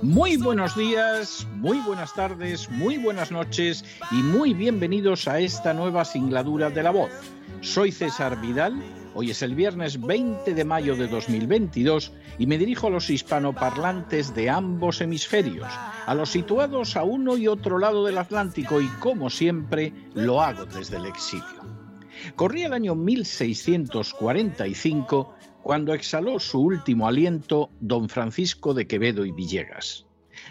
muy buenos días, muy buenas tardes, muy buenas noches y muy bienvenidos a esta nueva singladura de la voz. Soy César Vidal, hoy es el viernes 20 de mayo de 2022 y me dirijo a los hispanoparlantes de ambos hemisferios, a los situados a uno y otro lado del Atlántico y como siempre lo hago desde el exilio. Corría el año 1645 cuando exhaló su último aliento don Francisco de Quevedo y Villegas.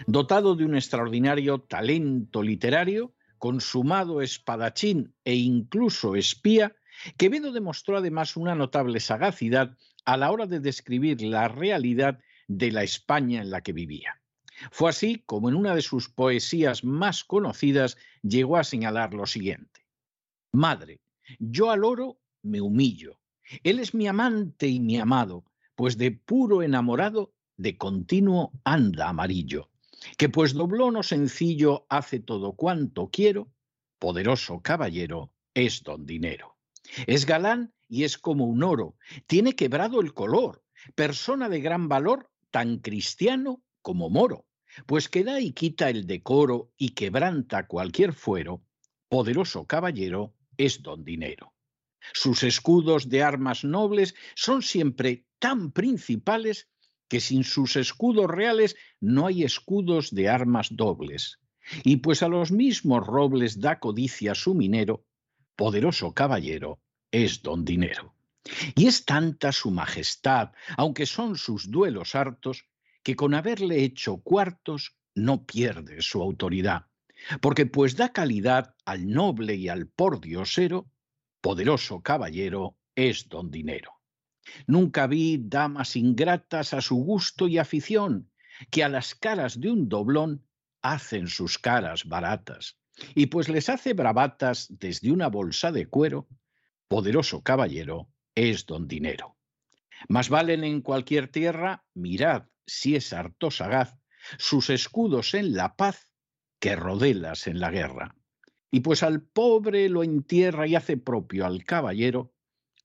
Dotado de un extraordinario talento literario, consumado espadachín e incluso espía, Quevedo demostró además una notable sagacidad a la hora de describir la realidad de la España en la que vivía. Fue así como en una de sus poesías más conocidas llegó a señalar lo siguiente. Madre, yo al oro me humillo, él es mi amante y mi amado, pues de puro enamorado de continuo anda amarillo, que pues doblono sencillo hace todo cuanto quiero, poderoso caballero es don dinero. Es galán y es como un oro, tiene quebrado el color, persona de gran valor, tan cristiano como moro, pues que da y quita el decoro y quebranta cualquier fuero, poderoso caballero es don dinero. Sus escudos de armas nobles son siempre tan principales que sin sus escudos reales no hay escudos de armas dobles. Y pues a los mismos robles da codicia su minero, poderoso caballero es don dinero. Y es tanta su majestad, aunque son sus duelos hartos, que con haberle hecho cuartos no pierde su autoridad, porque pues da calidad al noble y al pordiosero, poderoso caballero es don dinero. Nunca vi damas ingratas a su gusto y afición, que a las caras de un doblón hacen sus caras baratas, y pues les hace bravatas desde una bolsa de cuero, poderoso caballero es don dinero. Más valen en cualquier tierra, mirad si es harto sagaz, sus escudos en la paz que rodelas en la guerra. Y pues al pobre lo entierra y hace propio al caballero,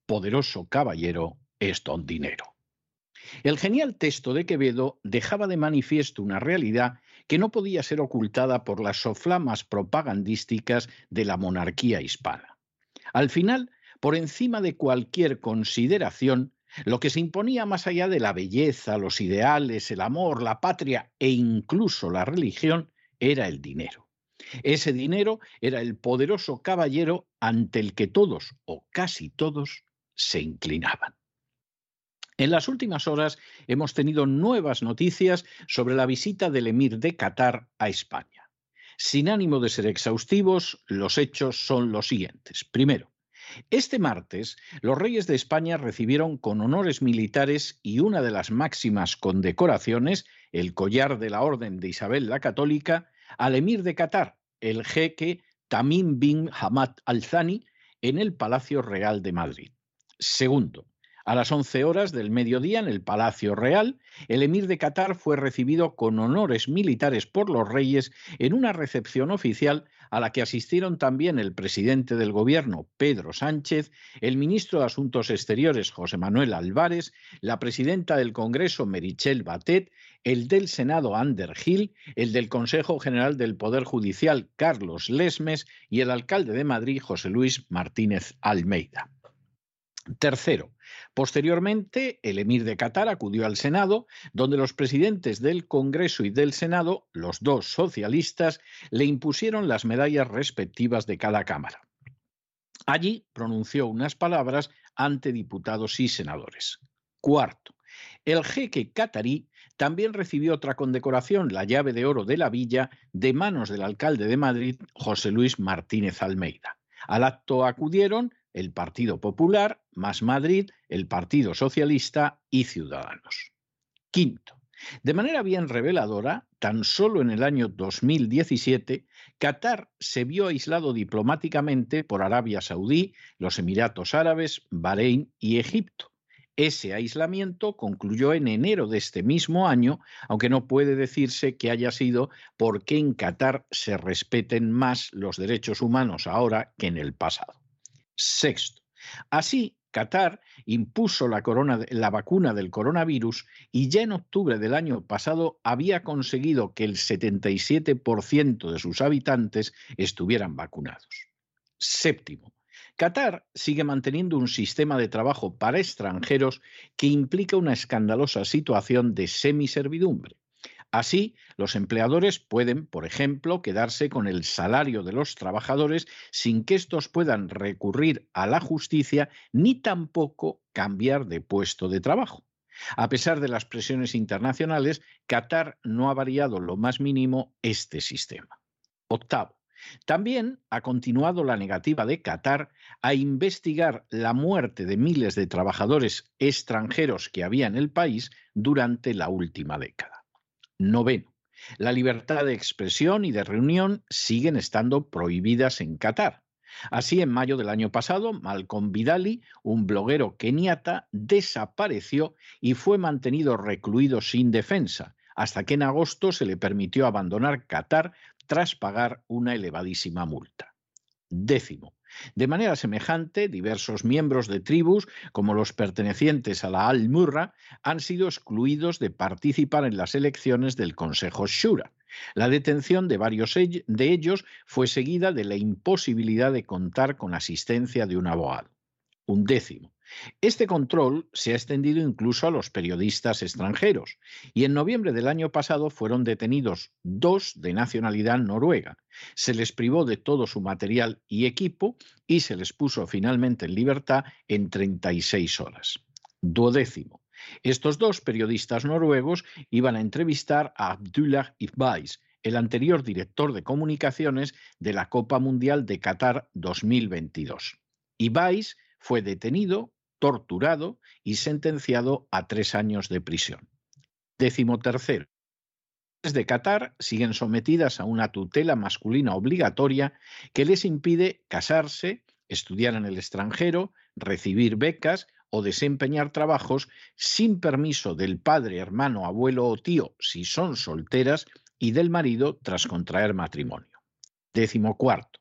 poderoso caballero es don dinero. El genial texto de Quevedo dejaba de manifiesto una realidad que no podía ser ocultada por las soflamas propagandísticas de la monarquía hispana. Al final, por encima de cualquier consideración, lo que se imponía más allá de la belleza, los ideales, el amor, la patria e incluso la religión era el dinero. Ese dinero era el poderoso caballero ante el que todos o casi todos se inclinaban. En las últimas horas hemos tenido nuevas noticias sobre la visita del emir de Qatar a España. Sin ánimo de ser exhaustivos, los hechos son los siguientes. Primero, este martes, los reyes de España recibieron con honores militares y una de las máximas condecoraciones, el collar de la Orden de Isabel la Católica, al emir de Qatar, el jeque Tamim bin Hamad al-Thani, en el Palacio Real de Madrid. Segundo, a las 11 horas del mediodía, en el Palacio Real, el emir de Qatar fue recibido con honores militares por los reyes en una recepción oficial a la que asistieron también el presidente del gobierno, Pedro Sánchez, el ministro de Asuntos Exteriores, José Manuel Álvarez, la presidenta del Congreso, Merichel Batet, el del Senado, Ander Gil, el del Consejo General del Poder Judicial, Carlos Lesmes, y el alcalde de Madrid, José Luis Martínez Almeida. Tercero, posteriormente, el emir de Qatar acudió al Senado, donde los presidentes del Congreso y del Senado, los dos socialistas, le impusieron las medallas respectivas de cada Cámara. Allí pronunció unas palabras ante diputados y senadores. Cuarto, el jeque catarí también recibió otra condecoración, la llave de oro de la villa, de manos del alcalde de Madrid, José Luis Martínez Almeida. Al acto acudieron el Partido Popular, más Madrid, el Partido Socialista y Ciudadanos. Quinto, de manera bien reveladora, tan solo en el año 2017, Qatar se vio aislado diplomáticamente por Arabia Saudí, los Emiratos Árabes, Bahrein y Egipto. Ese aislamiento concluyó en enero de este mismo año, aunque no puede decirse que haya sido porque en Qatar se respeten más los derechos humanos ahora que en el pasado. Sexto. Así, Qatar impuso la, la, vacuna del coronavirus y ya en octubre del año pasado había conseguido que el 77% de sus habitantes estuvieran vacunados. Séptimo. Qatar sigue manteniendo un sistema de trabajo para extranjeros que implica una escandalosa situación de semiservidumbre. Así, los empleadores pueden, por ejemplo, quedarse con el salario de los trabajadores sin que estos puedan recurrir a la justicia ni tampoco cambiar de puesto de trabajo. A pesar de las presiones internacionales, Qatar no ha variado lo más mínimo este sistema. Octavo. También ha continuado la negativa de Qatar a investigar la muerte de miles de trabajadores extranjeros que había en el país durante la última década. Noveno. La libertad de expresión y de reunión siguen estando prohibidas en Qatar. Así, en mayo del año pasado, Malcolm Vidali, un bloguero keniata, desapareció y fue mantenido recluido sin defensa, hasta que en agosto se le permitió abandonar Qatar tras pagar una elevadísima multa. Décimo. De manera semejante, diversos miembros de tribus, como los pertenecientes a la Al-Murra, han sido excluidos de participar en las elecciones del Consejo Shura. La detención de varios de ellos fue seguida de la imposibilidad de contar con asistencia de un abogado. un décimo. Este control se ha extendido incluso a los periodistas extranjeros y en noviembre del año pasado fueron detenidos dos de nacionalidad noruega. Se les privó de todo su material y equipo y se les puso finalmente en libertad en 36 horas. Duodécimo. Estos dos periodistas noruegos iban a entrevistar a Abdullah Ibais, el anterior director de comunicaciones de la Copa Mundial de Qatar 2022. Ibais fue detenido, torturado y sentenciado a tres años de prisión. Décimo tercero. de Qatar siguen sometidas a una tutela masculina obligatoria que les impide casarse, estudiar en el extranjero, recibir becas o desempeñar trabajos sin permiso del padre, hermano, abuelo o tío si son solteras y del marido tras contraer matrimonio. Décimo cuarto.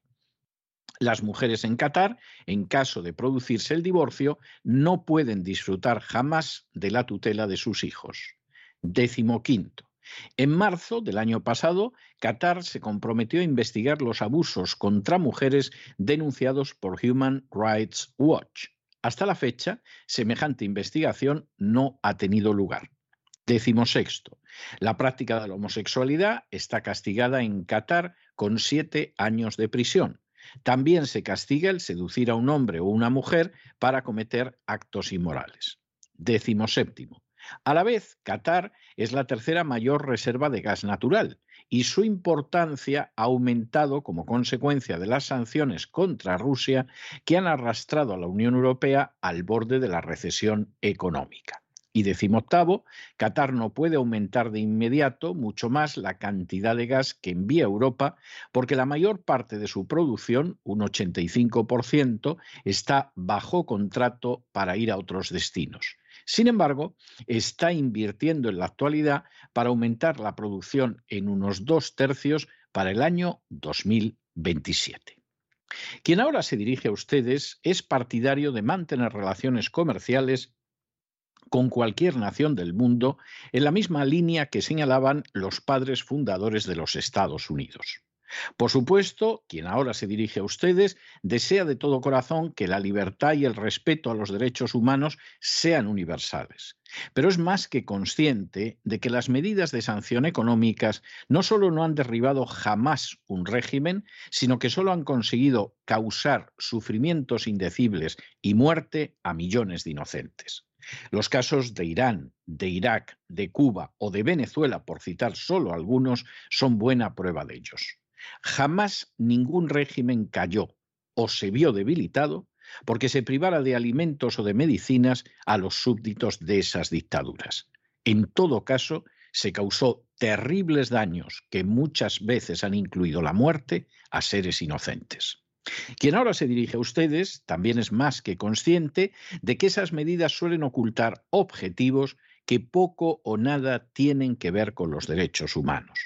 Las mujeres en Qatar, en caso de producirse el divorcio, no pueden disfrutar jamás de la tutela de sus hijos. Décimo quinto. En marzo del año pasado, Qatar se comprometió a investigar los abusos contra mujeres denunciados por Human Rights Watch. Hasta la fecha, semejante investigación no ha tenido lugar. Décimo sexto. La práctica de la homosexualidad está castigada en Qatar con siete años de prisión. También se castiga el seducir a un hombre o una mujer para cometer actos inmorales. Décimo séptimo. A la vez, Qatar es la tercera mayor reserva de gas natural y su importancia ha aumentado como consecuencia de las sanciones contra Rusia que han arrastrado a la Unión Europea al borde de la recesión económica. Y decimoctavo, Qatar no puede aumentar de inmediato mucho más la cantidad de gas que envía Europa porque la mayor parte de su producción, un 85%, está bajo contrato para ir a otros destinos. Sin embargo, está invirtiendo en la actualidad para aumentar la producción en unos dos tercios para el año 2027. Quien ahora se dirige a ustedes es partidario de mantener relaciones comerciales con cualquier nación del mundo en la misma línea que señalaban los padres fundadores de los Estados Unidos. Por supuesto, quien ahora se dirige a ustedes desea de todo corazón que la libertad y el respeto a los derechos humanos sean universales, pero es más que consciente de que las medidas de sanción económicas no solo no han derribado jamás un régimen, sino que solo han conseguido causar sufrimientos indecibles y muerte a millones de inocentes. Los casos de Irán, de Irak, de Cuba o de Venezuela, por citar solo algunos, son buena prueba de ellos. Jamás ningún régimen cayó o se vio debilitado porque se privara de alimentos o de medicinas a los súbditos de esas dictaduras. En todo caso, se causó terribles daños que muchas veces han incluido la muerte a seres inocentes. Quien ahora se dirige a ustedes también es más que consciente de que esas medidas suelen ocultar objetivos que poco o nada tienen que ver con los derechos humanos.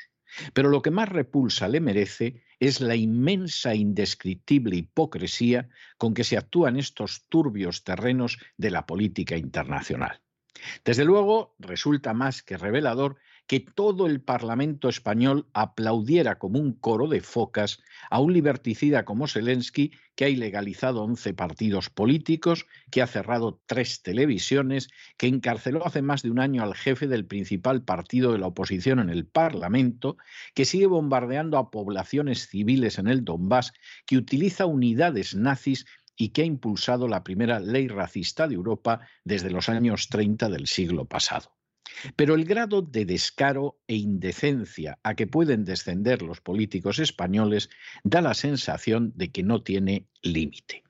Pero lo que más repulsa le merece es la inmensa indescriptible hipocresía con que se actúan estos turbios terrenos de la política internacional. Desde luego, resulta más que revelador que todo el Parlamento español aplaudiera como un coro de focas a un liberticida como Zelensky que ha ilegalizado 11 partidos políticos, que ha cerrado tres televisiones, que encarceló hace más de un año al jefe del principal partido de la oposición en el Parlamento, que sigue bombardeando a poblaciones civiles en el Donbass, que utiliza unidades nazis y que ha impulsado la primera ley racista de Europa desde los años 30 del siglo pasado. Pero el grado de descaro e indecencia a que pueden descender los políticos españoles da la sensación de que no tiene límite.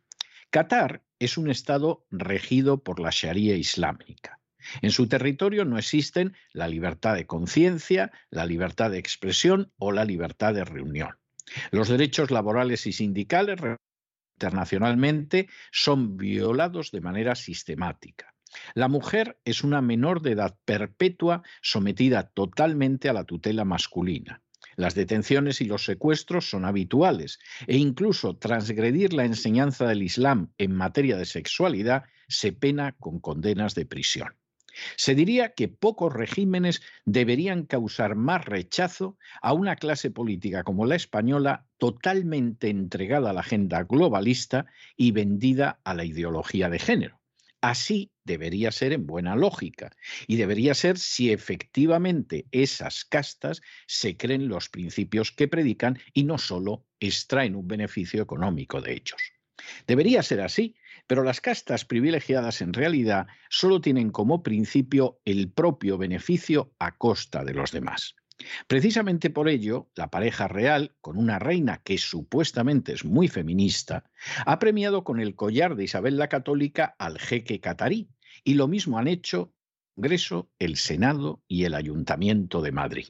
Qatar es un Estado regido por la Sharia islámica. En su territorio no existen la libertad de conciencia, la libertad de expresión o la libertad de reunión. Los derechos laborales y sindicales internacionalmente son violados de manera sistemática. La mujer es una menor de edad perpetua sometida totalmente a la tutela masculina. Las detenciones y los secuestros son habituales e incluso transgredir la enseñanza del Islam en materia de sexualidad se pena con condenas de prisión. Se diría que pocos regímenes deberían causar más rechazo a una clase política como la española totalmente entregada a la agenda globalista y vendida a la ideología de género. Así debería ser en buena lógica y debería ser si efectivamente esas castas se creen los principios que predican y no solo extraen un beneficio económico de ellos. Debería ser así, pero las castas privilegiadas en realidad solo tienen como principio el propio beneficio a costa de los demás. Precisamente por ello, la pareja real, con una reina que supuestamente es muy feminista, ha premiado con el collar de Isabel la Católica al jeque catarí, y lo mismo han hecho el Congreso, el Senado y el Ayuntamiento de Madrid.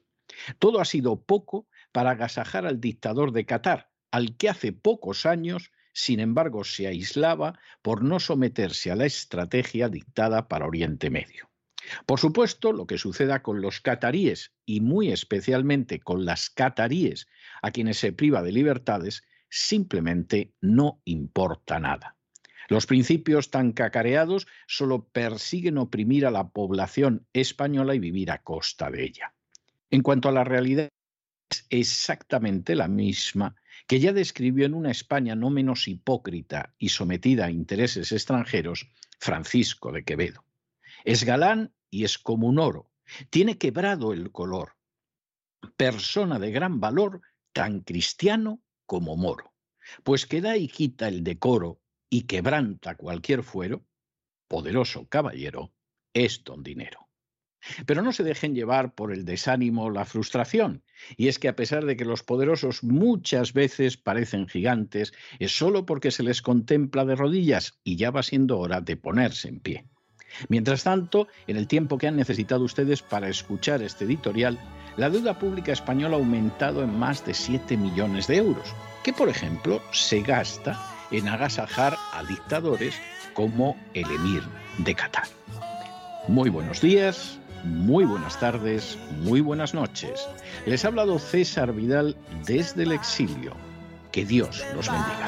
Todo ha sido poco para agasajar al dictador de Qatar, al que hace pocos años, sin embargo, se aislaba por no someterse a la estrategia dictada para Oriente Medio. Por supuesto, lo que suceda con los cataríes y muy especialmente con las cataríes a quienes se priva de libertades simplemente no importa nada. Los principios tan cacareados solo persiguen oprimir a la población española y vivir a costa de ella. En cuanto a la realidad, es exactamente la misma que ya describió en una España no menos hipócrita y sometida a intereses extranjeros Francisco de Quevedo. Es galán y es como un oro. Tiene quebrado el color. Persona de gran valor, tan cristiano como moro. Pues que da y quita el decoro y quebranta cualquier fuero, poderoso caballero, es don dinero. Pero no se dejen llevar por el desánimo la frustración. Y es que a pesar de que los poderosos muchas veces parecen gigantes, es solo porque se les contempla de rodillas y ya va siendo hora de ponerse en pie. Mientras tanto, en el tiempo que han necesitado ustedes para escuchar este editorial, la deuda pública española ha aumentado en más de 7 millones de euros, que por ejemplo se gasta en agasajar a dictadores como el emir de Qatar. Muy buenos días, muy buenas tardes, muy buenas noches. Les ha hablado César Vidal desde el exilio. Que Dios los bendiga.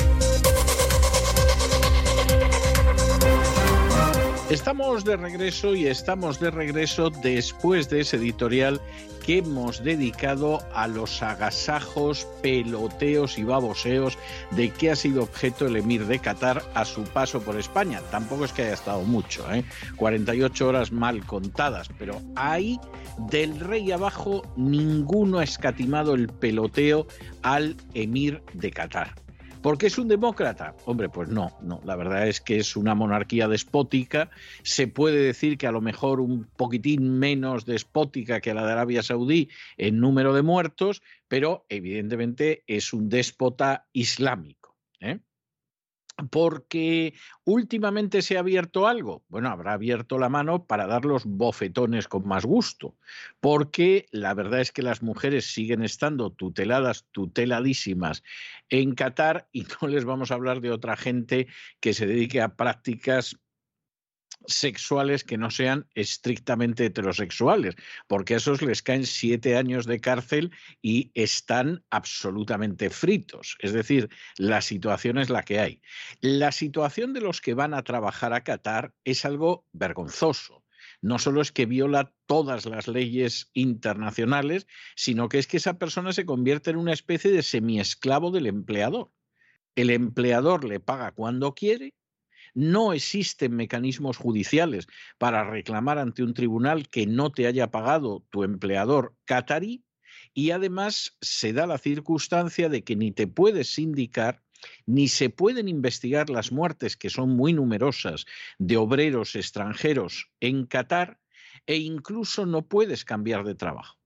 Estamos de regreso y estamos de regreso después de ese editorial que hemos dedicado a los agasajos, peloteos y baboseos de que ha sido objeto el emir de Qatar a su paso por España. Tampoco es que haya estado mucho, ¿eh? 48 horas mal contadas, pero ahí del rey abajo ninguno ha escatimado el peloteo al emir de Qatar. ¿Por qué es un demócrata? Hombre, pues no, no. La verdad es que es una monarquía despótica. Se puede decir que a lo mejor un poquitín menos despótica que la de Arabia Saudí en número de muertos, pero evidentemente es un déspota islámico. ¿eh? Porque últimamente se ha abierto algo. Bueno, habrá abierto la mano para dar los bofetones con más gusto, porque la verdad es que las mujeres siguen estando tuteladas, tuteladísimas en Qatar y no les vamos a hablar de otra gente que se dedique a prácticas sexuales que no sean estrictamente heterosexuales, porque a esos les caen siete años de cárcel y están absolutamente fritos. Es decir, la situación es la que hay. La situación de los que van a trabajar a Qatar es algo vergonzoso. No solo es que viola todas las leyes internacionales, sino que es que esa persona se convierte en una especie de semiesclavo del empleador. El empleador le paga cuando quiere no existen mecanismos judiciales para reclamar ante un tribunal que no te haya pagado tu empleador catarí y además se da la circunstancia de que ni te puedes sindicar ni se pueden investigar las muertes, que son muy numerosas, de obreros extranjeros en Qatar, e incluso no puedes cambiar de trabajo.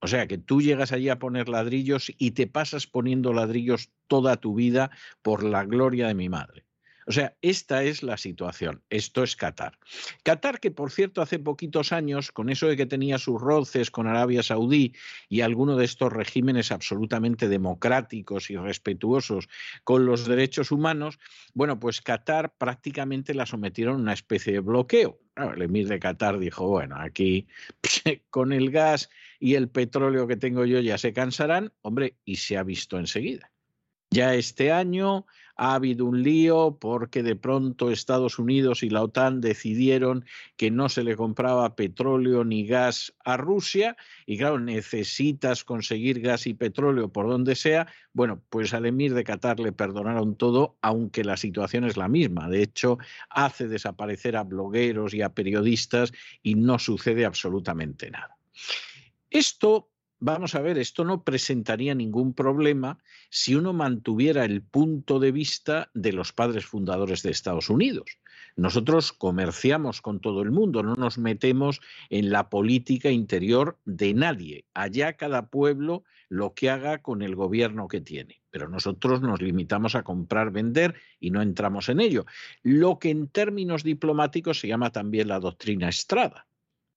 O sea que tú llegas allí a poner ladrillos y te pasas poniendo ladrillos toda tu vida por la gloria de mi madre. O sea, esta es la situación. Esto es Qatar. Qatar, que por cierto hace poquitos años, con eso de que tenía sus roces con Arabia Saudí y alguno de estos regímenes absolutamente democráticos y respetuosos con los derechos humanos, bueno, pues Qatar prácticamente la sometieron a una especie de bloqueo. el emir de Qatar dijo, bueno, aquí con el gas y el petróleo que tengo yo ya se cansarán, hombre, y se ha visto enseguida. Ya este año ha habido un lío porque de pronto Estados Unidos y la OTAN decidieron que no se le compraba petróleo ni gas a Rusia y claro, necesitas conseguir gas y petróleo por donde sea. Bueno, pues al emir de Qatar le perdonaron todo, aunque la situación es la misma. De hecho, hace desaparecer a blogueros y a periodistas y no sucede absolutamente nada. Esto vamos a ver, esto no presentaría ningún problema si uno mantuviera el punto de vista de los padres fundadores de Estados Unidos. Nosotros comerciamos con todo el mundo, no nos metemos en la política interior de nadie. Allá cada pueblo lo que haga con el gobierno que tiene. Pero nosotros nos limitamos a comprar, vender y no entramos en ello. Lo que en términos diplomáticos se llama también la doctrina Estrada.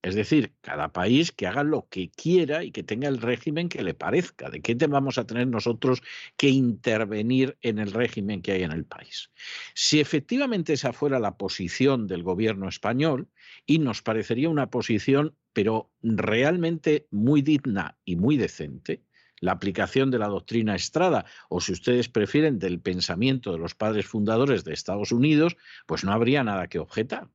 Es decir, cada país que haga lo que quiera y que tenga el régimen que le parezca. ¿De qué vamos a tener nosotros que intervenir en el régimen que hay en el país? Si efectivamente esa fuera la posición del gobierno español, y nos parecería una posición, pero realmente muy digna y muy decente, la aplicación de la doctrina Estrada, o si ustedes prefieren del pensamiento de los padres fundadores de Estados Unidos, pues no habría nada que objetar.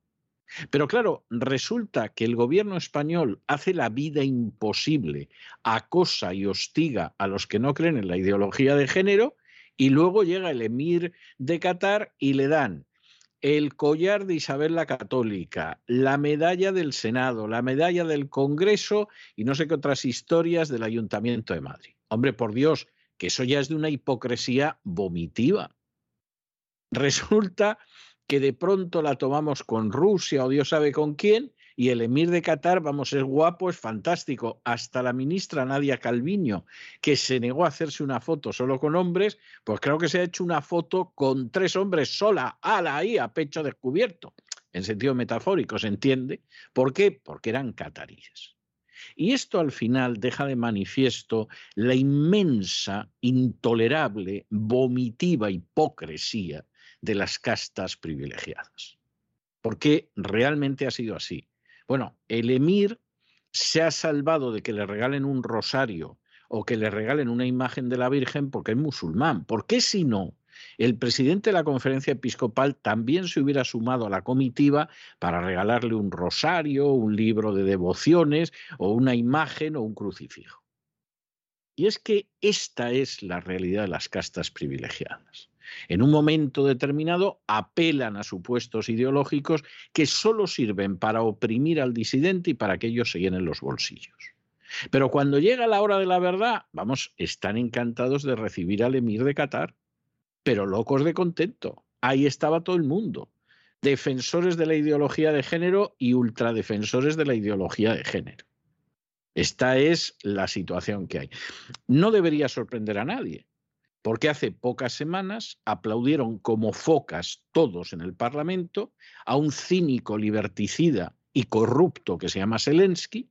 Pero claro, resulta que el gobierno español hace la vida imposible, acosa y hostiga a los que no creen en la ideología de género y luego llega el emir de Qatar y le dan el collar de Isabel la Católica, la medalla del Senado, la medalla del Congreso y no sé qué otras historias del Ayuntamiento de Madrid. Hombre, por Dios, que eso ya es de una hipocresía vomitiva. Resulta que de pronto la tomamos con Rusia o Dios sabe con quién, y el emir de Qatar, vamos, es guapo, es fantástico. Hasta la ministra Nadia Calviño, que se negó a hacerse una foto solo con hombres, pues creo que se ha hecho una foto con tres hombres sola, ala ahí, a pecho descubierto. En sentido metafórico, ¿se entiende? ¿Por qué? Porque eran cataríes. Y esto al final deja de manifiesto la inmensa, intolerable, vomitiva hipocresía de las castas privilegiadas. ¿Por qué realmente ha sido así? Bueno, el emir se ha salvado de que le regalen un rosario o que le regalen una imagen de la Virgen porque es musulmán. ¿Por qué si no? El presidente de la conferencia episcopal también se hubiera sumado a la comitiva para regalarle un rosario, un libro de devociones o una imagen o un crucifijo. Y es que esta es la realidad de las castas privilegiadas en un momento determinado apelan a supuestos ideológicos que solo sirven para oprimir al disidente y para que ellos se llenen los bolsillos. Pero cuando llega la hora de la verdad, vamos, están encantados de recibir al emir de Qatar, pero locos de contento. Ahí estaba todo el mundo. Defensores de la ideología de género y ultradefensores de la ideología de género. Esta es la situación que hay. No debería sorprender a nadie, porque hace pocas semanas aplaudieron como focas todos en el Parlamento a un cínico liberticida y corrupto que se llama Zelensky,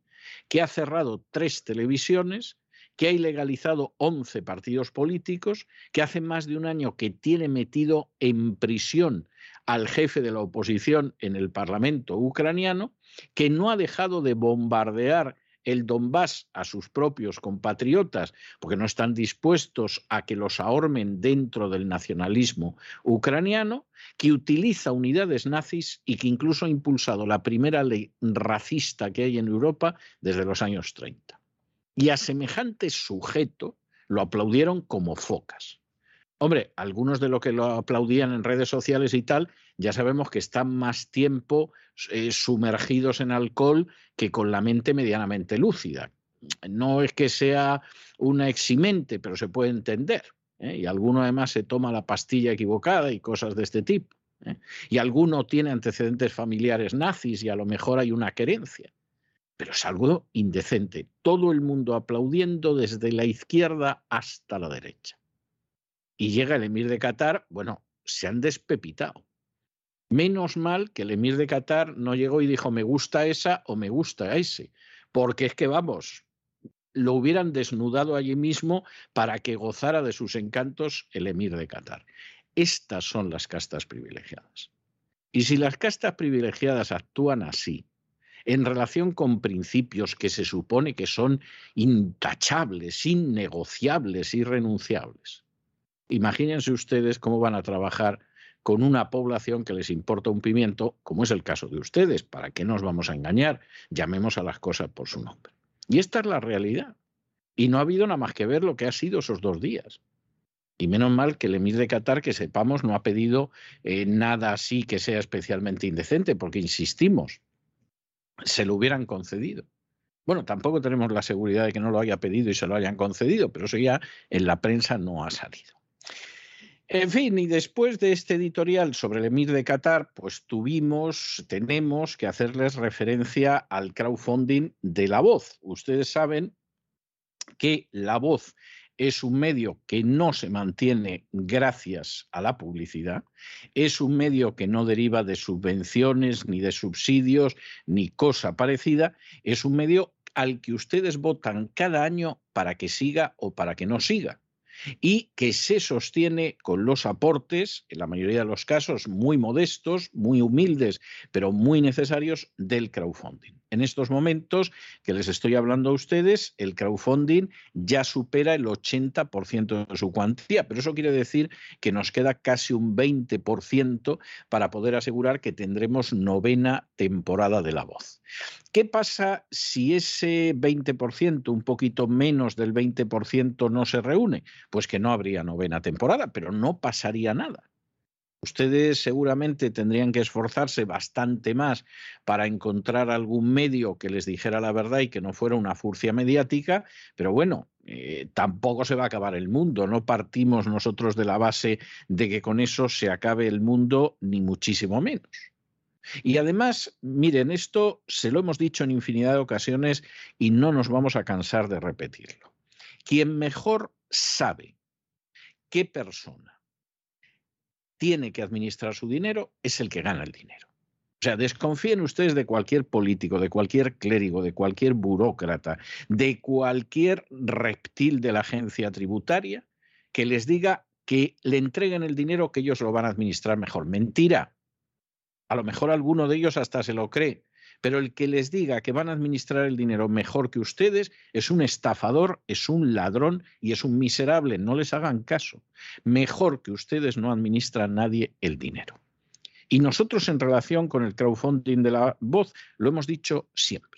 que ha cerrado tres televisiones, que ha ilegalizado 11 partidos políticos, que hace más de un año que tiene metido en prisión al jefe de la oposición en el Parlamento ucraniano, que no ha dejado de bombardear el Donbass a sus propios compatriotas porque no están dispuestos a que los ahormen dentro del nacionalismo ucraniano, que utiliza unidades nazis y que incluso ha impulsado la primera ley racista que hay en Europa desde los años 30. Y a semejante sujeto lo aplaudieron como focas. Hombre, algunos de los que lo aplaudían en redes sociales y tal, ya sabemos que están más tiempo eh, sumergidos en alcohol que con la mente medianamente lúcida. No es que sea una eximente, pero se puede entender. ¿eh? Y alguno además se toma la pastilla equivocada y cosas de este tipo. ¿eh? Y alguno tiene antecedentes familiares nazis y a lo mejor hay una querencia. Pero es algo indecente. Todo el mundo aplaudiendo desde la izquierda hasta la derecha. Y llega el emir de Qatar, bueno, se han despepitado. Menos mal que el emir de Qatar no llegó y dijo me gusta esa o me gusta ese, porque es que vamos, lo hubieran desnudado allí mismo para que gozara de sus encantos el emir de Qatar. Estas son las castas privilegiadas. Y si las castas privilegiadas actúan así, en relación con principios que se supone que son intachables, innegociables, irrenunciables. Imagínense ustedes cómo van a trabajar con una población que les importa un pimiento, como es el caso de ustedes. ¿Para qué nos vamos a engañar? Llamemos a las cosas por su nombre. Y esta es la realidad. Y no ha habido nada más que ver lo que ha sido esos dos días. Y menos mal que el emir de Qatar, que sepamos, no ha pedido eh, nada así que sea especialmente indecente, porque insistimos, se lo hubieran concedido. Bueno, tampoco tenemos la seguridad de que no lo haya pedido y se lo hayan concedido, pero eso ya en la prensa no ha salido. En fin, y después de este editorial sobre el emir de Qatar, pues tuvimos, tenemos que hacerles referencia al crowdfunding de La Voz. Ustedes saben que La Voz es un medio que no se mantiene gracias a la publicidad, es un medio que no deriva de subvenciones, ni de subsidios, ni cosa parecida, es un medio al que ustedes votan cada año para que siga o para que no siga y que se sostiene con los aportes, en la mayoría de los casos muy modestos, muy humildes, pero muy necesarios del crowdfunding. En estos momentos que les estoy hablando a ustedes, el crowdfunding ya supera el 80% de su cuantía, pero eso quiere decir que nos queda casi un 20% para poder asegurar que tendremos novena temporada de La Voz. ¿Qué pasa si ese 20%, un poquito menos del 20%, no se reúne? Pues que no habría novena temporada, pero no pasaría nada. Ustedes seguramente tendrían que esforzarse bastante más para encontrar algún medio que les dijera la verdad y que no fuera una furcia mediática, pero bueno, eh, tampoco se va a acabar el mundo. No partimos nosotros de la base de que con eso se acabe el mundo, ni muchísimo menos. Y además, miren, esto se lo hemos dicho en infinidad de ocasiones y no nos vamos a cansar de repetirlo. Quien mejor sabe qué persona tiene que administrar su dinero es el que gana el dinero. O sea, desconfíen ustedes de cualquier político, de cualquier clérigo, de cualquier burócrata, de cualquier reptil de la agencia tributaria que les diga que le entreguen el dinero que ellos lo van a administrar mejor. Mentira. A lo mejor alguno de ellos hasta se lo cree, pero el que les diga que van a administrar el dinero mejor que ustedes es un estafador, es un ladrón y es un miserable. No les hagan caso. Mejor que ustedes no administra nadie el dinero. Y nosotros en relación con el crowdfunding de la voz lo hemos dicho siempre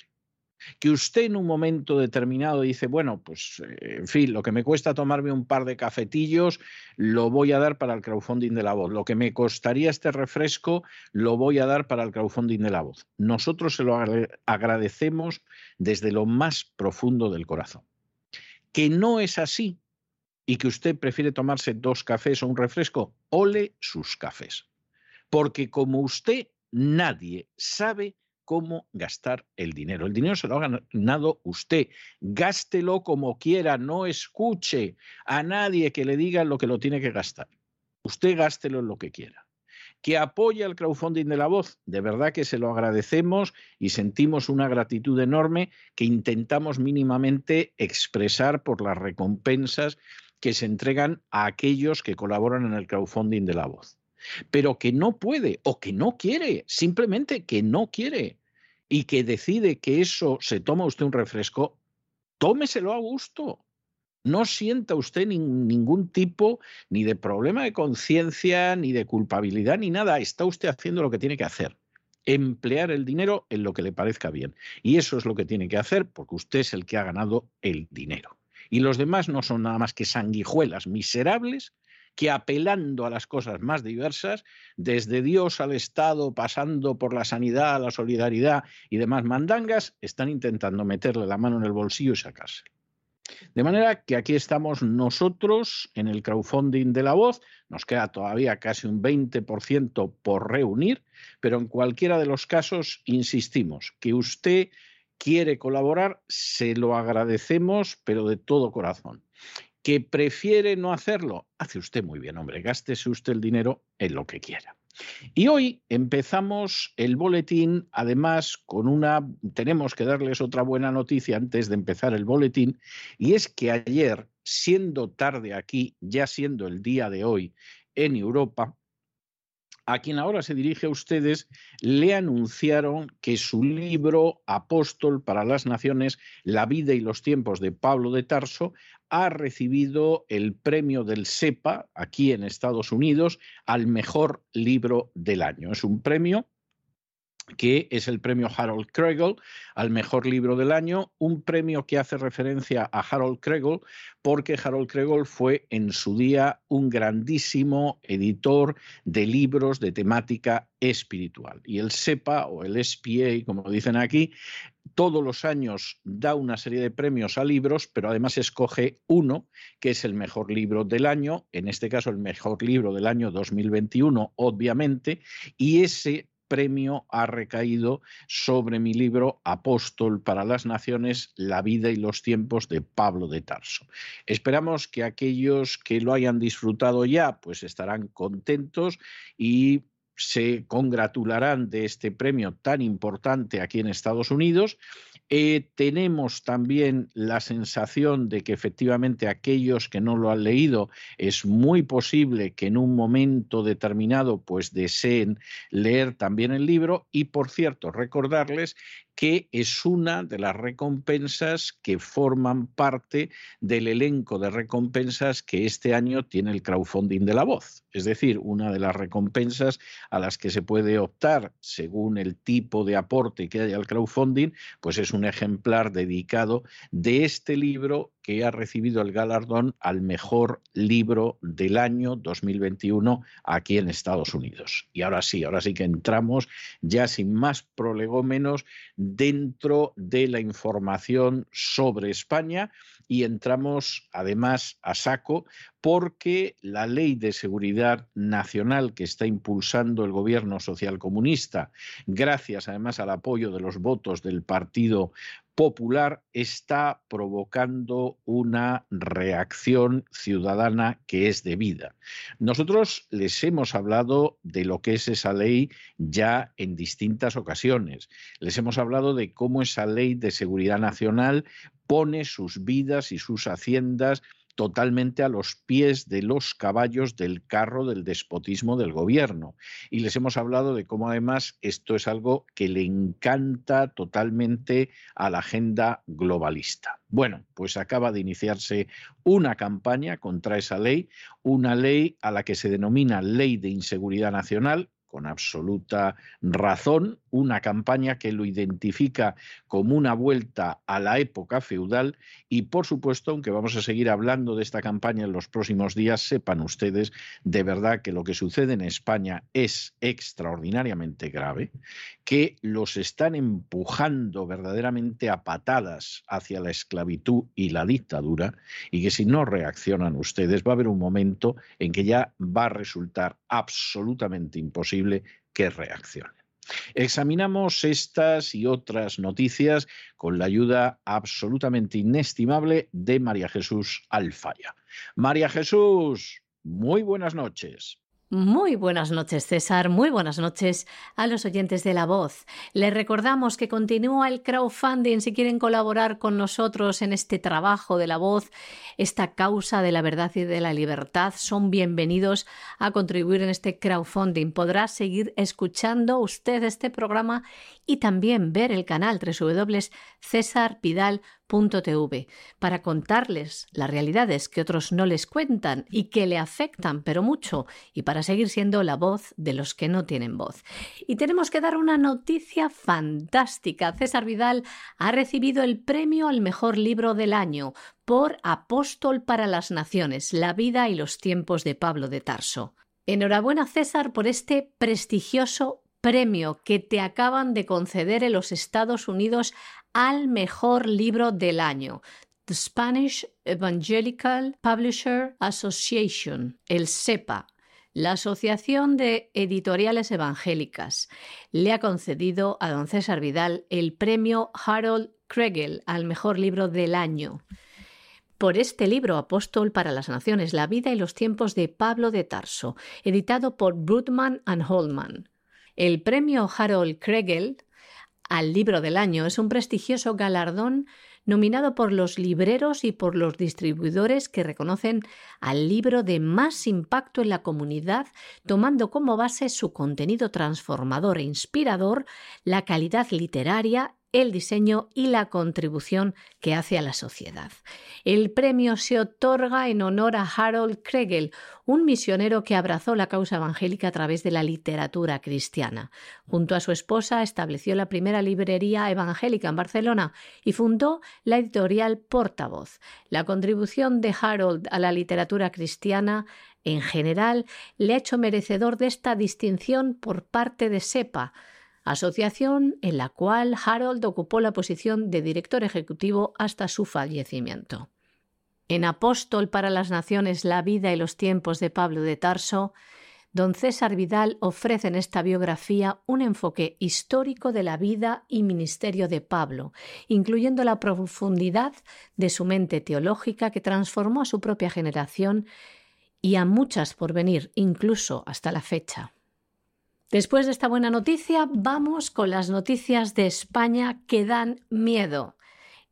que usted en un momento determinado dice, bueno, pues eh, en fin, lo que me cuesta tomarme un par de cafetillos, lo voy a dar para el crowdfunding de la voz. Lo que me costaría este refresco, lo voy a dar para el crowdfunding de la voz. Nosotros se lo agradecemos desde lo más profundo del corazón. Que no es así y que usted prefiere tomarse dos cafés o un refresco, ole sus cafés. Porque como usted, nadie sabe cómo gastar el dinero. El dinero se lo ha ganado usted. Gástelo como quiera, no escuche a nadie que le diga lo que lo tiene que gastar. Usted gástelo en lo que quiera. Que apoya el crowdfunding de la voz, de verdad que se lo agradecemos y sentimos una gratitud enorme que intentamos mínimamente expresar por las recompensas que se entregan a aquellos que colaboran en el crowdfunding de la voz pero que no puede o que no quiere, simplemente que no quiere y que decide que eso se toma usted un refresco, tómeselo a gusto. No sienta usted ningún tipo ni de problema de conciencia, ni de culpabilidad, ni nada. Está usted haciendo lo que tiene que hacer. Emplear el dinero en lo que le parezca bien. Y eso es lo que tiene que hacer porque usted es el que ha ganado el dinero. Y los demás no son nada más que sanguijuelas miserables que apelando a las cosas más diversas, desde Dios al Estado, pasando por la sanidad, la solidaridad y demás mandangas, están intentando meterle la mano en el bolsillo y sacarse. De manera que aquí estamos nosotros en el crowdfunding de la voz, nos queda todavía casi un 20% por reunir, pero en cualquiera de los casos insistimos que usted quiere colaborar, se lo agradecemos, pero de todo corazón. ¿Que prefiere no hacerlo? Hace usted muy bien, hombre, gástese usted el dinero en lo que quiera. Y hoy empezamos el boletín, además, con una, tenemos que darles otra buena noticia antes de empezar el boletín, y es que ayer, siendo tarde aquí, ya siendo el día de hoy en Europa, a quien ahora se dirige a ustedes, le anunciaron que su libro Apóstol para las Naciones, La vida y los tiempos de Pablo de Tarso, ha recibido el premio del SEPA aquí en Estados Unidos al mejor libro del año. Es un premio que es el premio Harold Kregel al mejor libro del año, un premio que hace referencia a Harold Kregel porque Harold Kregel fue en su día un grandísimo editor de libros de temática espiritual. Y el SEPA o el SPA, como dicen aquí, todos los años da una serie de premios a libros, pero además escoge uno que es el mejor libro del año, en este caso el mejor libro del año 2021, obviamente, y ese premio ha recaído sobre mi libro Apóstol para las Naciones, la vida y los tiempos de Pablo de Tarso. Esperamos que aquellos que lo hayan disfrutado ya, pues estarán contentos y se congratularán de este premio tan importante aquí en Estados Unidos. Eh, tenemos también la sensación de que efectivamente aquellos que no lo han leído es muy posible que en un momento determinado pues deseen leer también el libro y por cierto recordarles que es una de las recompensas que forman parte del elenco de recompensas que este año tiene el crowdfunding de la voz. Es decir, una de las recompensas a las que se puede optar según el tipo de aporte que haya al crowdfunding, pues es un ejemplar dedicado de este libro que ha recibido el galardón al mejor libro del año 2021 aquí en Estados Unidos. Y ahora sí, ahora sí que entramos ya sin más prolegómenos dentro de la información sobre España y entramos además a saco porque la ley de seguridad nacional que está impulsando el gobierno socialcomunista, gracias además al apoyo de los votos del Partido Popular, está provocando una reacción ciudadana que es debida. Nosotros les hemos hablado de lo que es esa ley ya en distintas ocasiones. Les hemos hablado de cómo esa ley de seguridad nacional pone sus vidas y sus haciendas totalmente a los pies de los caballos del carro del despotismo del gobierno. Y les hemos hablado de cómo además esto es algo que le encanta totalmente a la agenda globalista. Bueno, pues acaba de iniciarse una campaña contra esa ley, una ley a la que se denomina Ley de Inseguridad Nacional, con absoluta razón, una campaña que lo identifica como una vuelta a la época feudal y, por supuesto, aunque vamos a seguir hablando de esta campaña en los próximos días, sepan ustedes de verdad que lo que sucede en España es extraordinariamente grave, que los están empujando verdaderamente a patadas hacia la esclavitud y la dictadura y que si no reaccionan ustedes va a haber un momento en que ya va a resultar absolutamente imposible que reaccionen. Examinamos estas y otras noticias con la ayuda absolutamente inestimable de María Jesús Alfaya. María Jesús, muy buenas noches. Muy buenas noches, César. Muy buenas noches a los oyentes de La Voz. Les recordamos que continúa el crowdfunding si quieren colaborar con nosotros en este trabajo de La Voz, esta causa de la verdad y de la libertad. Son bienvenidos a contribuir en este crowdfunding. Podrá seguir escuchando usted este programa y también ver el canal www.cesarpidal.com para contarles las realidades que otros no les cuentan y que le afectan pero mucho y para seguir siendo la voz de los que no tienen voz. Y tenemos que dar una noticia fantástica. César Vidal ha recibido el premio al mejor libro del año por Apóstol para las Naciones, la vida y los tiempos de Pablo de Tarso. Enhorabuena César por este prestigioso premio que te acaban de conceder en los Estados Unidos al mejor libro del año. The Spanish Evangelical Publisher Association, el SEPA, la Asociación de Editoriales Evangélicas, le ha concedido a don César Vidal el premio Harold Kregel al mejor libro del año por este libro Apóstol para las Naciones, la vida y los tiempos de Pablo de Tarso, editado por Brutman and Holman. El premio Harold Kregel al libro del año. Es un prestigioso galardón nominado por los libreros y por los distribuidores que reconocen al libro de más impacto en la comunidad, tomando como base su contenido transformador e inspirador, la calidad literaria el diseño y la contribución que hace a la sociedad. El premio se otorga en honor a Harold Kregel, un misionero que abrazó la causa evangélica a través de la literatura cristiana. Junto a su esposa estableció la primera librería evangélica en Barcelona y fundó la editorial Portavoz. La contribución de Harold a la literatura cristiana en general le ha hecho merecedor de esta distinción por parte de SEPA, asociación en la cual Harold ocupó la posición de director ejecutivo hasta su fallecimiento. En Apóstol para las Naciones, la vida y los tiempos de Pablo de Tarso, don César Vidal ofrece en esta biografía un enfoque histórico de la vida y ministerio de Pablo, incluyendo la profundidad de su mente teológica que transformó a su propia generación y a muchas por venir, incluso hasta la fecha. Después de esta buena noticia, vamos con las noticias de España que dan miedo.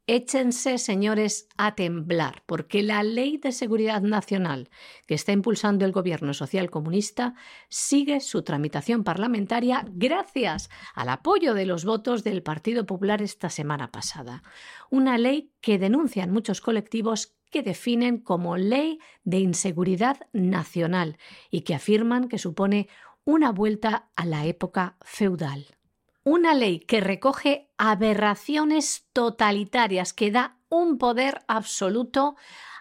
Échense, señores, a temblar, porque la Ley de Seguridad Nacional que está impulsando el Gobierno Social Comunista sigue su tramitación parlamentaria gracias al apoyo de los votos del Partido Popular esta semana pasada. Una ley que denuncian muchos colectivos que definen como ley de inseguridad nacional y que afirman que supone una vuelta a la época feudal. Una ley que recoge aberraciones totalitarias, que da un poder absoluto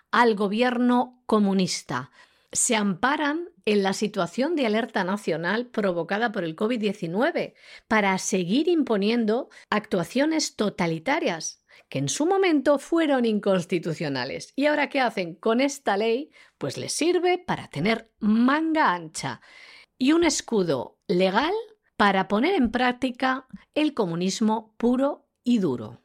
al gobierno comunista. Se amparan en la situación de alerta nacional provocada por el COVID-19 para seguir imponiendo actuaciones totalitarias que en su momento fueron inconstitucionales. ¿Y ahora qué hacen con esta ley? Pues les sirve para tener manga ancha y un escudo legal para poner en práctica el comunismo puro y duro.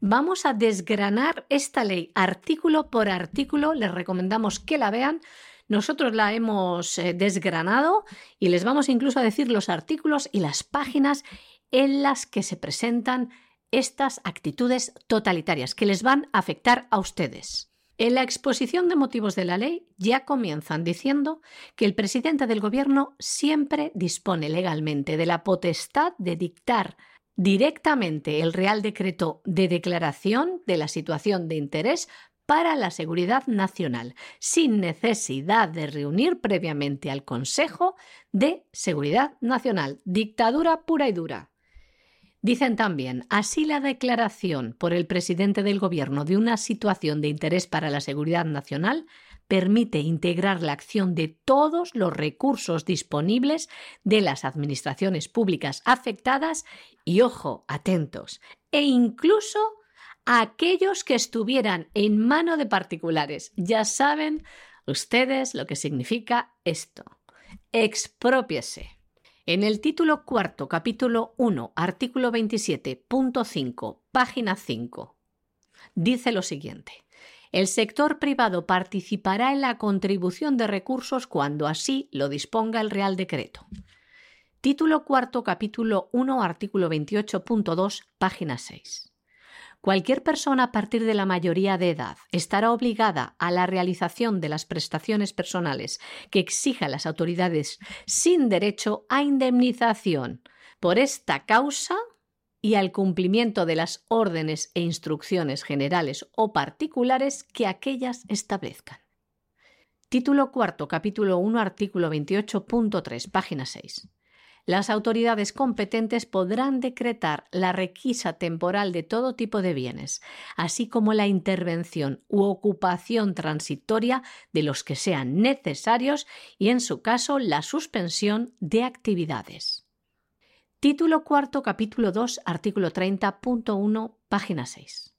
Vamos a desgranar esta ley artículo por artículo, les recomendamos que la vean. Nosotros la hemos eh, desgranado y les vamos incluso a decir los artículos y las páginas en las que se presentan estas actitudes totalitarias que les van a afectar a ustedes. En la exposición de motivos de la ley ya comienzan diciendo que el presidente del Gobierno siempre dispone legalmente de la potestad de dictar directamente el Real Decreto de Declaración de la Situación de Interés para la Seguridad Nacional, sin necesidad de reunir previamente al Consejo de Seguridad Nacional. Dictadura pura y dura. Dicen también, así la declaración por el presidente del Gobierno de una situación de interés para la seguridad nacional permite integrar la acción de todos los recursos disponibles de las administraciones públicas afectadas y, ojo, atentos, e incluso a aquellos que estuvieran en mano de particulares. Ya saben ustedes lo que significa esto. Expropiese. En el título cuarto, capítulo 1, artículo 27.5, página 5, dice lo siguiente. El sector privado participará en la contribución de recursos cuando así lo disponga el Real Decreto. Título cuarto, capítulo 1, artículo 28.2, página 6. Cualquier persona a partir de la mayoría de edad estará obligada a la realización de las prestaciones personales que exijan las autoridades sin derecho a indemnización por esta causa y al cumplimiento de las órdenes e instrucciones generales o particulares que aquellas establezcan. Título cuarto, capítulo 1, artículo 28.3, página 6 las autoridades competentes podrán decretar la requisa temporal de todo tipo de bienes, así como la intervención u ocupación transitoria de los que sean necesarios y, en su caso, la suspensión de actividades. Título cuarto, capítulo 2, artículo 30.1, página 6.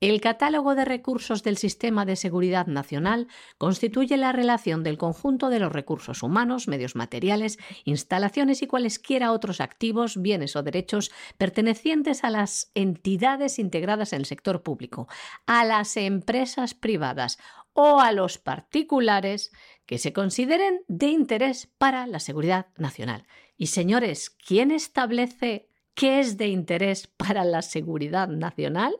El catálogo de recursos del Sistema de Seguridad Nacional constituye la relación del conjunto de los recursos humanos, medios materiales, instalaciones y cualesquiera otros activos, bienes o derechos pertenecientes a las entidades integradas en el sector público, a las empresas privadas o a los particulares que se consideren de interés para la seguridad nacional. Y señores, ¿quién establece qué es de interés para la seguridad nacional?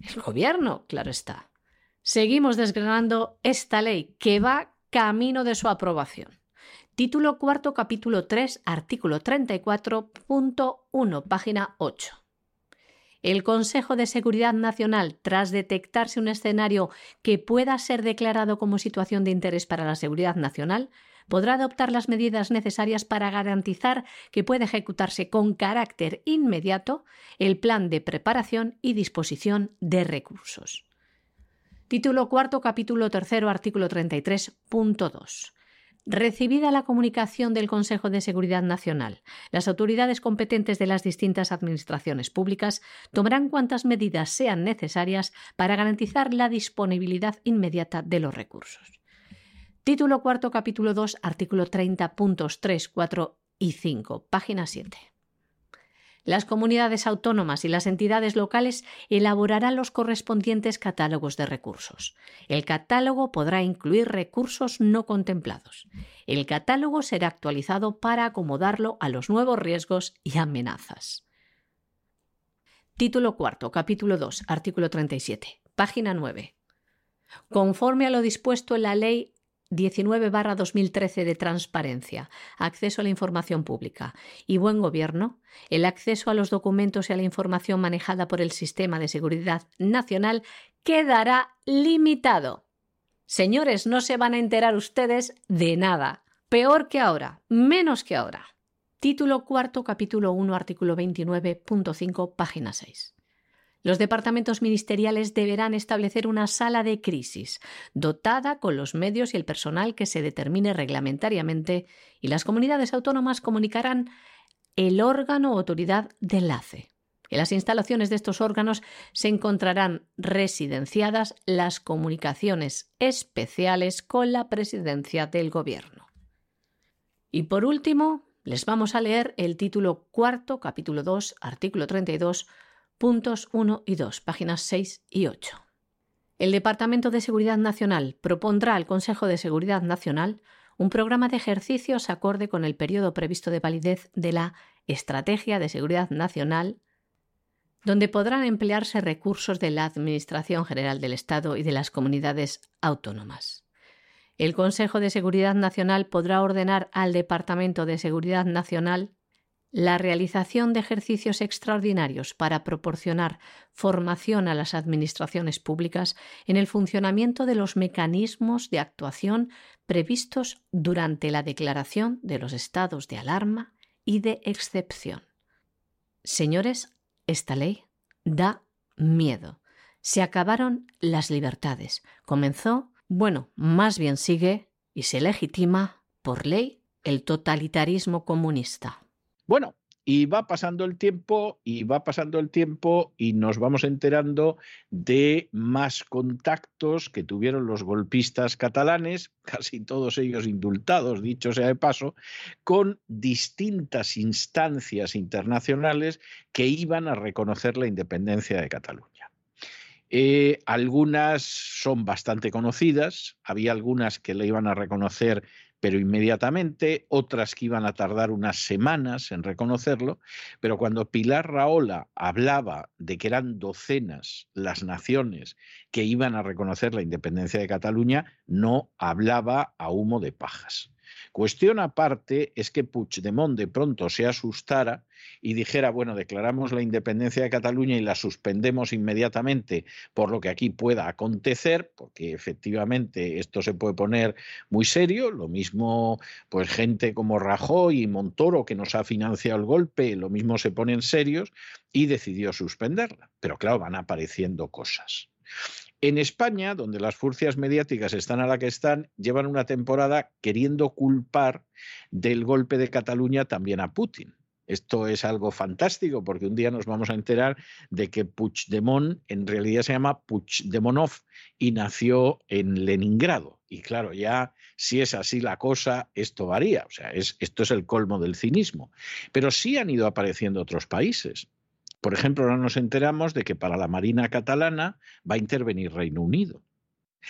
El gobierno, claro está. Seguimos desgranando esta ley que va camino de su aprobación. Título cuarto, capítulo 3, artículo 34.1, página 8. El Consejo de Seguridad Nacional, tras detectarse un escenario que pueda ser declarado como situación de interés para la seguridad nacional, podrá adoptar las medidas necesarias para garantizar que pueda ejecutarse con carácter inmediato el plan de preparación y disposición de recursos. Título cuarto, capítulo tercero, artículo 33.2. Recibida la comunicación del Consejo de Seguridad Nacional, las autoridades competentes de las distintas administraciones públicas tomarán cuantas medidas sean necesarias para garantizar la disponibilidad inmediata de los recursos. Título cuarto, capítulo 2, artículo 30, puntos 3, 4 y 5, página 7. Las comunidades autónomas y las entidades locales elaborarán los correspondientes catálogos de recursos. El catálogo podrá incluir recursos no contemplados. El catálogo será actualizado para acomodarlo a los nuevos riesgos y amenazas. Título cuarto, capítulo 2, artículo 37, página 9. Conforme a lo dispuesto en la Ley 19-2013 de transparencia, acceso a la información pública y buen gobierno, el acceso a los documentos y a la información manejada por el Sistema de Seguridad Nacional quedará limitado. Señores, no se van a enterar ustedes de nada. Peor que ahora, menos que ahora. Título cuarto, capítulo 1, artículo 29.5, página 6. Los departamentos ministeriales deberán establecer una sala de crisis, dotada con los medios y el personal que se determine reglamentariamente, y las comunidades autónomas comunicarán el órgano o autoridad de enlace. En las instalaciones de estos órganos se encontrarán residenciadas las comunicaciones especiales con la presidencia del Gobierno. Y por último, les vamos a leer el título cuarto, capítulo 2, artículo 32 puntos 1 y 2, páginas 6 y 8. El Departamento de Seguridad Nacional propondrá al Consejo de Seguridad Nacional un programa de ejercicios acorde con el periodo previsto de validez de la Estrategia de Seguridad Nacional, donde podrán emplearse recursos de la Administración General del Estado y de las comunidades autónomas. El Consejo de Seguridad Nacional podrá ordenar al Departamento de Seguridad Nacional la realización de ejercicios extraordinarios para proporcionar formación a las administraciones públicas en el funcionamiento de los mecanismos de actuación previstos durante la declaración de los estados de alarma y de excepción. Señores, esta ley da miedo. Se acabaron las libertades. Comenzó, bueno, más bien sigue y se legitima por ley el totalitarismo comunista. Bueno, y va pasando el tiempo y va pasando el tiempo y nos vamos enterando de más contactos que tuvieron los golpistas catalanes, casi todos ellos indultados, dicho sea de paso, con distintas instancias internacionales que iban a reconocer la independencia de Cataluña. Eh, algunas son bastante conocidas, había algunas que le iban a reconocer pero inmediatamente, otras que iban a tardar unas semanas en reconocerlo, pero cuando Pilar Raola hablaba de que eran docenas las naciones que iban a reconocer la independencia de Cataluña, no hablaba a humo de pajas. Cuestión aparte es que Puigdemont de pronto se asustara y dijera, bueno, declaramos la independencia de Cataluña y la suspendemos inmediatamente por lo que aquí pueda acontecer, porque efectivamente esto se puede poner muy serio, lo mismo pues gente como Rajoy y Montoro que nos ha financiado el golpe, lo mismo se ponen serios y decidió suspenderla. Pero claro, van apareciendo cosas. En España, donde las furcias mediáticas están a la que están, llevan una temporada queriendo culpar del golpe de Cataluña también a Putin. Esto es algo fantástico porque un día nos vamos a enterar de que Puigdemont en realidad se llama Puigdemonov y nació en Leningrado. Y claro, ya si es así la cosa, esto varía. O sea, es, esto es el colmo del cinismo. Pero sí han ido apareciendo otros países. Por ejemplo, ahora nos enteramos de que para la Marina catalana va a intervenir Reino Unido.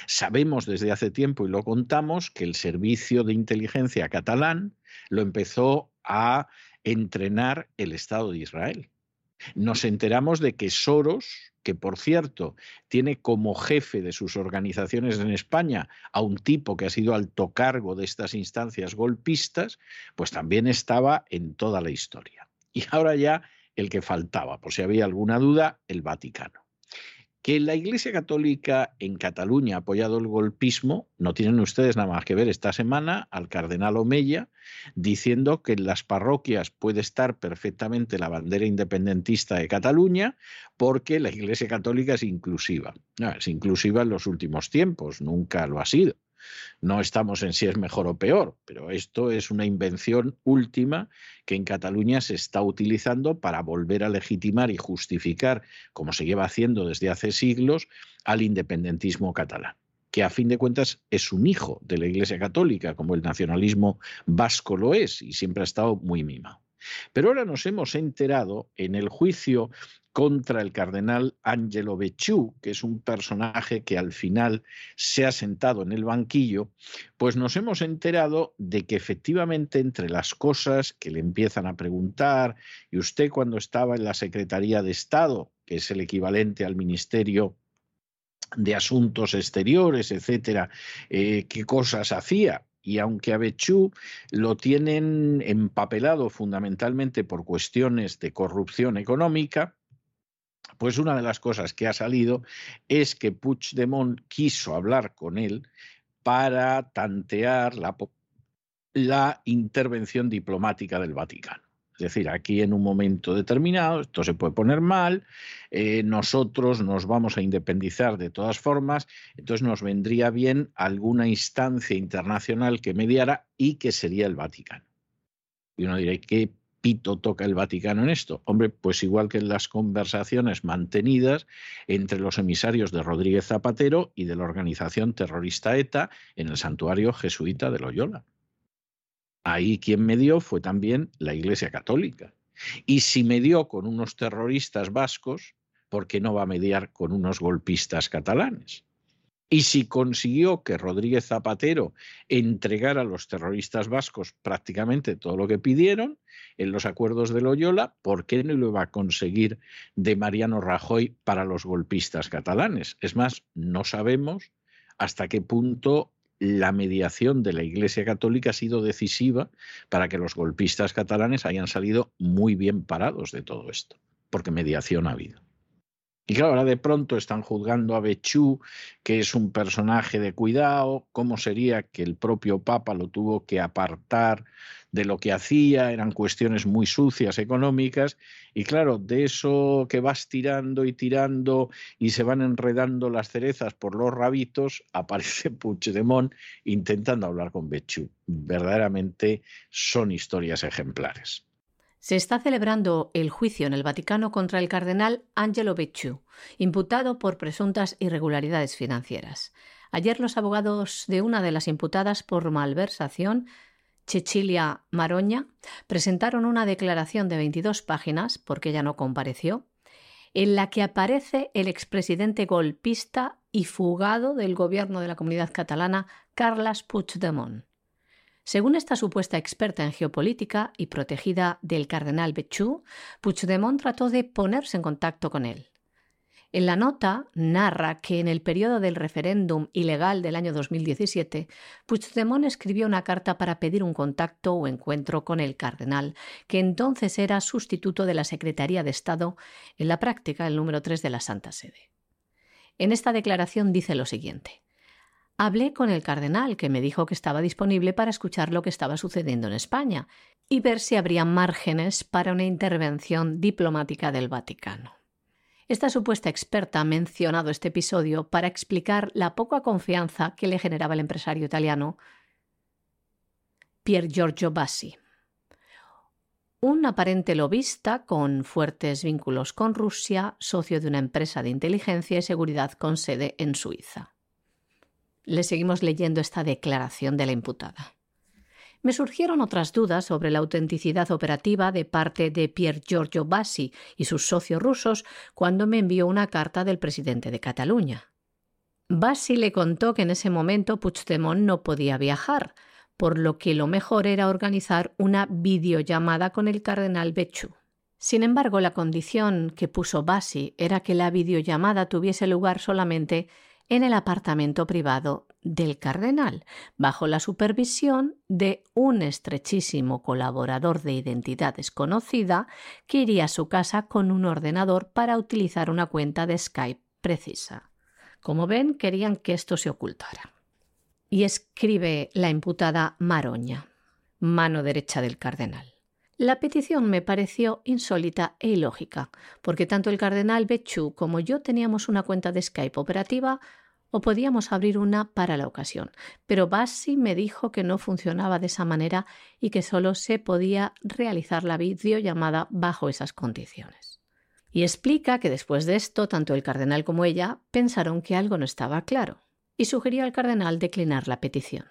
Sabemos desde hace tiempo y lo contamos que el servicio de inteligencia catalán lo empezó a entrenar el Estado de Israel. Nos enteramos de que Soros, que por cierto tiene como jefe de sus organizaciones en España a un tipo que ha sido alto cargo de estas instancias golpistas, pues también estaba en toda la historia. Y ahora ya el que faltaba, por si había alguna duda, el Vaticano. Que la Iglesia Católica en Cataluña ha apoyado el golpismo, no tienen ustedes nada más que ver esta semana al cardenal Omeya diciendo que en las parroquias puede estar perfectamente la bandera independentista de Cataluña porque la Iglesia Católica es inclusiva. es inclusiva en los últimos tiempos, nunca lo ha sido. No estamos en si es mejor o peor, pero esto es una invención última que en Cataluña se está utilizando para volver a legitimar y justificar, como se lleva haciendo desde hace siglos, al independentismo catalán que a fin de cuentas es un hijo de la Iglesia Católica, como el nacionalismo vasco lo es, y siempre ha estado muy mimado. Pero ahora nos hemos enterado en el juicio contra el cardenal Angelo Becciu, que es un personaje que al final se ha sentado en el banquillo, pues nos hemos enterado de que efectivamente entre las cosas que le empiezan a preguntar, y usted cuando estaba en la Secretaría de Estado, que es el equivalente al Ministerio de Asuntos Exteriores, etcétera, eh, qué cosas hacía, y aunque a lo tienen empapelado fundamentalmente por cuestiones de corrupción económica, pues una de las cosas que ha salido es que Puigdemont quiso hablar con él para tantear la, la intervención diplomática del Vaticano. Es decir, aquí en un momento determinado, esto se puede poner mal, eh, nosotros nos vamos a independizar de todas formas, entonces nos vendría bien alguna instancia internacional que mediara y que sería el Vaticano. Y uno dirá, ¿qué pito toca el Vaticano en esto? Hombre, pues igual que en las conversaciones mantenidas entre los emisarios de Rodríguez Zapatero y de la organización terrorista ETA en el santuario jesuita de Loyola. Ahí quien medió fue también la Iglesia Católica. Y si medió con unos terroristas vascos, ¿por qué no va a mediar con unos golpistas catalanes? Y si consiguió que Rodríguez Zapatero entregara a los terroristas vascos prácticamente todo lo que pidieron en los acuerdos de Loyola, ¿por qué no lo iba a conseguir de Mariano Rajoy para los golpistas catalanes? Es más, no sabemos hasta qué punto la mediación de la Iglesia Católica ha sido decisiva para que los golpistas catalanes hayan salido muy bien parados de todo esto, porque mediación ha habido. Y claro, ahora de pronto están juzgando a Bechú, que es un personaje de cuidado, cómo sería que el propio Papa lo tuvo que apartar de lo que hacía, eran cuestiones muy sucias económicas, y claro, de eso que vas tirando y tirando y se van enredando las cerezas por los rabitos, aparece Puigdemont intentando hablar con Bechú. Verdaderamente son historias ejemplares. Se está celebrando el juicio en el Vaticano contra el cardenal Angelo Becciu, imputado por presuntas irregularidades financieras. Ayer los abogados de una de las imputadas por malversación, Cecilia Maroña, presentaron una declaración de 22 páginas, porque ella no compareció, en la que aparece el expresidente golpista y fugado del gobierno de la comunidad catalana, Carles Puigdemont. Según esta supuesta experta en geopolítica y protegida del cardenal Becciu, Puigdemont trató de ponerse en contacto con él. En la nota narra que en el periodo del referéndum ilegal del año 2017, Puigdemont escribió una carta para pedir un contacto o encuentro con el cardenal, que entonces era sustituto de la Secretaría de Estado, en la práctica el número 3 de la Santa Sede. En esta declaración dice lo siguiente. Hablé con el cardenal, que me dijo que estaba disponible para escuchar lo que estaba sucediendo en España y ver si habría márgenes para una intervención diplomática del Vaticano. Esta supuesta experta ha mencionado este episodio para explicar la poca confianza que le generaba el empresario italiano Pier Giorgio Bassi. un aparente lobista con fuertes vínculos con Rusia, socio de una empresa de inteligencia y seguridad con sede en Suiza. Le seguimos leyendo esta declaración de la imputada. Me surgieron otras dudas sobre la autenticidad operativa de parte de Pier Giorgio Bassi y sus socios rusos cuando me envió una carta del presidente de Cataluña. Bassi le contó que en ese momento Puigdemont no podía viajar, por lo que lo mejor era organizar una videollamada con el cardenal Bechu. Sin embargo, la condición que puso Bassi era que la videollamada tuviese lugar solamente en el apartamento privado del cardenal, bajo la supervisión de un estrechísimo colaborador de identidad desconocida que iría a su casa con un ordenador para utilizar una cuenta de Skype precisa. Como ven, querían que esto se ocultara y escribe la imputada Maroña, mano derecha del cardenal. La petición me pareció insólita e ilógica, porque tanto el cardenal Bechu como yo teníamos una cuenta de Skype operativa o podíamos abrir una para la ocasión, pero Bassi me dijo que no funcionaba de esa manera y que solo se podía realizar la videollamada bajo esas condiciones. Y explica que después de esto, tanto el cardenal como ella pensaron que algo no estaba claro y sugirió al cardenal declinar la petición,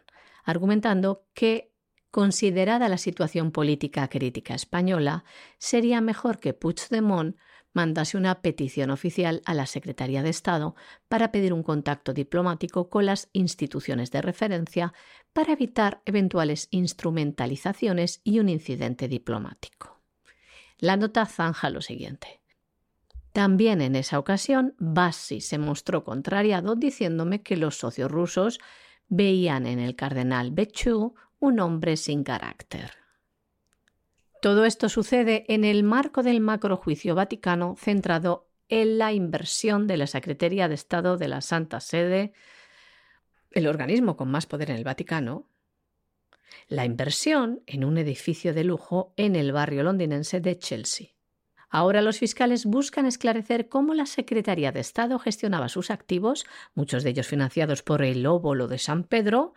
argumentando que, considerada la situación política crítica española, sería mejor que Puigdemont mandase una petición oficial a la Secretaría de Estado para pedir un contacto diplomático con las instituciones de referencia para evitar eventuales instrumentalizaciones y un incidente diplomático. La nota zanja lo siguiente. También en esa ocasión, Bassi se mostró contrariado diciéndome que los socios rusos veían en el cardenal Bechu un hombre sin carácter. Todo esto sucede en el marco del macrojuicio vaticano centrado en la inversión de la Secretaría de Estado de la Santa Sede, el organismo con más poder en el Vaticano, la inversión en un edificio de lujo en el barrio londinense de Chelsea. Ahora los fiscales buscan esclarecer cómo la Secretaría de Estado gestionaba sus activos, muchos de ellos financiados por el óvulo de San Pedro,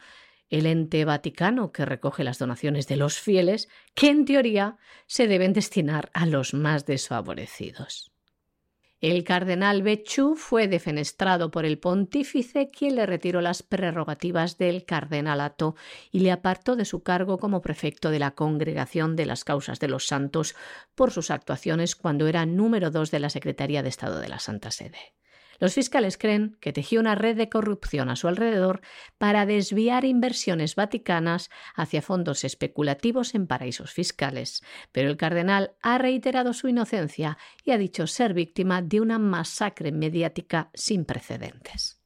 el ente vaticano que recoge las donaciones de los fieles, que en teoría se deben destinar a los más desfavorecidos. El cardenal Bechu fue defenestrado por el pontífice, quien le retiró las prerrogativas del cardenalato y le apartó de su cargo como prefecto de la Congregación de las Causas de los Santos por sus actuaciones cuando era número dos de la Secretaría de Estado de la Santa Sede. Los fiscales creen que tejió una red de corrupción a su alrededor para desviar inversiones vaticanas hacia fondos especulativos en paraísos fiscales, pero el cardenal ha reiterado su inocencia y ha dicho ser víctima de una masacre mediática sin precedentes.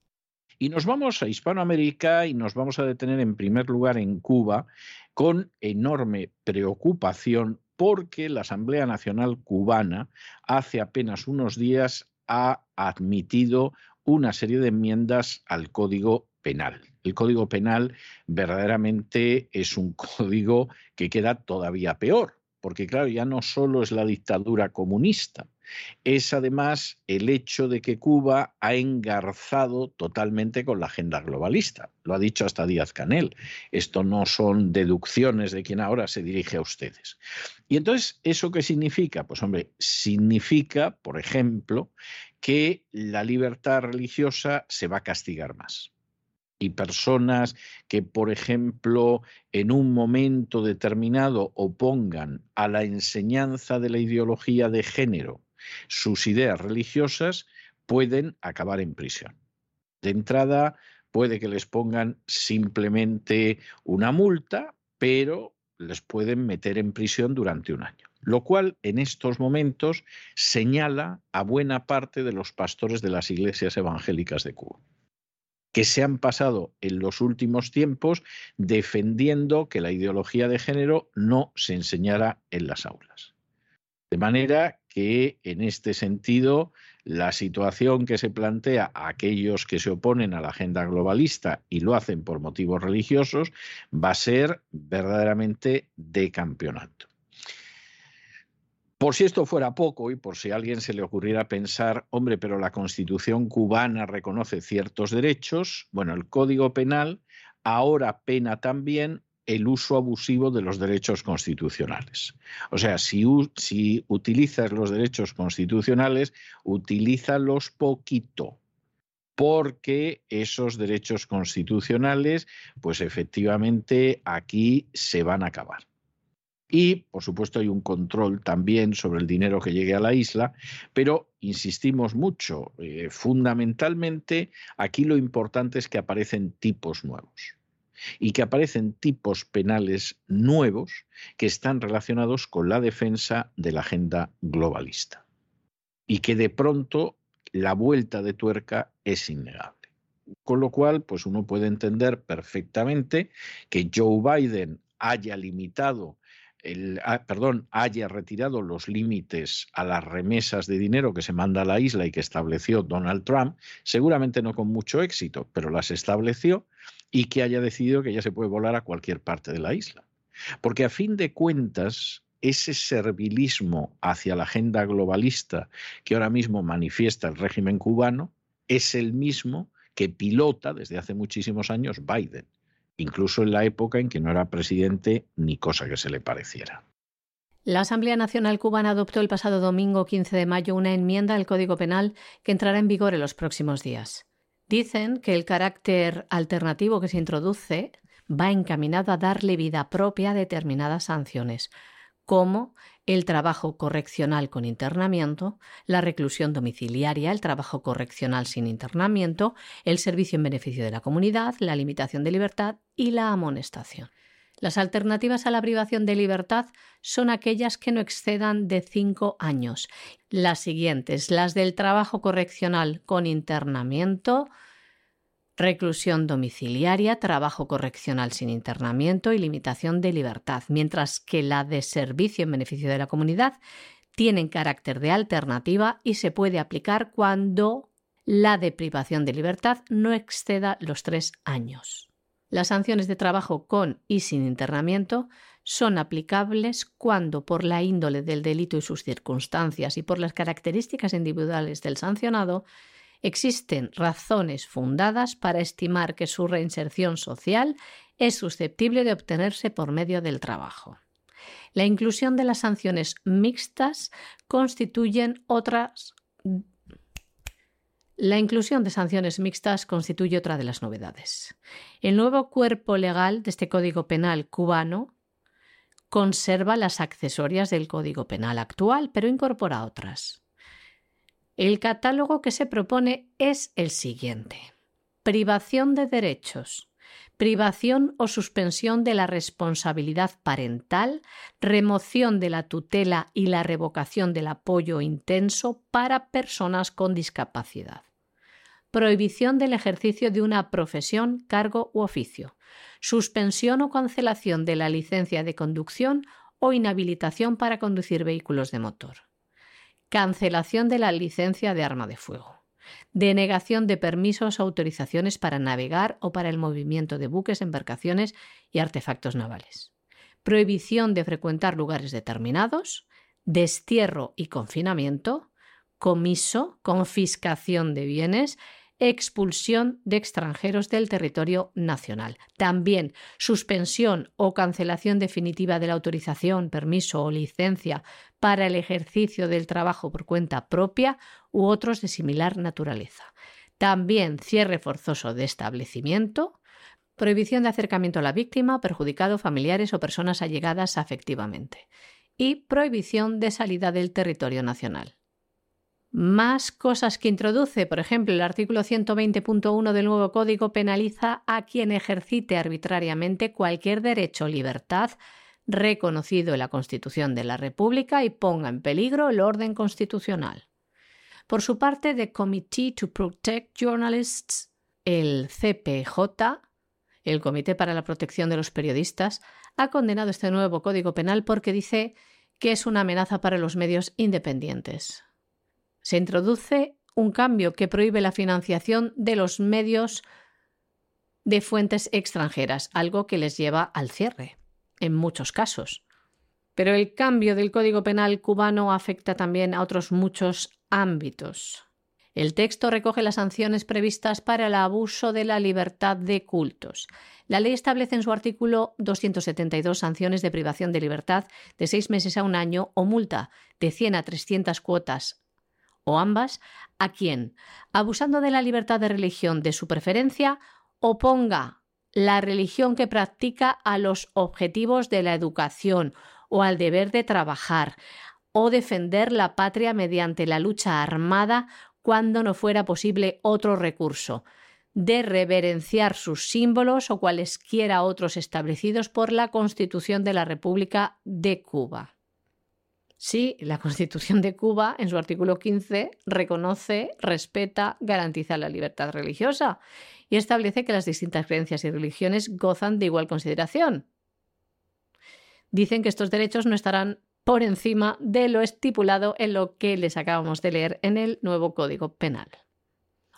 Y nos vamos a Hispanoamérica y nos vamos a detener en primer lugar en Cuba con enorme preocupación porque la Asamblea Nacional cubana hace apenas unos días ha admitido una serie de enmiendas al Código Penal. El Código Penal verdaderamente es un código que queda todavía peor, porque claro, ya no solo es la dictadura comunista, es además el hecho de que Cuba ha engarzado totalmente con la agenda globalista. Lo ha dicho hasta Díaz Canel. Esto no son deducciones de quien ahora se dirige a ustedes. Y entonces, ¿eso qué significa? Pues hombre, significa, por ejemplo, que la libertad religiosa se va a castigar más y personas que, por ejemplo, en un momento determinado opongan a la enseñanza de la ideología de género sus ideas religiosas, pueden acabar en prisión. De entrada, puede que les pongan simplemente una multa, pero les pueden meter en prisión durante un año. Lo cual en estos momentos señala a buena parte de los pastores de las iglesias evangélicas de Cuba que se han pasado en los últimos tiempos defendiendo que la ideología de género no se enseñara en las aulas. De manera que en este sentido la situación que se plantea a aquellos que se oponen a la agenda globalista y lo hacen por motivos religiosos va a ser verdaderamente de campeonato. Por si esto fuera poco y por si a alguien se le ocurriera pensar, hombre, pero la constitución cubana reconoce ciertos derechos, bueno, el Código Penal ahora pena también el uso abusivo de los derechos constitucionales. O sea, si, utilizas los derechos constitucionales, utilízalos poquito, porque esos derechos constitucionales, pues efectivamente aquí se van a acabar. Y, por supuesto, hay un control también sobre el dinero que llegue a la isla, pero insistimos mucho, eh, fundamentalmente aquí lo importante es que aparecen tipos nuevos y que aparecen tipos penales nuevos que están relacionados con la defensa de la agenda globalista y que de pronto la vuelta de tuerca es innegable. Con lo cual, pues uno puede entender perfectamente que Joe Biden haya limitado Ah, perdón, haya retirado los límites a las remesas de dinero que se manda a la isla y que estableció Donald Trump, seguramente no con mucho éxito, pero las estableció y que haya decidido que ya se puede volar a cualquier parte de la isla. Porque a fin de cuentas, ese servilismo hacia la agenda globalista que ahora mismo manifiesta el régimen cubano es el mismo que pilota desde hace muchísimos años Biden incluso en la época en que no era presidente ni cosa que se le pareciera. La Asamblea Nacional Cubana adoptó el pasado domingo 15 de mayo una enmienda al Código Penal que entrará en vigor en los próximos días. Dicen que el carácter alternativo que se introduce va encaminado a darle vida propia a determinadas sanciones, como el trabajo correccional con internamiento, la reclusión domiciliaria, el trabajo correccional sin internamiento, el servicio en beneficio de la comunidad, la limitación de libertad y la amonestación. Las alternativas a la privación de libertad son aquellas que no excedan de cinco años. Las siguientes, las del trabajo correccional con internamiento, reclusión domiciliaria, trabajo correccional sin internamiento y limitación de libertad, mientras que la de servicio en beneficio de la comunidad tienen carácter de alternativa y se puede aplicar cuando la de privación de libertad no exceda los tres años. Las sanciones de trabajo con y sin internamiento son aplicables cuando, por la índole del delito y sus circunstancias y por las características individuales del sancionado, existen razones fundadas para estimar que su reinserción social es susceptible de obtenerse por medio del trabajo. La inclusión de las sanciones mixtas constituyen otras la inclusión de sanciones mixtas constituye otra de las novedades. El nuevo cuerpo legal de este Código Penal cubano conserva las accesorias del Código Penal actual, pero incorpora otras. El catálogo que se propone es el siguiente. Privación de derechos, privación o suspensión de la responsabilidad parental, remoción de la tutela y la revocación del apoyo intenso para personas con discapacidad. Prohibición del ejercicio de una profesión, cargo u oficio. Suspensión o cancelación de la licencia de conducción o inhabilitación para conducir vehículos de motor cancelación de la licencia de arma de fuego, denegación de permisos o autorizaciones para navegar o para el movimiento de buques, embarcaciones y artefactos navales, prohibición de frecuentar lugares determinados, destierro y confinamiento, comiso, confiscación de bienes expulsión de extranjeros del territorio nacional. También suspensión o cancelación definitiva de la autorización, permiso o licencia para el ejercicio del trabajo por cuenta propia u otros de similar naturaleza. También cierre forzoso de establecimiento, prohibición de acercamiento a la víctima, perjudicado, familiares o personas allegadas afectivamente, y prohibición de salida del territorio nacional más cosas que introduce. Por ejemplo, el artículo 120.1 del nuevo código penaliza a quien ejercite arbitrariamente cualquier derecho o libertad reconocido en la Constitución de la República y ponga en peligro el orden constitucional. Por su parte, The Committee to Protect Journalists, el CPJ, el Comité para la Protección de los Periodistas, ha condenado este nuevo Código Penal porque dice que es una amenaza para los medios independientes se introduce un cambio que prohíbe la financiación de los medios de fuentes extranjeras, algo que les lleva al cierre, en muchos casos. Pero el cambio del Código Penal cubano afecta también a otros muchos ámbitos. El texto recoge las sanciones previstas para el abuso de la libertad de cultos. La ley establece en su artículo 272 sanciones de privación de libertad de seis meses a un año o multa de 100 a 300 cuotas o ambas a quien, abusando de la libertad de religión de su preferencia, oponga la religión que practica a los objetivos de la educación o al deber de trabajar o defender la patria mediante la lucha armada cuando no fuera posible otro recurso, de reverenciar sus símbolos o cualesquiera otros establecidos por la Constitución de la República de Cuba. Sí, la Constitución de Cuba, en su artículo 15, reconoce, respeta, garantiza la libertad religiosa y establece que las distintas creencias y religiones gozan de igual consideración. Dicen que estos derechos no estarán por encima de lo estipulado en lo que les acabamos de leer en el nuevo Código Penal.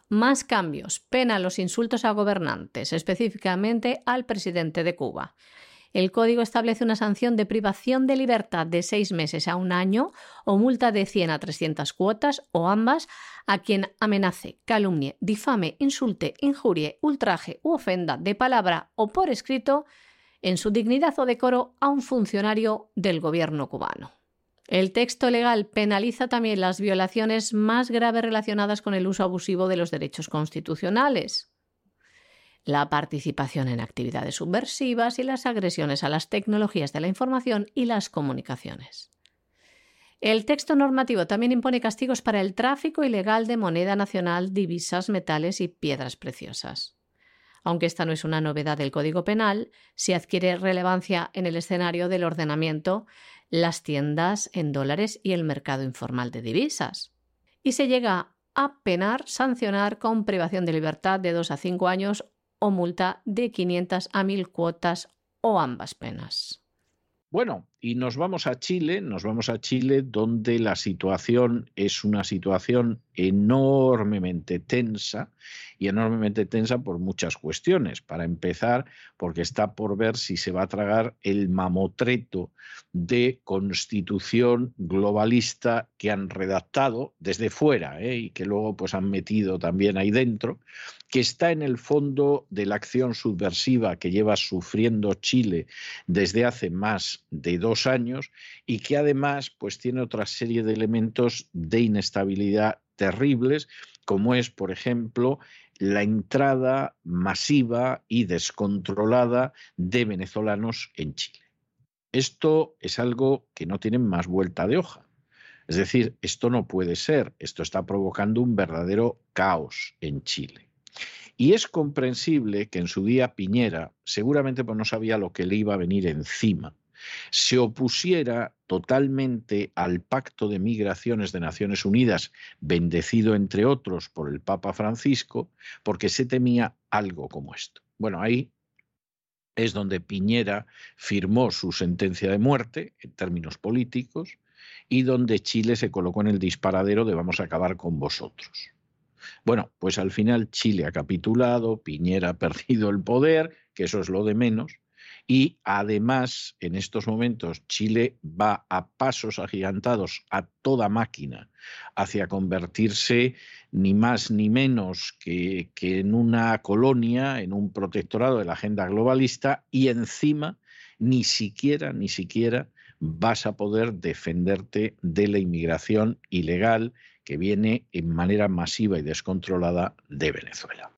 Más cambios. Pena los insultos a gobernantes, específicamente al presidente de Cuba. El código establece una sanción de privación de libertad de seis meses a un año o multa de 100 a 300 cuotas o ambas a quien amenace, calumnie, difame, insulte, injurie, ultraje u ofenda de palabra o por escrito en su dignidad o decoro a un funcionario del gobierno cubano. El texto legal penaliza también las violaciones más graves relacionadas con el uso abusivo de los derechos constitucionales la participación en actividades subversivas y las agresiones a las tecnologías de la información y las comunicaciones. El texto normativo también impone castigos para el tráfico ilegal de moneda nacional, divisas, metales y piedras preciosas. Aunque esta no es una novedad del Código Penal, si adquiere relevancia en el escenario del ordenamiento las tiendas en dólares y el mercado informal de divisas. Y se llega a penar, sancionar con privación de libertad de dos a cinco años o multa de 500 a 1000 cuotas o ambas penas. Bueno, y nos vamos a Chile, nos vamos a Chile donde la situación es una situación enormemente tensa y enormemente tensa por muchas cuestiones. Para empezar, porque está por ver si se va a tragar el mamotreto de constitución globalista que han redactado desde fuera ¿eh? y que luego pues han metido también ahí dentro, que está en el fondo de la acción subversiva que lleva sufriendo Chile desde hace más de dos años y que además pues tiene otra serie de elementos de inestabilidad terribles, como es, por ejemplo, la entrada masiva y descontrolada de venezolanos en Chile. Esto es algo que no tiene más vuelta de hoja. Es decir, esto no puede ser, esto está provocando un verdadero caos en Chile. Y es comprensible que en su día Piñera, seguramente pues no sabía lo que le iba a venir encima, se opusiera totalmente al Pacto de Migraciones de Naciones Unidas, bendecido entre otros por el Papa Francisco, porque se temía algo como esto. Bueno, ahí es donde Piñera firmó su sentencia de muerte en términos políticos y donde Chile se colocó en el disparadero de vamos a acabar con vosotros. Bueno, pues al final Chile ha capitulado, Piñera ha perdido el poder, que eso es lo de menos, y además, en estos momentos, Chile va a pasos agigantados a toda máquina hacia convertirse ni más ni menos que, que en una colonia, en un protectorado de la agenda globalista y encima ni siquiera, ni siquiera vas a poder defenderte de la inmigración ilegal que viene en manera masiva y descontrolada de Venezuela.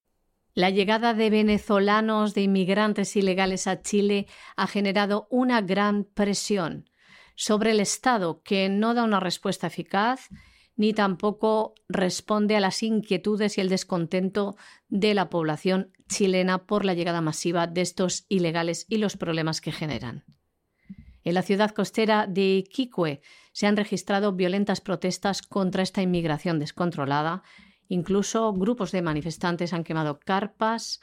La llegada de venezolanos, de inmigrantes ilegales a Chile ha generado una gran presión sobre el Estado, que no da una respuesta eficaz ni tampoco responde a las inquietudes y el descontento de la población chilena por la llegada masiva de estos ilegales y los problemas que generan. En la ciudad costera de Iquique se han registrado violentas protestas contra esta inmigración descontrolada Incluso grupos de manifestantes han quemado carpas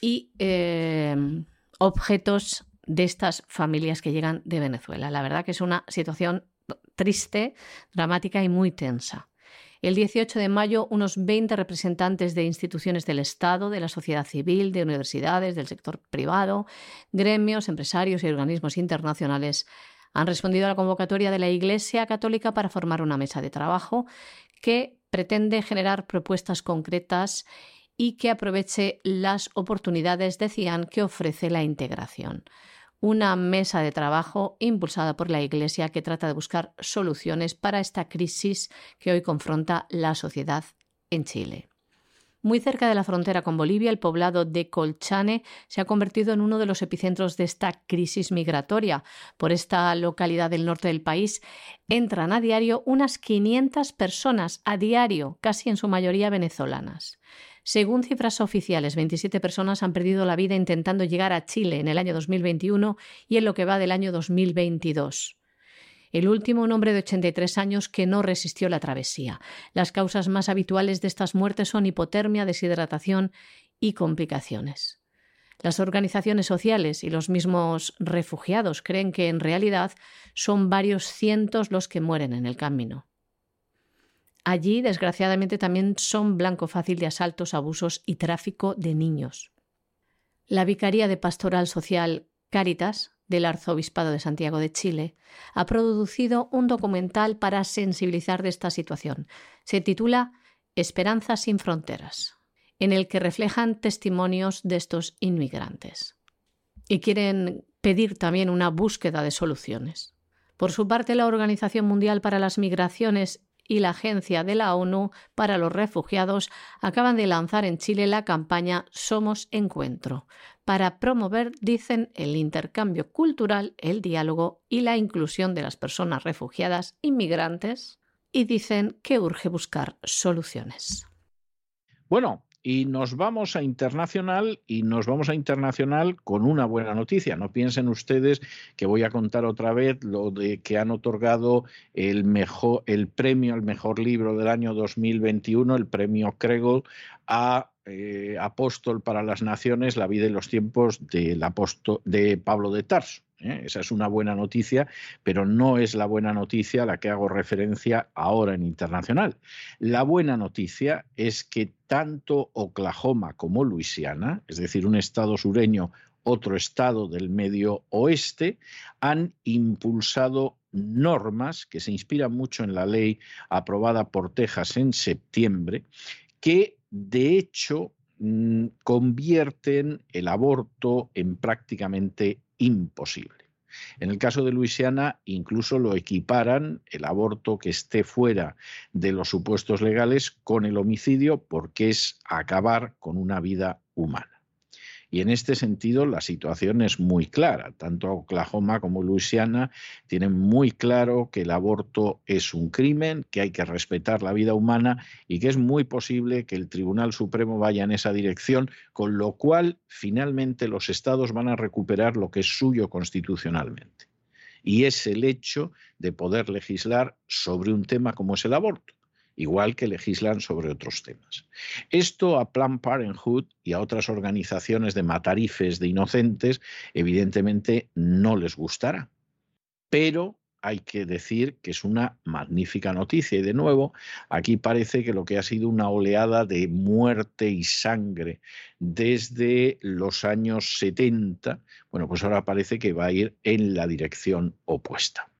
y eh, objetos de estas familias que llegan de Venezuela. La verdad que es una situación triste, dramática y muy tensa. El 18 de mayo, unos 20 representantes de instituciones del Estado, de la sociedad civil, de universidades, del sector privado, gremios, empresarios y organismos internacionales han respondido a la convocatoria de la Iglesia Católica para formar una mesa de trabajo que pretende generar propuestas concretas y que aproveche las oportunidades, decían, que ofrece la integración. Una mesa de trabajo impulsada por la Iglesia que trata de buscar soluciones para esta crisis que hoy confronta la sociedad en Chile. Muy cerca de la frontera con Bolivia, el poblado de Colchane se ha convertido en uno de los epicentros de esta crisis migratoria. Por esta localidad del norte del país entran a diario unas 500 personas a diario, casi en su mayoría venezolanas. Según cifras oficiales, 27 personas han perdido la vida intentando llegar a Chile en el año 2021 y en lo que va del año 2022 el último un hombre de 83 años que no resistió la travesía. Las causas más habituales de estas muertes son hipotermia, deshidratación y complicaciones. Las organizaciones sociales y los mismos refugiados creen que en realidad son varios cientos los que mueren en el camino. Allí, desgraciadamente, también son blanco fácil de asaltos, abusos y tráfico de niños. La Vicaría de Pastoral Social Cáritas del Arzobispado de Santiago de Chile, ha producido un documental para sensibilizar de esta situación. Se titula Esperanza sin fronteras, en el que reflejan testimonios de estos inmigrantes. Y quieren pedir también una búsqueda de soluciones. Por su parte, la Organización Mundial para las Migraciones y la Agencia de la ONU para los Refugiados acaban de lanzar en Chile la campaña Somos Encuentro, para promover, dicen, el intercambio cultural, el diálogo y la inclusión de las personas refugiadas inmigrantes, y dicen que urge buscar soluciones. Bueno, y nos vamos a internacional y nos vamos a internacional con una buena noticia. No piensen ustedes que voy a contar otra vez lo de que han otorgado el mejor el premio al mejor libro del año 2021, el premio Kregel a eh, apóstol para las naciones, la vida y los tiempos del apóstol de Pablo de Tarso. ¿Eh? Esa es una buena noticia, pero no es la buena noticia a la que hago referencia ahora en internacional. La buena noticia es que tanto Oklahoma como Luisiana, es decir, un estado sureño, otro estado del medio oeste, han impulsado normas que se inspiran mucho en la ley aprobada por Texas en septiembre, que de hecho mm, convierten el aborto en prácticamente imposible. En el caso de Luisiana, incluso lo equiparan el aborto que esté fuera de los supuestos legales con el homicidio porque es acabar con una vida humana. Y en este sentido la situación es muy clara. Tanto Oklahoma como Luisiana tienen muy claro que el aborto es un crimen, que hay que respetar la vida humana y que es muy posible que el Tribunal Supremo vaya en esa dirección, con lo cual finalmente los estados van a recuperar lo que es suyo constitucionalmente. Y es el hecho de poder legislar sobre un tema como es el aborto igual que legislan sobre otros temas. Esto a Planned Parenthood y a otras organizaciones de matarifes de inocentes evidentemente no les gustará. Pero hay que decir que es una magnífica noticia. Y de nuevo, aquí parece que lo que ha sido una oleada de muerte y sangre desde los años 70, bueno, pues ahora parece que va a ir en la dirección opuesta.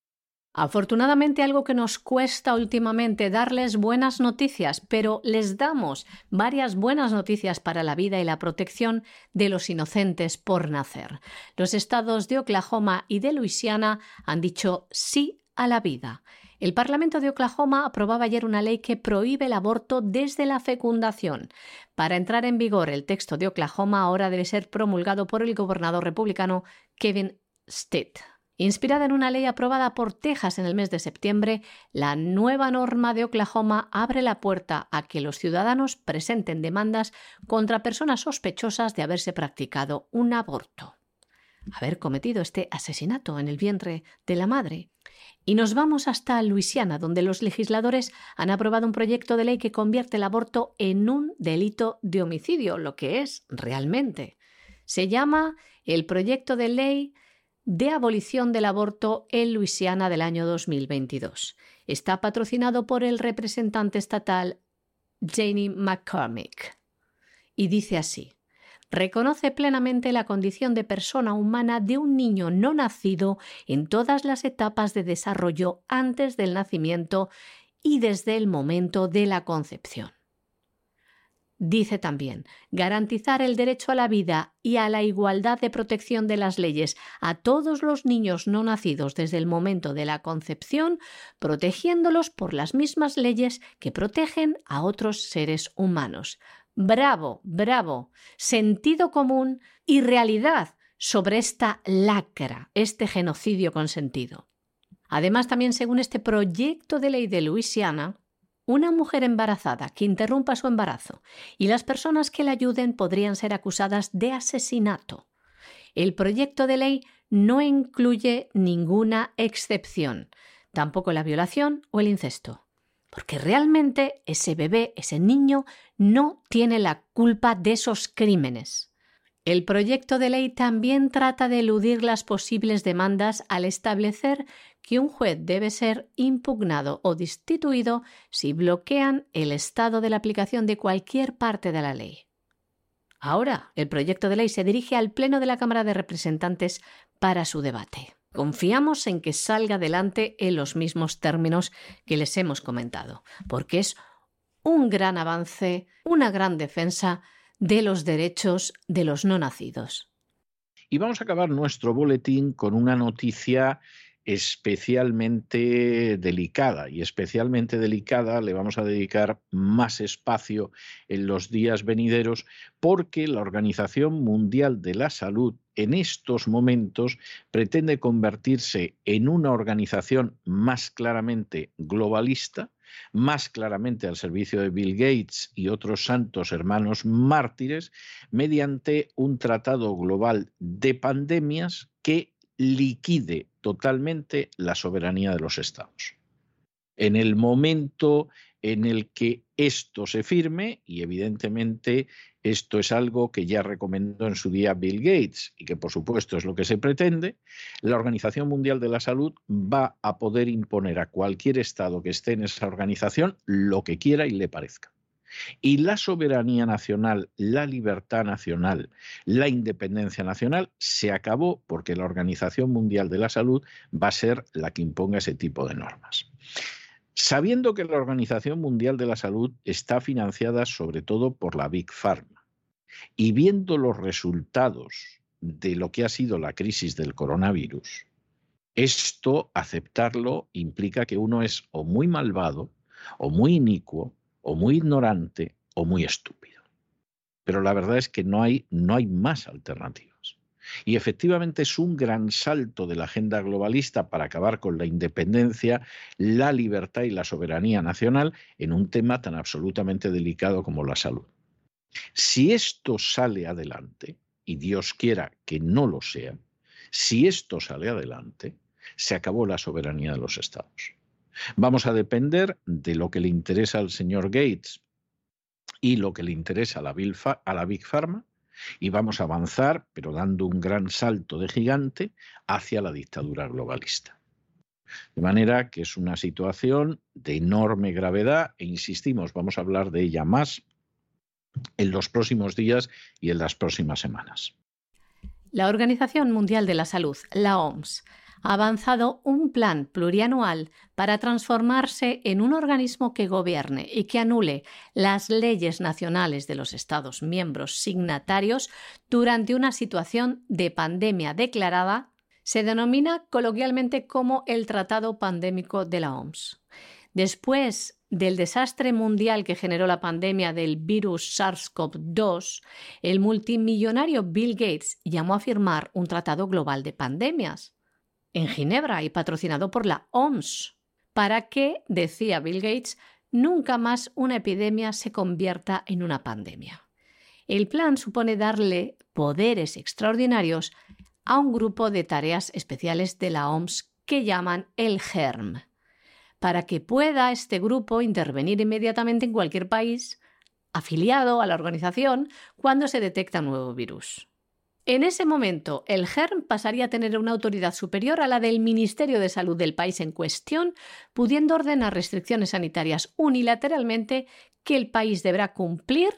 Afortunadamente algo que nos cuesta últimamente darles buenas noticias, pero les damos varias buenas noticias para la vida y la protección de los inocentes por nacer. Los estados de Oklahoma y de Luisiana han dicho sí a la vida. El Parlamento de Oklahoma aprobaba ayer una ley que prohíbe el aborto desde la fecundación. Para entrar en vigor, el texto de Oklahoma ahora debe ser promulgado por el gobernador republicano Kevin Stitt. Inspirada en una ley aprobada por Texas en el mes de septiembre, la nueva norma de Oklahoma abre la puerta a que los ciudadanos presenten demandas contra personas sospechosas de haberse practicado un aborto, haber cometido este asesinato en el vientre de la madre. Y nos vamos hasta Luisiana, donde los legisladores han aprobado un proyecto de ley que convierte el aborto en un delito de homicidio, lo que es realmente. Se llama el proyecto de ley de abolición del aborto en Luisiana del año 2022. Está patrocinado por el representante estatal Janie McCormick y dice así reconoce plenamente la condición de persona humana de un niño no nacido en todas las etapas de desarrollo antes del nacimiento y desde el momento de la concepción. Dice también, garantizar el derecho a la vida y a la igualdad de protección de las leyes a todos los niños no nacidos desde el momento de la concepción, protegiéndolos por las mismas leyes que protegen a otros seres humanos. Bravo, bravo. Sentido común y realidad sobre esta lacra, este genocidio consentido. Además, también según este proyecto de ley de Luisiana, una mujer embarazada que interrumpa su embarazo y las personas que la ayuden podrían ser acusadas de asesinato. El proyecto de ley no incluye ninguna excepción, tampoco la violación o el incesto, porque realmente ese bebé, ese niño, no tiene la culpa de esos crímenes. El proyecto de ley también trata de eludir las posibles demandas al establecer que un juez debe ser impugnado o destituido si bloquean el estado de la aplicación de cualquier parte de la ley. Ahora, el proyecto de ley se dirige al Pleno de la Cámara de Representantes para su debate. Confiamos en que salga adelante en los mismos términos que les hemos comentado, porque es un gran avance, una gran defensa de los derechos de los no nacidos. Y vamos a acabar nuestro boletín con una noticia especialmente delicada y especialmente delicada le vamos a dedicar más espacio en los días venideros porque la Organización Mundial de la Salud en estos momentos pretende convertirse en una organización más claramente globalista, más claramente al servicio de Bill Gates y otros santos hermanos mártires, mediante un tratado global de pandemias que liquide totalmente la soberanía de los estados. En el momento en el que esto se firme, y evidentemente esto es algo que ya recomendó en su día Bill Gates y que por supuesto es lo que se pretende, la Organización Mundial de la Salud va a poder imponer a cualquier Estado que esté en esa organización lo que quiera y le parezca. Y la soberanía nacional, la libertad nacional, la independencia nacional se acabó porque la Organización Mundial de la Salud va a ser la que imponga ese tipo de normas. Sabiendo que la Organización Mundial de la Salud está financiada sobre todo por la Big Pharma, y viendo los resultados de lo que ha sido la crisis del coronavirus, esto, aceptarlo, implica que uno es o muy malvado, o muy inicuo, o muy ignorante, o muy estúpido. Pero la verdad es que no hay, no hay más alternativas. Y efectivamente es un gran salto de la agenda globalista para acabar con la independencia, la libertad y la soberanía nacional en un tema tan absolutamente delicado como la salud. Si esto sale adelante, y Dios quiera que no lo sea, si esto sale adelante, se acabó la soberanía de los estados. Vamos a depender de lo que le interesa al señor Gates y lo que le interesa a la, Big Pharma, y vamos a avanzar, pero dando un gran salto de gigante, hacia la dictadura globalista. De manera que es una situación de enorme gravedad e insistimos, vamos a hablar de ella más en los próximos días y en las próximas semanas. La Organización Mundial de la Salud, la OMS, ha avanzado un plan plurianual para transformarse en un organismo que gobierne y que anule las leyes nacionales de los Estados miembros signatarios durante una situación de pandemia declarada, se denomina coloquialmente como el Tratado Pandémico de la OMS. Después del desastre mundial que generó la pandemia del virus SARS-CoV-2, el multimillonario Bill Gates llamó a firmar un tratado global de pandemias en Ginebra y patrocinado por la OMS, para que, decía Bill Gates, nunca más una epidemia se convierta en una pandemia. El plan supone darle poderes extraordinarios a un grupo de tareas especiales de la OMS que llaman el GERM, para que pueda este grupo intervenir inmediatamente en cualquier país afiliado a la organización cuando se detecta un nuevo virus. En ese momento, el GERM pasaría a tener una autoridad superior a la del Ministerio de Salud del país en cuestión, pudiendo ordenar restricciones sanitarias unilateralmente que el país deberá cumplir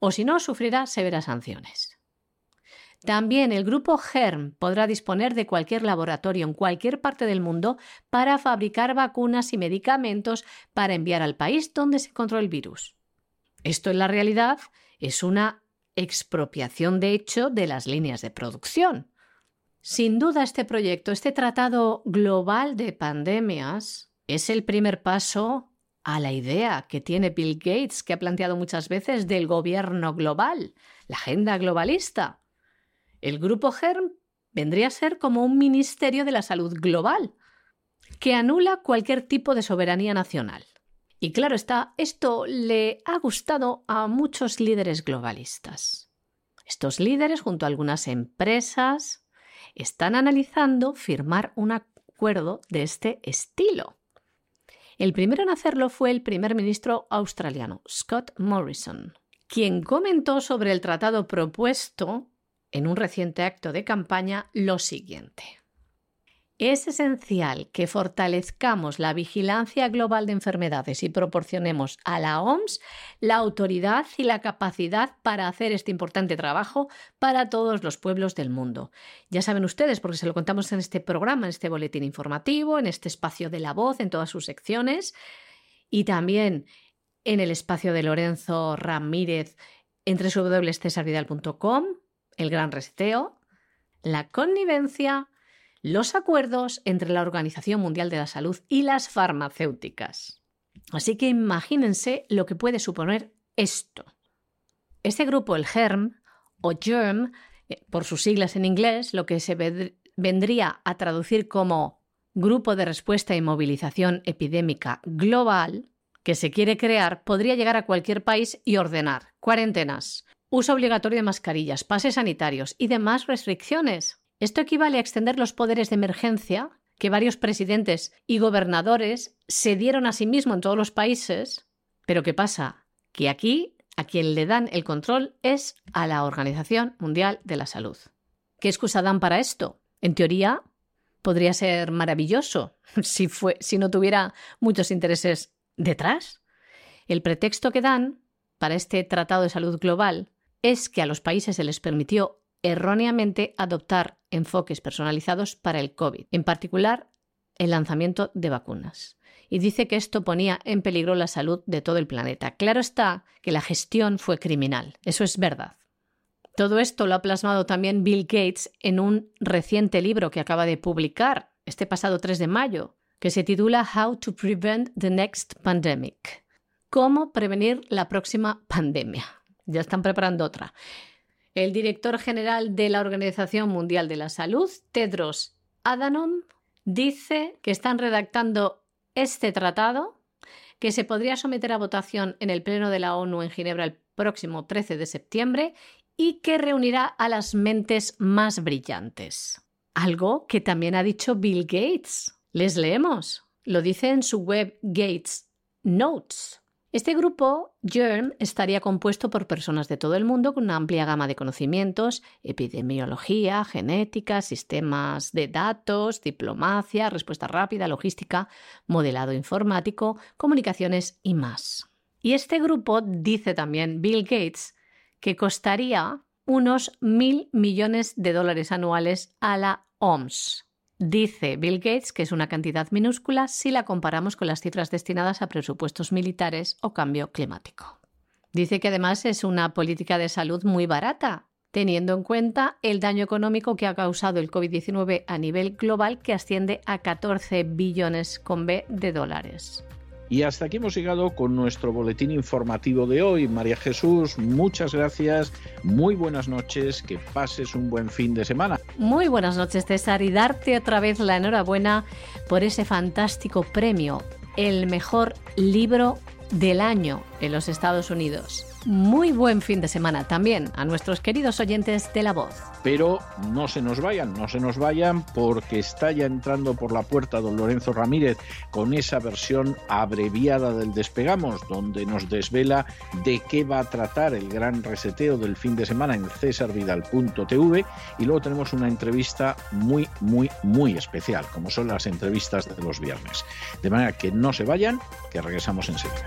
o si no, sufrirá severas sanciones. También el grupo GERM podrá disponer de cualquier laboratorio en cualquier parte del mundo para fabricar vacunas y medicamentos para enviar al país donde se encontró el virus. Esto en la realidad es una expropiación de hecho de las líneas de producción. Sin duda este proyecto, este tratado global de pandemias, es el primer paso a la idea que tiene Bill Gates, que ha planteado muchas veces del gobierno global, la agenda globalista. El grupo GERM vendría a ser como un ministerio de la salud global, que anula cualquier tipo de soberanía nacional. Y claro está, esto le ha gustado a muchos líderes globalistas. Estos líderes, junto a algunas empresas, están analizando firmar un acuerdo de este estilo. El primero en hacerlo fue el primer ministro australiano, Scott Morrison, quien comentó sobre el tratado propuesto en un reciente acto de campaña lo siguiente. Es esencial que fortalezcamos la vigilancia global de enfermedades y proporcionemos a la OMS la autoridad y la capacidad para hacer este importante trabajo para todos los pueblos del mundo. Ya saben ustedes, porque se lo contamos en este programa, en este boletín informativo, en este espacio de la voz, en todas sus secciones y también en el espacio de Lorenzo Ramírez en www.cesarvidal.com, el gran reseteo, la connivencia, los acuerdos entre la Organización Mundial de la Salud y las farmacéuticas. Así que imagínense lo que puede suponer esto. Este grupo, el GERM o GERM, eh, por sus siglas en inglés, lo que se vendría a traducir como Grupo de Respuesta y Movilización Epidémica Global, que se quiere crear, podría llegar a cualquier país y ordenar cuarentenas, uso obligatorio de mascarillas, pases sanitarios y demás restricciones esto equivale a extender los poderes de emergencia que varios presidentes y gobernadores se dieron a sí mismos en todos los países. Pero ¿qué pasa? Que aquí a quien le dan el control es a la Organización Mundial de la Salud. ¿Qué excusa dan para esto? En teoría, podría ser maravilloso si, si no tuviera muchos intereses detrás. El pretexto que dan para este Tratado de Salud Global es que a los países se les permitió erróneamente adoptar enfoques personalizados para el COVID, en particular el lanzamiento de vacunas. Y dice que esto ponía en peligro la salud de todo el planeta. Claro está que la gestión fue criminal, eso es verdad. Todo esto lo ha plasmado también Bill Gates en un reciente libro que acaba de publicar este pasado 3 de mayo, que se titula How to Prevent the Next Pandemic. ¿Cómo prevenir la próxima pandemia? Ya están preparando otra. El director general de la Organización Mundial de la Salud, Tedros Adhanom, dice que están redactando este tratado que se podría someter a votación en el Pleno de la ONU en Ginebra el próximo 13 de septiembre y que reunirá a las mentes más brillantes. Algo que también ha dicho Bill Gates. Les leemos. Lo dice en su web Gates Notes. Este grupo, GERM, estaría compuesto por personas de todo el mundo con una amplia gama de conocimientos, epidemiología, genética, sistemas de datos, diplomacia, respuesta rápida, logística, modelado informático, comunicaciones y más. Y este grupo, dice también Bill Gates, que costaría unos mil millones de dólares anuales a la OMS, Dice Bill Gates que es una cantidad minúscula si la comparamos con las cifras destinadas a presupuestos militares o cambio climático. Dice que además es una política de salud muy barata, teniendo en cuenta el daño económico que ha causado el COVID-19 a nivel global que asciende a 14 billones con B de dólares. Y hasta aquí hemos llegado con nuestro boletín informativo de hoy. María Jesús, muchas gracias, muy buenas noches, que pases un buen fin de semana. Muy buenas noches, César, y darte otra vez la enhorabuena por ese fantástico premio, el mejor libro del año en los Estados Unidos. Muy buen fin de semana también a nuestros queridos oyentes de La Voz. Pero no se nos vayan, no se nos vayan porque está ya entrando por la puerta don Lorenzo Ramírez con esa versión abreviada del Despegamos, donde nos desvela de qué va a tratar el gran reseteo del fin de semana en cesarvidal.tv y luego tenemos una entrevista muy, muy, muy especial, como son las entrevistas de los viernes. De manera que no se vayan, que regresamos enseguida.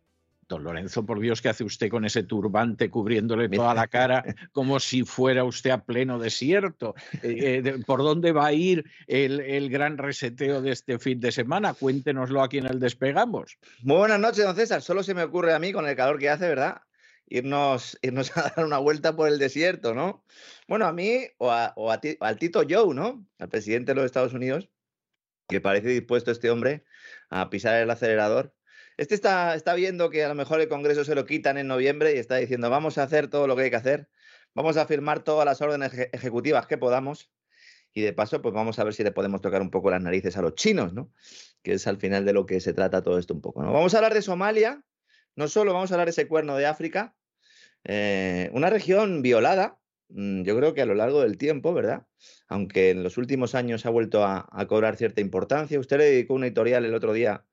Don Lorenzo, por Dios, ¿qué hace usted con ese turbante cubriéndole toda la cara como si fuera usted a pleno desierto? Eh, eh, ¿Por dónde va a ir el, gran reseteo de este fin de semana? Cuéntenoslo aquí en el Despegamos. Muy buenas noches, don César. Solo se me ocurre a mí, con el calor que hace, ¿verdad? Irnos, irnos a dar una vuelta por el desierto, ¿no? Bueno, a mí o, o al Tito Joe, ¿no? Al presidente de los Estados Unidos, que parece dispuesto este hombre a pisar el acelerador este está, está viendo que a lo mejor el Congreso se lo quitan en noviembre y está diciendo, vamos a hacer todo lo que hay que hacer, vamos a firmar todas las órdenes ejecutivas que podamos y de paso, pues vamos a ver si le podemos tocar un poco las narices a los chinos, ¿no? Que es al final de lo que se trata todo esto un poco, ¿no? Vamos a hablar de Somalia, no solo vamos a hablar de ese cuerno de África, eh, una región violada, mm, yo creo que a lo largo del tiempo, ¿verdad? Aunque en los últimos años ha vuelto a, cobrar cierta importancia. Usted le dedicó una editorial el otro día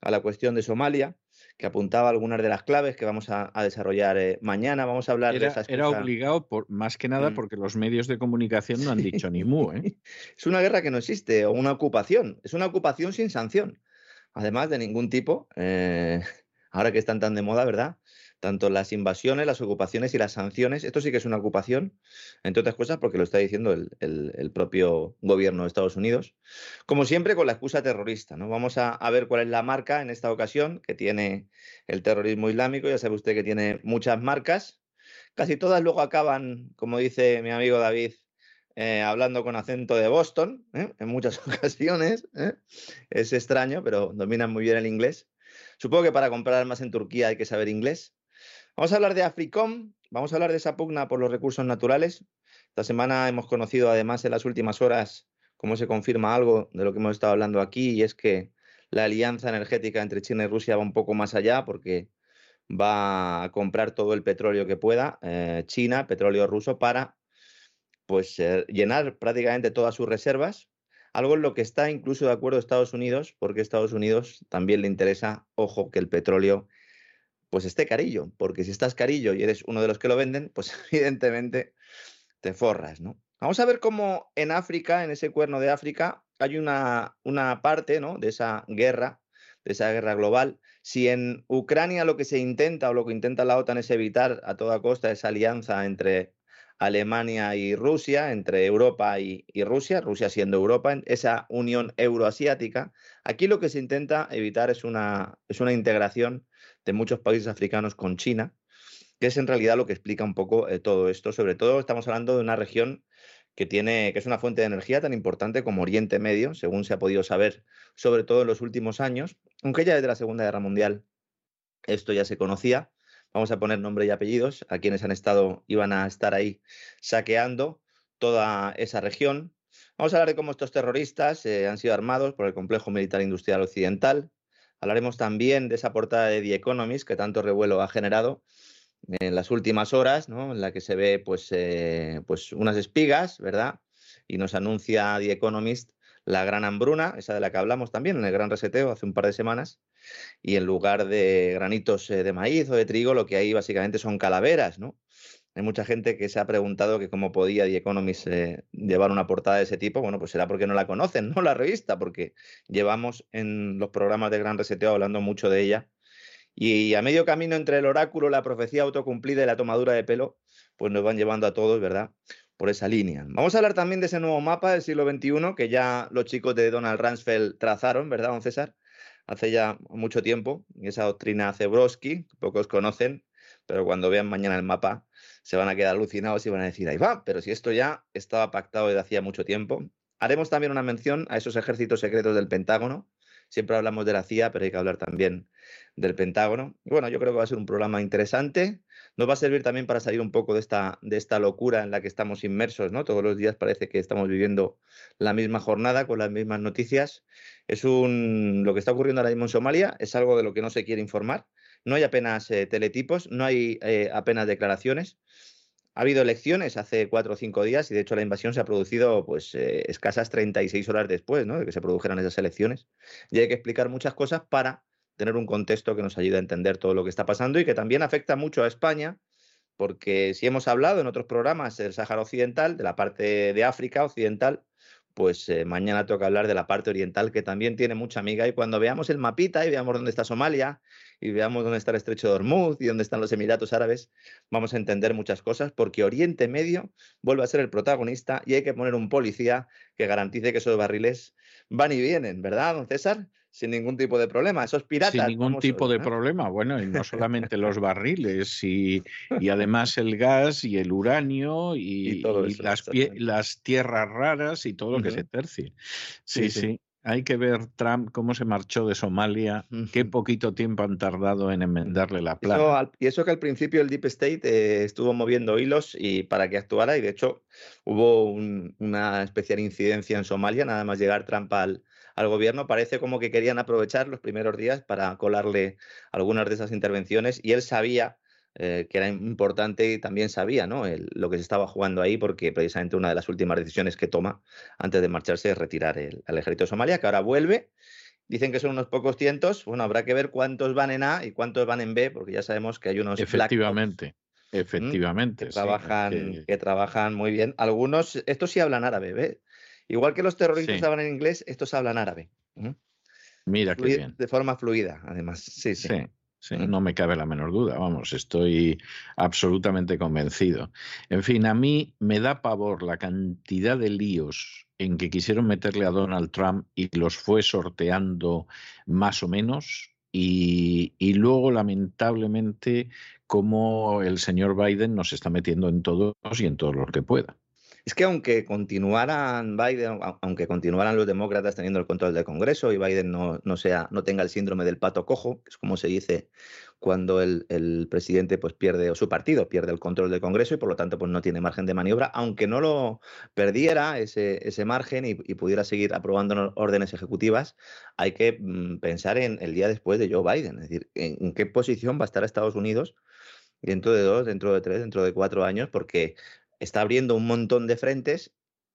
a la cuestión de Somalia, que apuntaba algunas de las claves que vamos a, desarrollar eh, mañana. Vamos a hablar era, de esas Era obligado, por, más que nada, mm. porque los medios de comunicación no han dicho ni mu. ¿eh? es una guerra que no existe, o una ocupación. Es una ocupación sin sanción. Además de ningún tipo, eh, ahora que están tan de moda, ¿verdad? tanto las invasiones, las ocupaciones y las sanciones. Esto sí que es una ocupación, entre otras cosas, porque lo está diciendo el, propio gobierno de Estados Unidos. Como siempre, con la excusa terrorista. ¿no? Vamos a, ver cuál es la marca en esta ocasión que tiene el terrorismo islámico. Ya sabe usted que tiene muchas marcas. Casi todas luego acaban, como dice mi amigo David, eh, hablando con acento de Boston, ¿eh? en muchas ocasiones. ¿eh? Es extraño, pero dominan muy bien el inglés. Supongo que para comprar armas en Turquía hay que saber inglés. Vamos a hablar de Africom, vamos a hablar de esa pugna por los recursos naturales. Esta semana hemos conocido además en las últimas horas cómo se confirma algo de lo que hemos estado hablando aquí y es que la alianza energética entre China y Rusia va un poco más allá porque va a comprar todo el petróleo que pueda eh, China, petróleo ruso, para pues eh, llenar prácticamente todas sus reservas, algo en lo que está incluso de acuerdo Estados Unidos, porque a Estados Unidos también le interesa, ojo, que el petróleo pues esté carillo, porque si estás carillo y eres uno de los que lo venden, pues evidentemente te forras, ¿no? Vamos a ver cómo en África, en ese cuerno de África, hay una, una parte ¿no? de esa guerra, de esa guerra global. Si en Ucrania lo que se intenta o lo que intenta la OTAN es evitar a toda costa esa alianza entre Alemania y Rusia, entre Europa y, Rusia, Rusia siendo Europa, esa unión euroasiática. Aquí lo que se intenta evitar es una, es una integración de muchos países africanos con China, que es en realidad lo que explica un poco eh, todo esto. Sobre todo estamos hablando de una región que tiene, que es una fuente de energía tan importante como Oriente Medio, según se ha podido saber, sobre todo en los últimos años, aunque ya desde la Segunda Guerra Mundial esto ya se conocía. Vamos a poner nombre y apellidos a quienes han estado, iban a estar ahí saqueando toda esa región. Vamos a hablar de cómo estos terroristas eh, han sido armados por el complejo militar industrial occidental, Hablaremos también de esa portada de The Economist que tanto revuelo ha generado en las últimas horas, ¿no? en la que se ve pues, eh, pues unas espigas, ¿verdad? Y nos anuncia The Economist la gran hambruna, esa de la que hablamos también en el gran reseteo hace un par de semanas, y en lugar de granitos eh, de maíz o de trigo, lo que hay básicamente son calaveras, ¿no? Hay mucha gente que se ha preguntado que cómo podía The Economist eh, llevar una portada de ese tipo. Bueno, pues será porque no la conocen, ¿no? La revista, porque llevamos en los programas de Gran Reseteo hablando mucho de ella. Y a medio camino entre el oráculo, la profecía autocumplida y la tomadura de pelo, pues nos van llevando a todos, ¿verdad? Por esa línea. Vamos a hablar también de ese nuevo mapa del siglo XXI que ya los chicos de Donald Rumsfeld trazaron, ¿verdad, don César? Hace ya mucho tiempo, esa doctrina Zebrowski, pocos conocen, pero cuando vean mañana el mapa se van a quedar alucinados y van a decir, ahí va, pero si esto ya estaba pactado desde hacía mucho tiempo. Haremos también una mención a esos ejércitos secretos del Pentágono, Siempre hablamos de la CIA, pero hay que hablar también del Pentágono. Bueno, yo creo que va a ser un programa interesante. Nos va a servir también para salir un poco de esta, de esta locura en la que estamos inmersos, ¿no? Todos los días parece que estamos viviendo la misma jornada con las mismas noticias. Es un lo que está ocurriendo ahora mismo en Somalia, es algo de lo que no se quiere informar. No hay apenas eh, teletipos, no hay eh, apenas declaraciones. Ha habido elecciones hace cuatro o cinco días y de hecho la invasión se ha producido pues eh, escasas 36 horas después ¿no? de que se produjeran esas elecciones. Y hay que explicar muchas cosas para tener un contexto que nos ayude a entender todo lo que está pasando y que también afecta mucho a España, porque si hemos hablado en otros programas del Sáhara Occidental, de la parte de África Occidental, pues eh, mañana toca hablar de la parte oriental que también tiene mucha amiga y cuando veamos el mapita y veamos dónde está Somalia y veamos dónde está el estrecho de Hormuz y dónde están los Emiratos Árabes, vamos a entender muchas cosas porque Oriente Medio vuelve a ser el protagonista y hay que poner un policía que garantice que esos barriles van y vienen, ¿verdad, don César? Sin ningún tipo de problema. Esos piratas. Sin ningún tipo de problema. Bueno, y no solamente los barriles, y, y, además el gas y el uranio y, las, las, tierras raras y todo lo que se tercie. sí. sí. Hay que ver Trump cómo se marchó de Somalia, qué poquito tiempo han tardado en enmendarle la plata. y eso que al principio el Deep State eh, estuvo moviendo hilos y para que actuara y de hecho hubo una especial incidencia en Somalia, nada más llegar Trump al, al gobierno, parece como que querían aprovechar los primeros días para colarle algunas de esas intervenciones y él sabía eh, que era importante y también sabía ¿no? lo que se estaba jugando ahí porque precisamente una de las últimas decisiones que toma antes de marcharse es retirar el, al ejército de Somalia, que ahora vuelve. Dicen que son unos pocos cientos. Bueno, habrá que ver cuántos van en A y cuántos van en B, porque ya sabemos que hay unos. Efectivamente. Efectivamente. Que, trabajan, que... trabajan muy bien. Algunos, estos sí hablan árabe, ¿ve? Igual que los terroristas hablan en inglés, estos hablan árabe. Mira qué bien. De forma fluida, además. Sí, sí. sí. No me cabe la menor duda, vamos, estoy absolutamente convencido. En fin, a mí me da pavor la cantidad de líos en que quisieron meterle a Donald Trump y los fue sorteando más o menos, y, y, luego, lamentablemente, cómo el señor Biden nos está metiendo en todos y en todos los que pueda. Es que aunque continuaran Biden, aunque continuaran los demócratas teniendo el control del Congreso y Biden no, no, sea, no tenga el síndrome del pato cojo, que es como se dice cuando el, el, presidente pues pierde, o su partido pierde el control del Congreso y por lo tanto pues no tiene margen de maniobra, aunque no lo perdiera ese, ese margen y, pudiera seguir aprobando órdenes ejecutivas, hay que mm, pensar en el día después de Joe Biden, es decir, en qué posición va a estar Estados Unidos dentro de dos, dentro de tres, dentro de cuatro años, porque está abriendo un montón de frentes.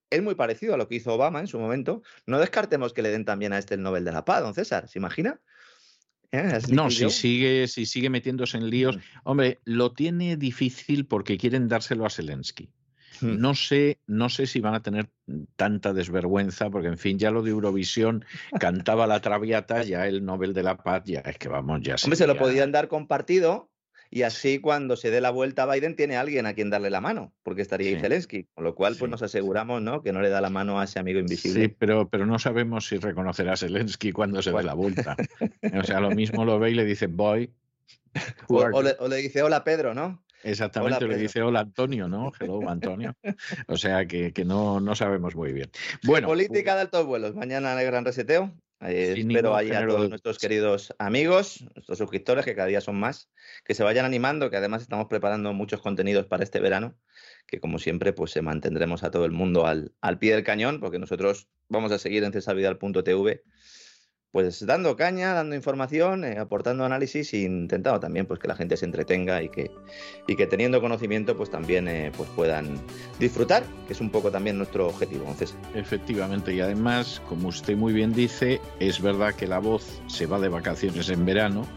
Es muy parecido a lo que hizo Obama en su momento. No descartemos que le den también a este el Nobel de la Paz, don César. ¿Se imagina? ¿Eh? No, si sigue, si sigue metiéndose en líos. Hombre, lo tiene difícil porque quieren dárselo a Zelensky. Hmm. No sé, no sé si van a tener tanta desvergüenza, porque en fin, ya lo de Eurovisión cantaba la traviata, ya el Nobel de la Paz, ya es que vamos, ya Hombre, se lo podían dar compartido, y así cuando se dé la vuelta a Biden tiene alguien a quien darle la mano, porque estaría ahí Zelensky, con lo cual pues nos aseguramos ¿no? que no le da la mano a ese amigo invisible. Sí, pero, pero no sabemos si reconocerá a Zelensky cuando se dé la vuelta. o sea, lo mismo lo ve y le dice, voy. O, le, dice, hola Pedro, ¿no? Exactamente, le dice hola Antonio, ¿no? Hello Antonio. O sea que, que no, no sabemos muy bien. Bueno. Política de altos vuelos. Mañana en el gran reseteo. Eh, espero ahí a todos nuestros queridos amigos, nuestros suscriptores, que cada día son más, que se vayan animando, que además estamos preparando muchos contenidos para este verano, que como siempre, pues se mantendremos a todo el mundo al, al pie del cañón, porque nosotros vamos a seguir en cesavidal.tv pues dando caña, dando información, eh, aportando análisis e intentando también pues que la gente se entretenga y que, y que teniendo conocimiento pues también eh, pues puedan disfrutar, que es un poco también nuestro objetivo, entonces. Efectivamente, y además, como usted muy bien dice, es verdad que la voz se va de vacaciones en verano,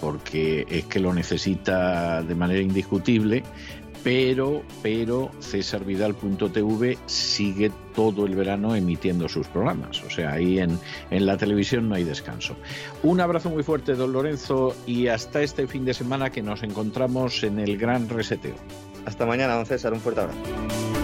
porque es que lo necesita de manera indiscutible, pero, pero cesarvidal.tv sigue todo el verano emitiendo sus programas. O sea, ahí en, en la televisión no hay descanso. Un abrazo muy fuerte, don Lorenzo, y hasta este fin de semana que nos encontramos en el Gran Reseteo. Hasta mañana, don César. Un fuerte abrazo.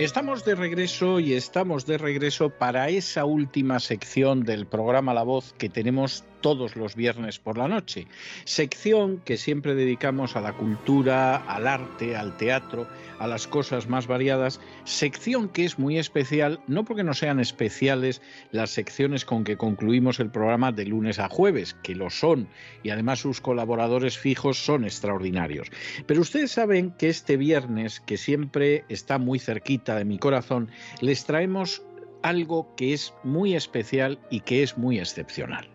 Estamos de regreso y estamos de regreso para esa última sección del programa La Voz que tenemos todos los viernes por la noche. Sección que siempre dedicamos a la cultura, al arte, al teatro, a las cosas más variadas. Sección que es muy especial, no porque no sean especiales las secciones con que concluimos el programa de lunes a jueves, que lo son, y además sus colaboradores fijos son extraordinarios. Pero ustedes saben que este viernes, que siempre está muy cerquita de mi corazón, les traemos algo que es muy especial y que es muy excepcional.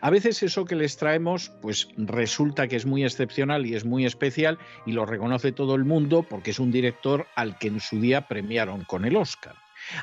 A veces eso que les traemos, pues resulta que es muy excepcional y es muy especial y lo reconoce todo el mundo porque es un director al que en su día premiaron con el Oscar.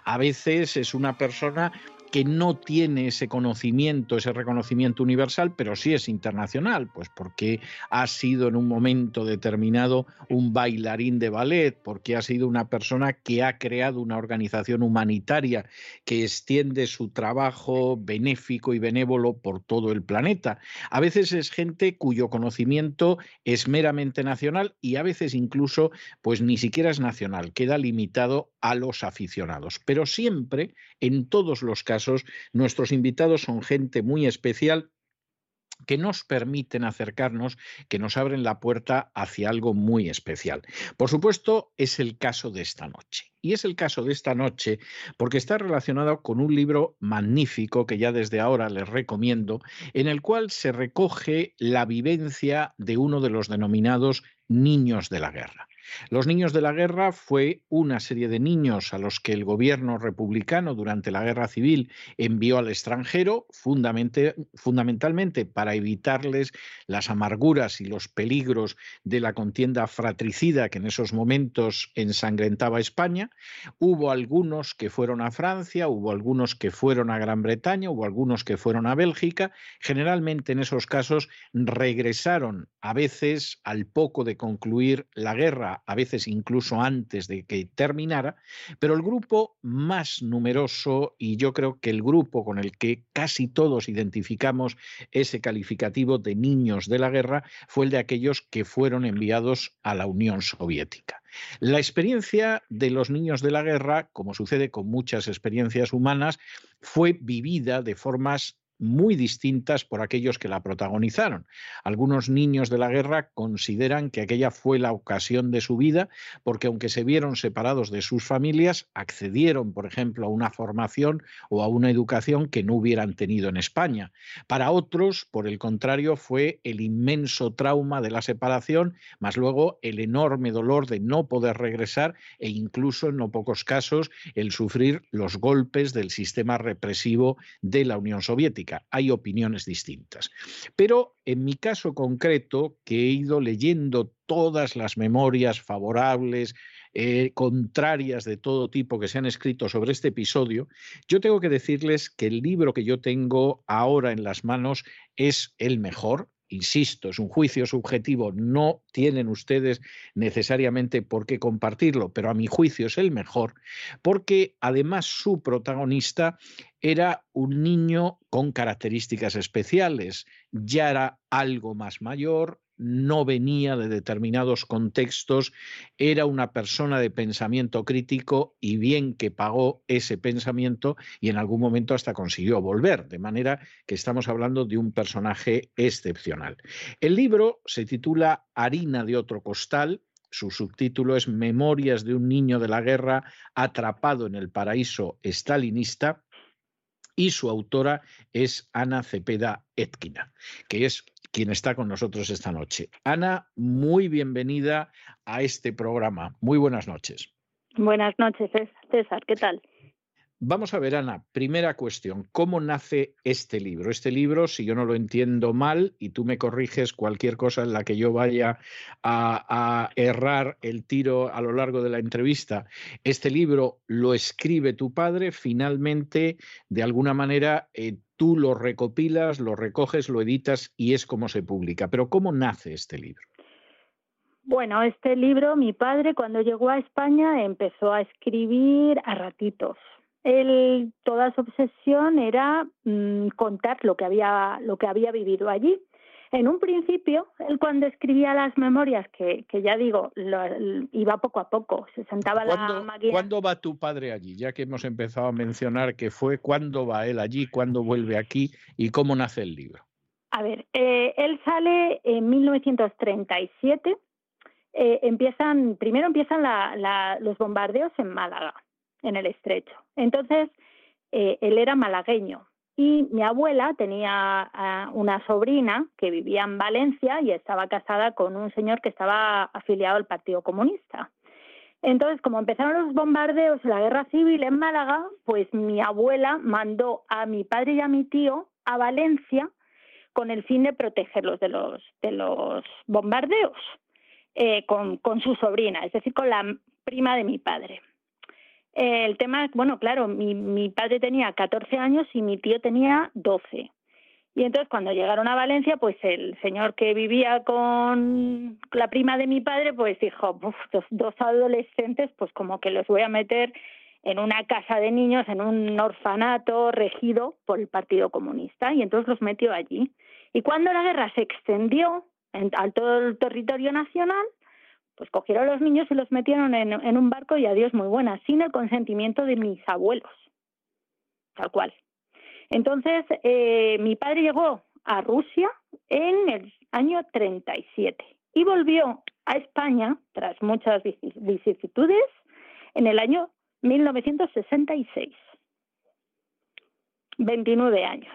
A veces es una persona que no tiene ese conocimiento, ese reconocimiento universal, pero sí es internacional, pues porque ha sido en un momento determinado un bailarín de ballet, porque ha sido una persona que ha creado una organización humanitaria que extiende su trabajo benéfico y benévolo por todo el planeta. A veces es gente cuyo conocimiento es meramente nacional y a veces incluso pues ni siquiera es nacional, queda limitado a los aficionados, pero siempre en todos los casos nuestros invitados son gente muy especial que nos permiten acercarnos, que nos abren la puerta hacia algo muy especial. Por supuesto, es el caso de esta noche. Y es el caso de esta noche porque está relacionado con un libro magnífico que ya desde ahora les recomiendo, en el cual se recoge la vivencia de uno de los denominados niños de la guerra. Los niños de la guerra fue una serie de niños a los que el gobierno republicano durante la guerra civil envió al extranjero, fundamentalmente para evitarles las amarguras y los peligros de la contienda fratricida que en esos momentos ensangrentaba España. Hubo algunos que fueron a Francia, hubo algunos que fueron a Gran Bretaña, hubo algunos que fueron a Bélgica. Generalmente en esos casos regresaron a veces al poco de concluir la guerra a veces incluso antes de que terminara, pero el grupo más numeroso y yo creo que el grupo con el que casi todos identificamos ese calificativo de niños de la guerra fue el de aquellos que fueron enviados a la Unión Soviética. La experiencia de los niños de la guerra, como sucede con muchas experiencias humanas, fue vivida de formas muy distintas por aquellos que la protagonizaron. Algunos niños de la guerra consideran que aquella fue la ocasión de su vida porque aunque se vieron separados de sus familias, accedieron, por ejemplo, a una formación o a una educación que no hubieran tenido en España. Para otros, por el contrario, fue el inmenso trauma de la separación, más luego el enorme dolor de no poder regresar e incluso, en no pocos casos, el sufrir los golpes del sistema represivo de la Unión Soviética. Hay opiniones distintas. Pero en mi caso concreto, que he ido leyendo todas las memorias favorables, eh, contrarias de todo tipo que se han escrito sobre este episodio, yo tengo que decirles que el libro que yo tengo ahora en las manos es el mejor, insisto, es un juicio subjetivo, no tienen ustedes necesariamente por qué compartirlo, pero a mi juicio es el mejor, porque además su protagonista era un niño con características especiales, ya era algo más mayor, no venía de determinados contextos, era una persona de pensamiento crítico y bien que pagó ese pensamiento y en algún momento hasta consiguió volver, de manera que estamos hablando de un personaje excepcional. El libro se titula Harina de otro costal, su subtítulo es Memorias de un niño de la guerra atrapado en el paraíso estalinista y su autora es Ana Cepeda Etkina, que es quien está con nosotros esta noche. Ana, muy bienvenida a este programa. Muy buenas noches. Buenas noches, César. ¿Qué tal? Vamos a ver, Ana, primera cuestión, ¿cómo nace este libro? Este libro, si yo no lo entiendo mal y tú me corriges cualquier cosa en la que yo vaya a, errar el tiro a lo largo de la entrevista, este libro lo escribe tu padre, finalmente, de alguna manera, eh, tú lo recopilas, lo recoges, lo editas y es como se publica. Pero ¿cómo nace este libro? Bueno, este libro, mi padre cuando llegó a España empezó a escribir a ratitos él, toda su obsesión era mm, contar lo que, había, lo que había vivido allí. En un principio, él cuando escribía las memorias, que, que ya digo, iba poco a poco, se sentaba la máquina. ¿Cuándo va tu padre allí? Ya que hemos empezado a mencionar que fue, ¿cuándo va él allí? ¿Cuándo vuelve aquí? ¿Y cómo nace el libro? A ver, eh, él sale en 1937. Eh, empiezan, primero empiezan los bombardeos en Málaga en el estrecho. Entonces, eh, él era malagueño y mi abuela tenía una sobrina que vivía en Valencia y estaba casada con un señor que estaba afiliado al Partido Comunista. Entonces, como empezaron los bombardeos y la guerra civil en Málaga, pues mi abuela mandó a mi padre y a mi tío a Valencia con el fin de protegerlos de los, de los bombardeos eh, con, con su sobrina, es decir, con la prima de mi padre el tema, bueno, claro, mi, padre tenía 14 años y mi tío tenía 12. Y entonces cuando llegaron a Valencia, pues el señor que vivía con la prima de mi padre, pues dijo, dos, adolescentes, pues como que los voy a meter en una casa de niños, en un orfanato regido por el Partido Comunista. Y entonces los metió allí. Y cuando la guerra se extendió en, a todo el territorio nacional, pues cogieron a los niños y los metieron en, un barco y adiós muy buena, sin el consentimiento de mis abuelos, tal cual. Entonces, eh, mi padre llegó a Rusia en el año 37 y volvió a España, tras muchas vicisitudes, en el año 1966. 29 años.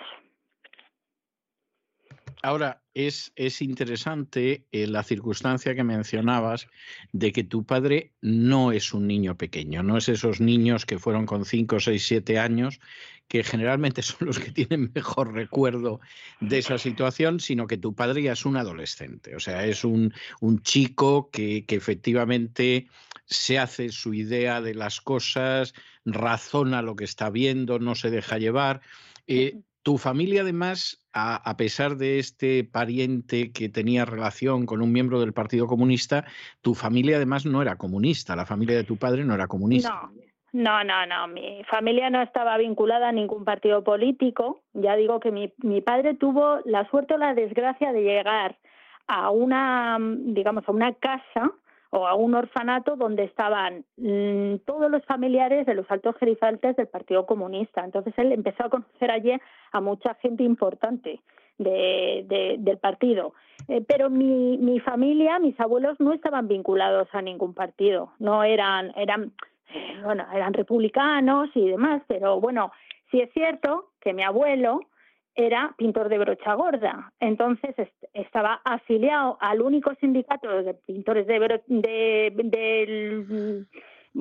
Ahora, es, es interesante eh, la circunstancia que mencionabas de que tu padre no es un niño pequeño, no es esos niños que fueron con 5, 6, 7 años, que generalmente son los que tienen mejor recuerdo de esa situación, sino que tu padre ya es un adolescente, o sea, es un, un chico que, que efectivamente se hace su idea de las cosas, razona lo que está viendo, no se deja llevar. Eh, tu familia, además, a, pesar de este pariente que tenía relación con un miembro del Partido Comunista, tu familia, además, no era comunista. La familia de tu padre no era comunista. No, no, no, Mi familia no estaba vinculada a ningún partido político. Ya digo que mi, mi padre tuvo la suerte o la desgracia de llegar a una, digamos, a una casa o a un orfanato donde estaban mm, todos los familiares de los altos gerifantes del Partido Comunista. Entonces él empezó a conocer allí a mucha gente importante de, del partido. Eh, pero mi, mi familia, mis abuelos no estaban vinculados a ningún partido, no eran, eran, eh, bueno, eran republicanos y demás, pero bueno, sí es cierto que mi abuelo era pintor de brocha gorda. Entonces estaba afiliado al único sindicato de pintores de, de,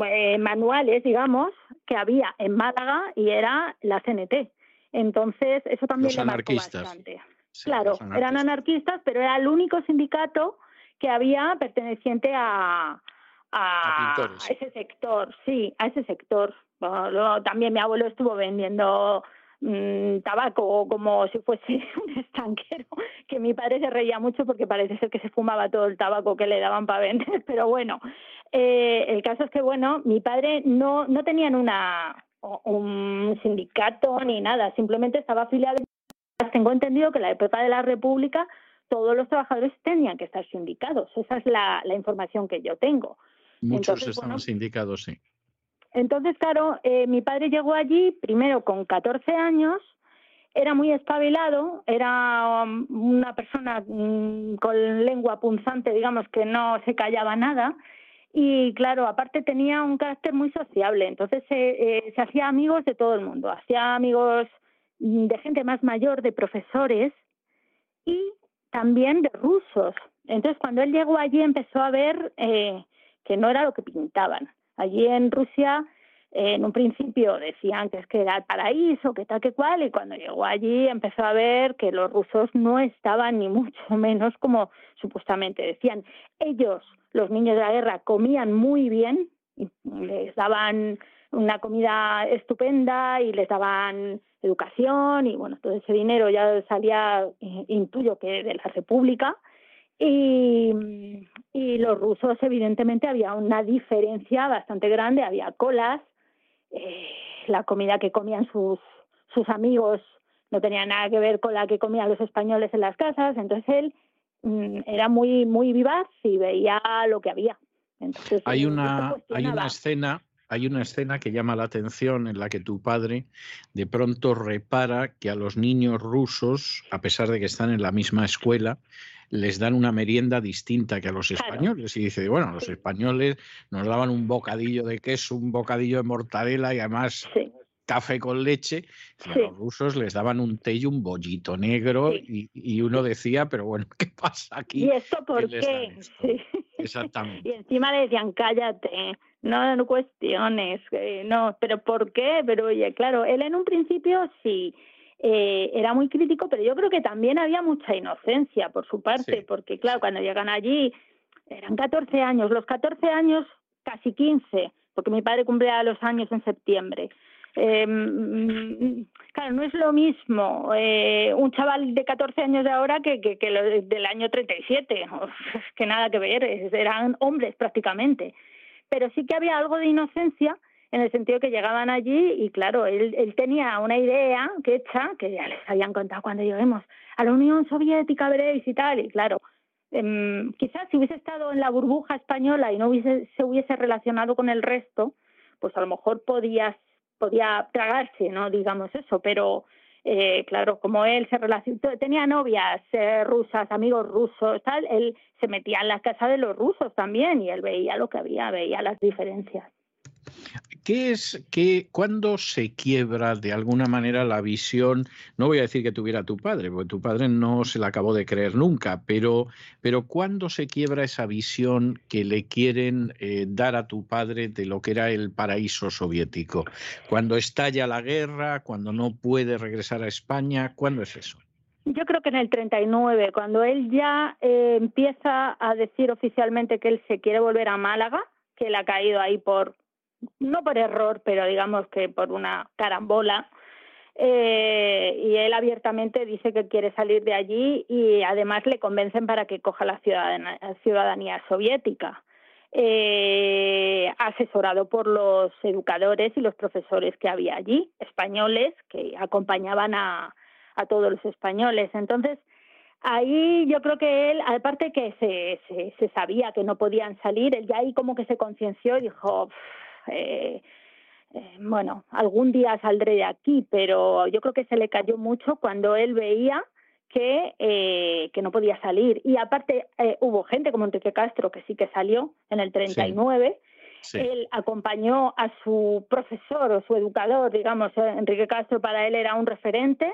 eh, manuales, digamos, que había en Málaga y era la CNT. Entonces eso también le marcó bastante. claro, eran anarquistas, pero era el único sindicato que había perteneciente a, a, ese sector, sí, a ese sector. también mi abuelo estuvo vendiendo Mm, tabaco como si fuese un estanquero, que mi padre se reía mucho porque parece ser que se fumaba todo el tabaco que le daban para vender, pero bueno, eh, el caso es que, bueno, mi padre no, no tenían una, un sindicato ni nada, simplemente estaba afiliado. Tengo entendido que en la época de la República todos los trabajadores tenían que estar sindicados, esa es la, la información que yo tengo. Muchos estaban sindicados, sí. Entonces, claro, eh, mi padre llegó allí primero con 14 años, era muy espabilado, era um, una persona mm, con lengua punzante, digamos, que no se callaba nada. Y claro, aparte tenía un carácter muy sociable, entonces eh, se hacía amigos de todo el mundo, hacía amigos mm, de gente más mayor, de profesores y también de rusos. Entonces, cuando él llegó allí empezó a ver eh, que no era lo que pintaban. Allí en Rusia en un principio decían que es que era el paraíso, que tal que cual, y cuando llegó allí empezó a ver que los rusos no estaban ni mucho menos como supuestamente decían. Ellos, los niños de la guerra, comían muy bien, les daban una comida estupenda y les daban educación y bueno, todo ese dinero ya salía, eh, intuyo que de la República. Y, y los rusos, evidentemente, había una diferencia bastante grande, había colas, eh, la comida que comían sus, sus amigos no tenía nada que ver con la que comían los españoles en las casas, entonces él mm, era muy, muy vivaz y veía lo que había. Entonces, hay una, hay una escena hay una escena que llama la atención en la que tu padre de pronto repara que a los niños rusos, a pesar de que están en la misma escuela, les dan una merienda distinta que a los españoles. Y dice, bueno, los españoles nos daban un bocadillo de queso, un bocadillo de mortadela y además café con leche. A los rusos les daban un té y un bollito negro y, uno decía, pero bueno, ¿qué pasa aquí? ¿Y esto por qué? Exactamente. y encima le decían, cállate no, no cuestiones, eh, no, pero ¿por qué? Pero oye, claro, él en un principio sí eh, era muy crítico, pero yo creo que también había mucha inocencia por su parte, porque claro, cuando llegan allí eran 14 años, los 14 años casi 15, porque mi padre cumplía los años en septiembre. Eh, claro, no es lo mismo eh, un chaval de 14 años de ahora que, que, que lo del año 37, que nada que ver, eran hombres prácticamente pero sí que había algo de inocencia en el sentido que llegaban allí y claro, él, él tenía una idea que hecha, que ya les habían contado cuando lleguemos a la Unión Soviética, veréis y tal, y claro, em, quizás si hubiese estado en la burbuja española y no hubiese, se hubiese relacionado con el resto, pues a lo mejor podía, podía tragarse, ¿no? Digamos eso, pero eh, claro, como él se relacionó, tenía novias eh, rusas, amigos rusos, tal, él se metía en la casa de los rusos también y él veía lo que había, veía las diferencias. ¿Qué es que cuando se quiebra de alguna manera la visión? No voy a decir que tuviera tu padre, porque tu padre no se la acabó de creer nunca, pero, pero ¿cuándo se quiebra esa visión que le quieren eh, dar a tu padre de lo que era el paraíso soviético? ¿Cuando estalla la guerra? ¿Cuando no puede regresar a España? ¿Cuándo es eso? Yo creo que en el 39, cuando él ya eh, empieza a decir oficialmente que él se quiere volver a Málaga, que él ha caído ahí por no por error, pero digamos que por una carambola. Eh, y él abiertamente dice que quiere salir de allí y además le convencen para que coja la ciudadanía, soviética. Eh, asesorado por los educadores y los profesores que había allí, españoles, que acompañaban a, a todos los españoles. Entonces, ahí yo creo que él, aparte que se, se, se sabía que no podían salir, él ya ahí como que se concienció y dijo, eh, eh, bueno, algún día saldré de aquí, pero yo creo que se le cayó mucho cuando él veía que, eh, que no podía salir. Y aparte eh, hubo gente como Enrique Castro que sí que salió en el 39. Él acompañó a su profesor o su educador, digamos, Enrique Castro para él era un referente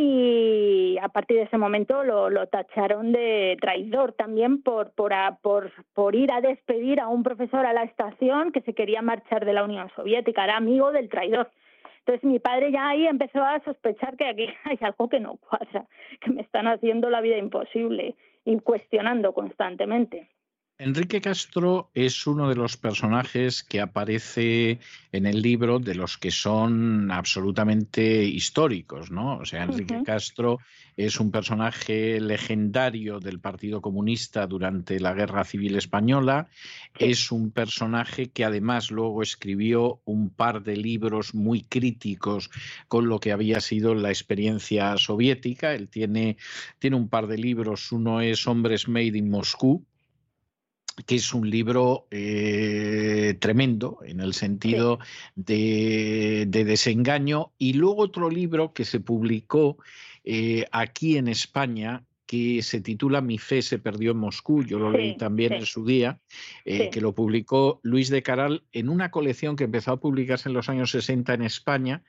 y a partir de ese momento lo, tacharon de traidor también por, por, por, por, ir a despedir a un profesor a la estación que se quería marchar de la Unión Soviética, era amigo del traidor. Entonces mi padre ya ahí empezó a sospechar que aquí hay algo que no cuadra, que me están haciendo la vida imposible y cuestionando constantemente. Enrique Castro es uno de los personajes que aparece en el libro de los que son absolutamente históricos, ¿no? O sea, Enrique Castro es un personaje legendario del Partido Comunista durante la Guerra Civil Española, es un personaje que además luego escribió un par de libros muy críticos con lo que había sido la experiencia soviética. Él tiene, tiene un par de libros, uno es Hombres Made in Moscú, que es un libro eh, tremendo en el sentido de, desengaño, y luego otro libro que se publicó eh, aquí en España que se titula Mi fe se perdió en Moscú, yo lo leí también en su día, eh, que lo publicó Luis de Caral en una colección que empezó a publicarse en los años 60 en España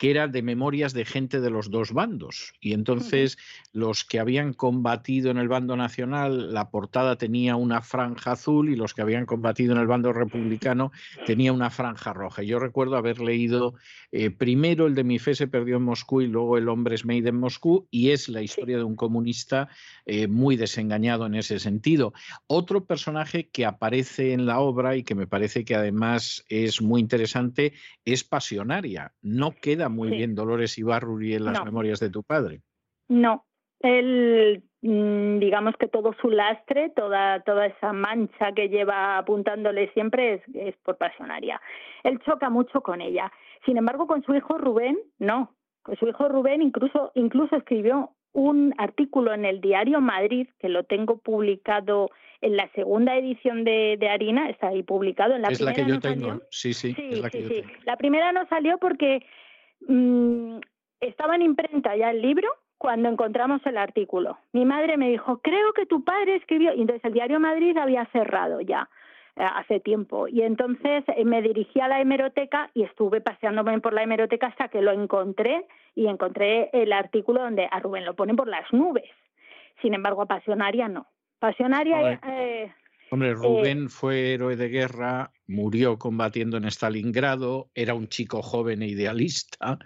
que era de memorias de gente de los dos bandos. Y entonces los que habían combatido en el bando nacional, la portada tenía una franja azul y los que habían combatido en el bando republicano tenía una franja roja. Yo recuerdo haber leído eh, primero el de Mi fe se perdió en Moscú y luego El hombre es made en Moscú y es la historia de un comunista eh, muy desengañado en ese sentido. Otro personaje que aparece en la obra y que me parece que además es muy interesante es Pasionaria. No queda muy bien Dolores Ibarruri en las memorias de tu padre. No, él, mm, digamos que todo su lastre, toda, toda esa mancha que lleva apuntándole siempre es, es por pasionaria. Él choca mucho con ella. Sin embargo, con su hijo Rubén, no. Con su hijo Rubén incluso, incluso escribió un artículo en el diario Madrid, que lo tengo publicado en la segunda edición de, de Harina, está ahí publicado. En la es la que yo tengo, sí, sí. Sí, la, sí, la primera no salió porque mmm, estaba en imprenta ya el libro cuando encontramos el artículo. Mi madre me dijo, creo que tu padre escribió, y entonces el diario Madrid había cerrado ya. Eh, hace tiempo. Y entonces eh, me dirigí a la hemeroteca y estuve paseándome por la hemeroteca hasta que lo encontré y encontré el artículo donde a Rubén lo ponen por las nubes. Sin embargo, a Pasionaria no. Pasionaria... Eh, Hombre, Rubén fue héroe de guerra, murió combatiendo en Stalingrado, era un chico joven e idealista.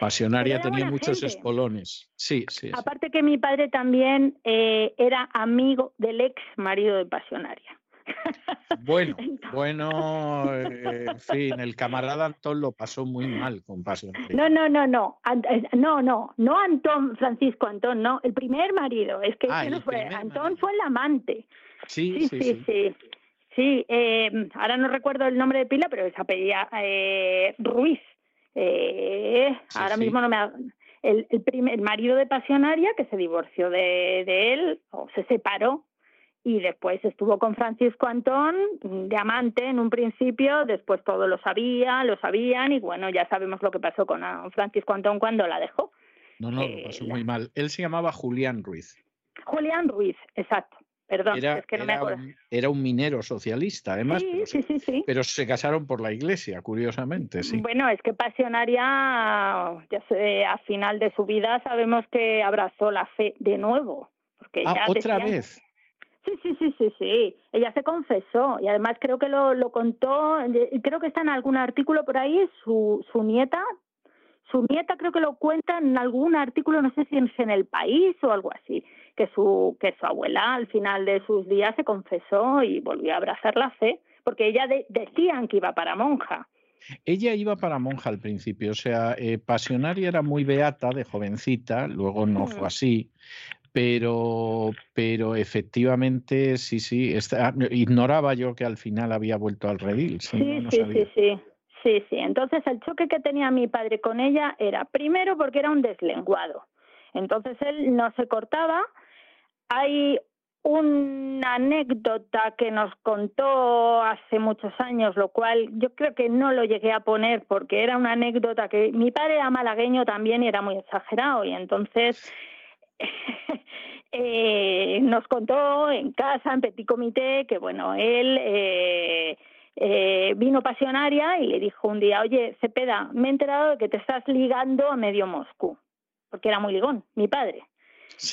Pasionaria tenía muchos espolones. Sí, sí. Aparte que mi padre también era amigo del ex marido de Pasionaria. Bueno, bueno, eh, en fin, el camarada Antón lo pasó muy mal con Pasión. No, no, no, no, eh, no, no, no Antón, Francisco Antón, no, el primer marido, es que ah, no fue, Antón fue el amante. Sí, sí, sí. sí, sí. Eh, ahora no recuerdo el nombre de pila, pero se apellía Ruiz. ahora mismo no me... El, el, primer, marido de Pasionaria, que se divorció de, de él, o se separó, y después estuvo con Francisco Antón de amante en un principio, después todo lo sabía, lo sabían y bueno, ya sabemos lo que pasó con ah, Francisco Antón cuando la dejó. No, no, lo eh, pasó muy mal. Él se llamaba Julián Ruiz. Julián Ruiz, exacto. Perdón, era, es que no me acuerdo. Un, era un minero socialista, además, sí, pero, sí, se, sí, pero se casaron por la iglesia, curiosamente, sí. Bueno, es que Pasionaria, ya sé, a final de su vida sabemos que abrazó la fe de nuevo. Porque ah, ya otra decían, vez. Sí, sí, sí, sí, sí. Ella se confesó y además creo que lo, lo contó, creo que está en algún artículo por ahí, su, su nieta, su nieta creo que lo cuenta en algún artículo, no sé si es en El País o algo así, que su, que su abuela al final de sus días se confesó y volvió a abrazar la fe, porque ella de, decían que iba para monja. Ella iba para monja al principio, o sea, eh, Pasionaria era muy beata de jovencita, luego no fue así, pero, pero efectivamente, sí, sí, está, ignoraba yo que al final había vuelto al redil. Sí, sí, no sí, sí, sí, sí, sí. Entonces el choque que tenía mi padre con ella era, primero, porque era un deslenguado. Entonces él no se cortaba. Hay una anécdota que nos contó hace muchos años, lo cual yo creo que no lo llegué a poner porque era una anécdota que mi padre era malagueño también y era muy exagerado y entonces eh, nos contó en casa, en Petit Comité, que bueno, él eh, eh, vino pasionaria y le dijo un día, oye, Cepeda, me he enterado de que te estás ligando a medio Moscú, porque era muy ligón, mi padre.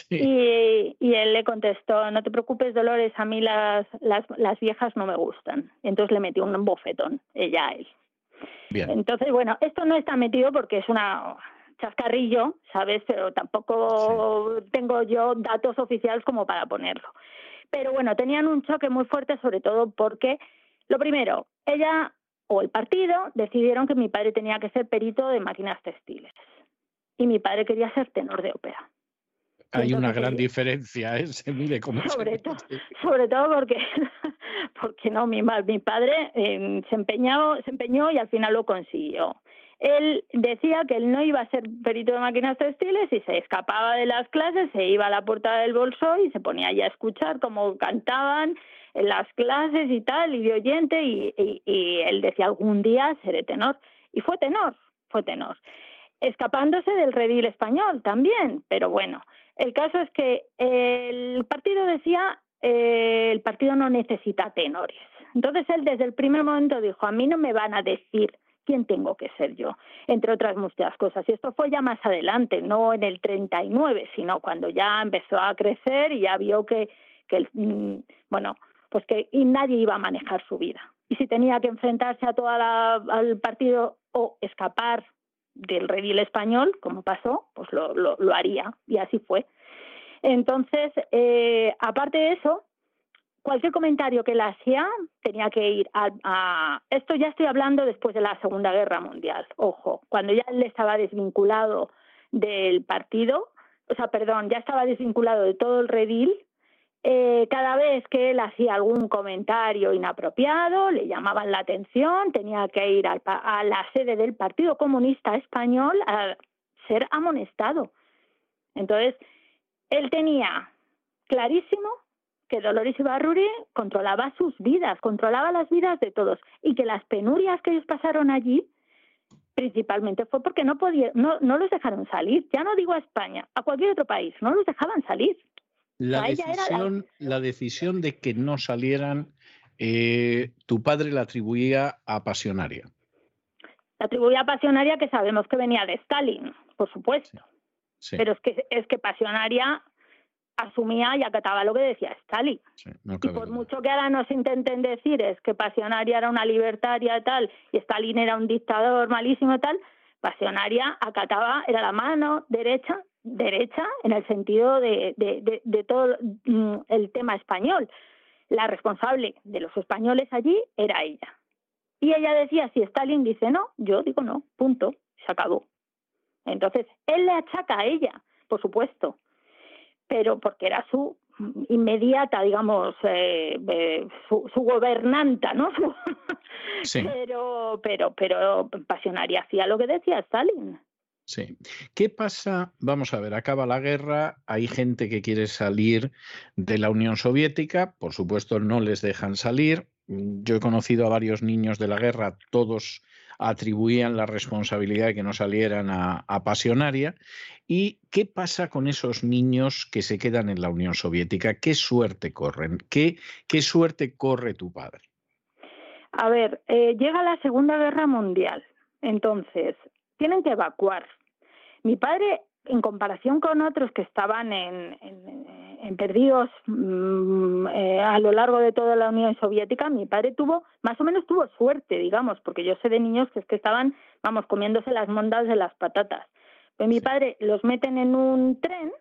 Y, y, él le contestó, no te preocupes, Dolores, a mí las, las, las viejas no me gustan. Entonces le metió un bofetón, ella a él. Bien. Entonces, bueno, esto no está metido porque es una chascarrillo, ¿sabes? Pero tampoco sí. tengo yo datos oficiales como para ponerlo. Pero bueno, tenían un choque muy fuerte, sobre todo porque, lo primero, ella o el partido decidieron que mi padre tenía que ser perito de máquinas textiles y mi padre quería ser tenor de ópera. Hay una gran diferencia, ¿eh? se mide como sobre, todo, sobre todo porque, porque no, mi, mi padre eh, se, empeñó, se empeñó y al final lo consiguió él decía que él no iba a ser perito de máquinas textiles y se escapaba de las clases, se iba a la puerta del bolso y se ponía allá a escuchar cómo cantaban en las clases y tal, y de oyente, y, y, y él decía algún día seré tenor. Y fue tenor, fue tenor. Escapándose del redil español también, pero bueno, el caso es que el partido decía, eh, el partido no necesita tenores. Entonces él desde el primer momento dijo, a mí no me van a decir ¿quién tengo que ser yo? Entre otras muchas cosas. Y esto fue ya más adelante, no en el 39, sino cuando ya empezó a crecer y ya vio que, que mm, bueno, pues que y nadie iba a manejar su vida. Y si tenía que enfrentarse a toda la, al partido o escapar del redil español, como pasó, pues lo, lo, lo haría. Y así fue. Entonces, eh, aparte de eso, cualquier comentario que le hacía tenía que ir a, Esto ya estoy hablando después de la Segunda Guerra Mundial, ojo, cuando ya él estaba desvinculado del partido, o sea, perdón, ya estaba desvinculado de todo el redil, eh, cada vez que él hacía algún comentario inapropiado, le llamaban la atención, tenía que ir a la sede del Partido Comunista Español a ser amonestado. Entonces, él tenía clarísimo que Dolores Ibarruri controlaba sus vidas, controlaba las vidas de todos y que las penurias que ellos pasaron allí principalmente fue porque no podía, no, no los dejaron salir. Ya no digo a España, a cualquier otro país, no los dejaban salir. La, decisión, la... decisión de que no salieran, eh, tu padre la atribuía a Pasionaria. La atribuía a Pasionaria que sabemos que venía de Stalin, por supuesto. Pero es que, es que Pasionaria asumía y acataba lo que decía Stalin. y por mucho que ahora nos intenten decir es que Pasionaria era una libertaria y tal, y Stalin era un dictador malísimo y tal, Pasionaria acataba, era la mano derecha, derecha en el sentido de, de, de, todo mm, el tema español. La responsable de los españoles allí era ella. Y ella decía, si Stalin dice no, yo digo no, punto, se acabó. Entonces, él le achaca a ella, por supuesto, pero porque era su inmediata, digamos, eh, eh, su, gobernanta, ¿no? Sí. Pero, pero, pero Pasionaria hacía lo que decía Stalin. Sí. ¿Qué pasa? Vamos a ver, acaba la guerra, hay gente que quiere salir de la Unión Soviética, por supuesto no les dejan salir. Yo he conocido a varios niños de la guerra, todos atribuían la responsabilidad de que no salieran a, Pasionaria. ¿Y qué pasa con esos niños que se quedan en la Unión Soviética? ¿Qué suerte corren? ¿Qué, qué suerte corre tu padre? A ver, eh, llega la Segunda Guerra Mundial, entonces tienen que evacuar. Mi padre, en comparación con otros que estaban en en perdidos mm, eh, a lo largo de toda la Unión Soviética, mi padre tuvo, más o menos tuvo suerte, digamos, porque yo sé de niños que es que estaban, vamos, comiéndose las mondas de las patatas. Pues mi padre los meten en un tren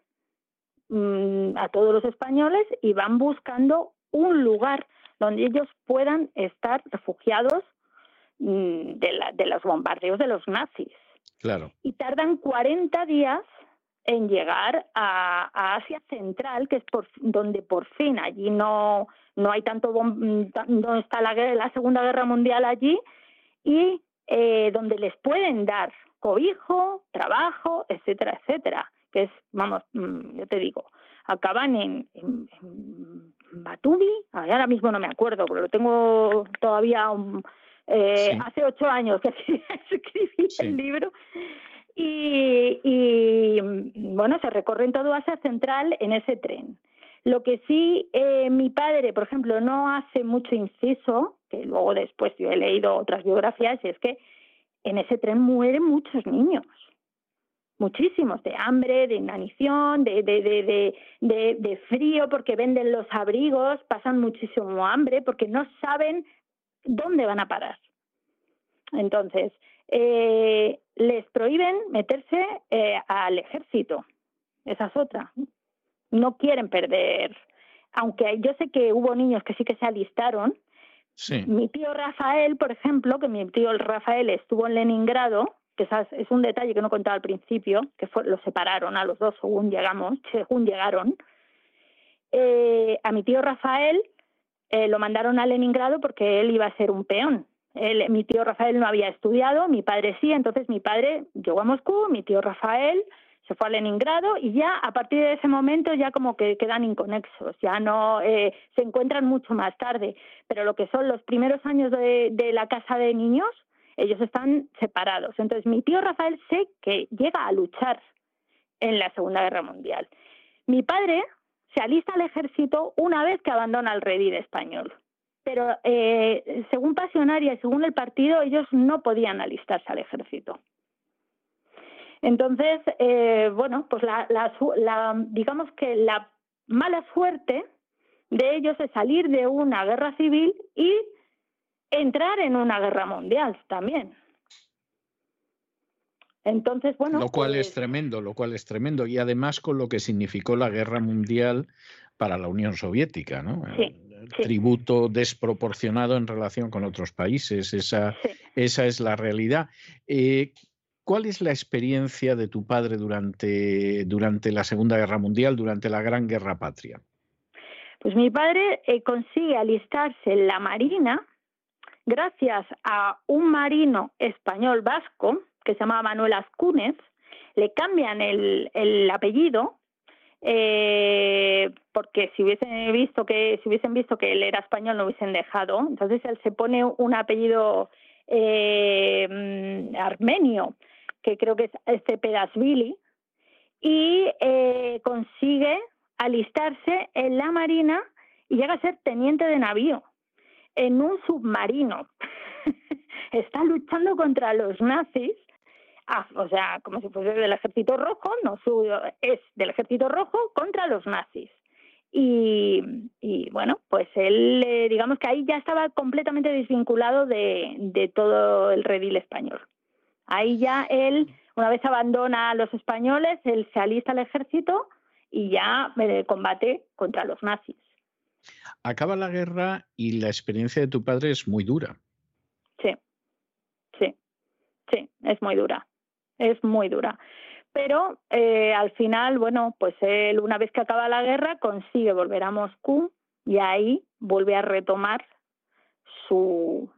mm, a todos los españoles y van buscando un lugar donde ellos puedan estar refugiados mm, de, la, de los bombardeos de los nazis. Claro. Y tardan 40 días en llegar a, Asia Central, que es por, donde por fin allí no, no hay tanto, no está la, la Segunda Guerra Mundial allí, y eh, donde les pueden dar cobijo, trabajo, etcétera, etcétera, que es, vamos, mm, yo te digo, acaban en, en, Batumi, ahora mismo no me acuerdo, pero lo tengo todavía eh, hace ocho años que escribí el libro, y, bueno, se recorren todo Asia Central en ese tren. Lo que sí, eh, mi padre, por ejemplo, no hace mucho inciso, que luego después yo he leído otras biografías, es que en ese tren mueren muchos niños, muchísimos, de hambre, de inanición, de, de, de, de, de frío, porque venden los abrigos, pasan muchísimo hambre, porque no saben dónde van a parar. Entonces, eh, les prohíben meterse eh, al ejército. Esa es otra. No quieren perder. Aunque yo sé que hubo niños que sí que se alistaron. Mi tío Rafael, por ejemplo, que mi tío Rafael estuvo en Leningrado, que es un detalle que no contaba al principio, que fue, los separaron a los dos según llegamos, según llegaron. Eh, a mi tío Rafael eh, lo mandaron a Leningrado porque él iba a ser un peón mi tío Rafael no había estudiado, mi padre sí, entonces mi padre llegó a Moscú, mi tío Rafael se fue a Leningrado y ya a partir de ese momento ya como que quedan inconexos, ya no eh, se encuentran mucho más tarde, pero lo que son los primeros años de, de la casa de niños, ellos están separados. Entonces mi tío Rafael sé que llega a luchar en la Segunda Guerra Mundial. Mi padre se alista al ejército una vez que abandona el redil español pero eh, según Pasionaria y según el partido, ellos no podían alistarse al ejército. Entonces, eh, bueno, pues la, la, digamos que la mala suerte de ellos es salir de una guerra civil y entrar en una guerra mundial también. Entonces, bueno. Lo cual es pues tremendo, lo cual es tremendo. Y además con lo que significó la guerra mundial para la Unión Soviética, ¿no? Sí, Tributo desproporcionado en relación con otros países. Esa, esa es la realidad. Eh, ¿Cuál es la experiencia de tu padre durante, durante la Segunda Guerra Mundial, durante la Gran Guerra Patria? Pues mi padre eh, consigue alistarse en la Marina gracias a un marino español vasco que se llamaba Manuel Ascúnez, le cambian el, el apellido eh, porque si hubiesen visto que si hubiesen visto que él era español no hubiesen dejado. Entonces él se pone un apellido eh, mm, armenio que creo que es este Pedasvili y eh, consigue alistarse en la marina y llega a ser teniente de navío en un submarino. Está luchando contra los nazis Ah, o sea, como si fuese del ejército rojo, no es del ejército rojo contra los nazis. Y, y bueno, pues él, eh, digamos que ahí ya estaba completamente desvinculado de, de todo el redil español. Ahí ya él, una vez abandona a los españoles, él se alista al ejército y ya eh, combate contra los nazis. Acaba la guerra y la experiencia de tu padre es muy dura. Sí, sí, sí, es muy dura es muy dura. Pero eh, al final, bueno, pues él una vez que acaba la guerra consigue volver a Moscú y ahí vuelve a retomar su,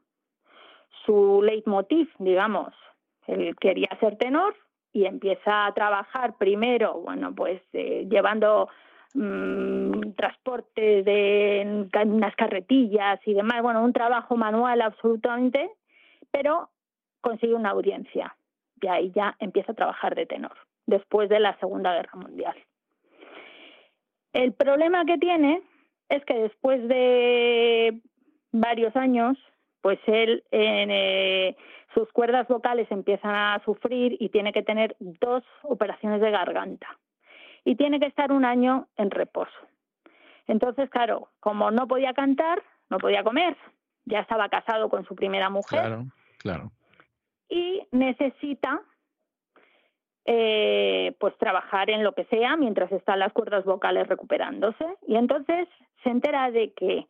su leitmotiv, digamos. Él quería ser tenor y empieza a trabajar primero, bueno, pues eh, llevando mm, transporte de unas carretillas y demás, bueno, un trabajo manual absolutamente, pero consigue una audiencia y ahí ya empieza a trabajar de tenor, después de la Segunda Guerra Mundial. El problema que tiene es que después de varios años, pues él eh, sus cuerdas vocales empiezan a sufrir y tiene que tener dos operaciones de garganta y tiene que estar un año en reposo. Entonces, claro, como no podía cantar, no podía comer, ya estaba casado con su primera mujer. Claro, claro y necesita eh, pues trabajar en lo que sea mientras están las cuerdas vocales recuperándose. Y entonces se entera de que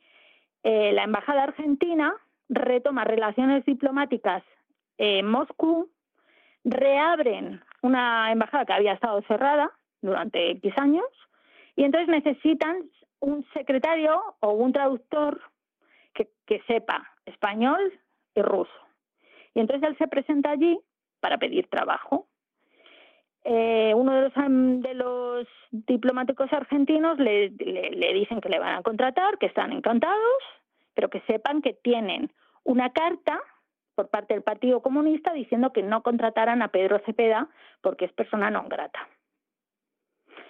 eh, la Embajada Argentina retoma relaciones diplomáticas en Moscú, reabren una embajada que había estado cerrada durante X años, y entonces necesitan un secretario o un traductor que sepa español y ruso. Y entonces él se presenta allí para pedir trabajo. Eh, uno de los, diplomáticos argentinos le, dicen que le van a contratar, que están encantados, pero que sepan que tienen una carta por parte del Partido Comunista diciendo que no contrataran a Pedro Cepeda porque es persona no grata.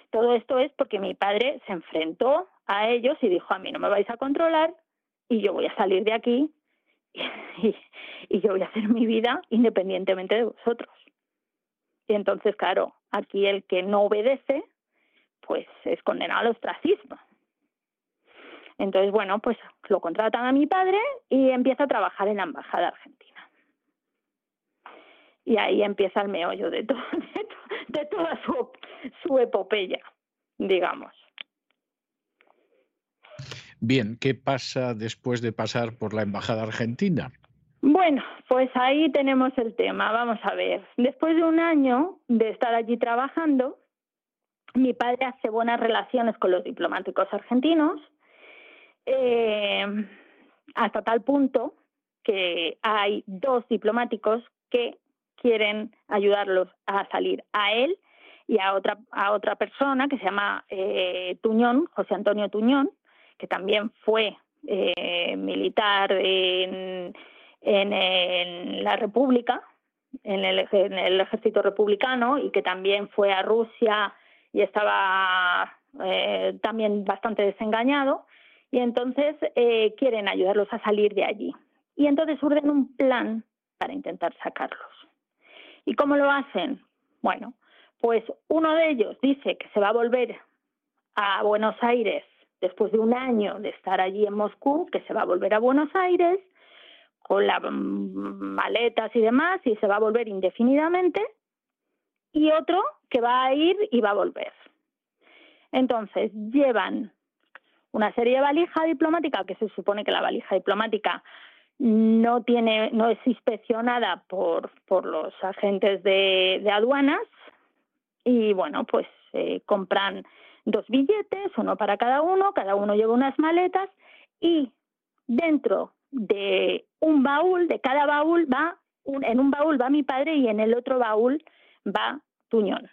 Todo esto es porque mi padre se enfrentó a ellos y dijo, a mí no me vais a controlar y yo voy a salir de aquí y, yo voy a hacer mi vida independientemente de vosotros. Y entonces, claro, aquí el que no obedece, pues es condenado al ostracismo. Entonces, bueno, pues lo contratan a mi padre y empieza a trabajar en la Embajada Argentina. Y ahí empieza el meollo de, todo, de, toda su, su epopeya, digamos. Bien, ¿qué pasa después de pasar por la Embajada Argentina? Bueno, pues ahí tenemos el tema. Vamos a ver. Después de un año de estar allí trabajando, mi padre hace buenas relaciones con los diplomáticos argentinos, eh, hasta tal punto que hay dos diplomáticos que quieren ayudarlos a salir a él y a otra a otra persona que se llama eh, Tuñón, José Antonio Tuñón, que también fue eh, militar en, en, la República, en el, ejército republicano, y que también fue a Rusia y estaba eh, también bastante desengañado. y entonces eh, quieren ayudarlos a salir de allí. Y entonces urden un plan para intentar sacarlos. ¿Y cómo lo hacen? Bueno, pues uno de ellos dice que se va a volver a Buenos Aires después de un año de estar allí en Moscú, que se va a volver a Buenos Aires con las maletas y demás y se va a volver indefinidamente, y otro que va a ir y va a volver. Entonces, llevan una serie de valija diplomática, que se supone que la valija diplomática no tiene, no es inspeccionada por, por los agentes de, aduanas, y bueno, pues eh, compran dos billetes, uno para cada uno, cada uno lleva unas maletas, y dentro de un baúl, de cada baúl va, en un baúl va mi padre y en el otro baúl va Tuñón,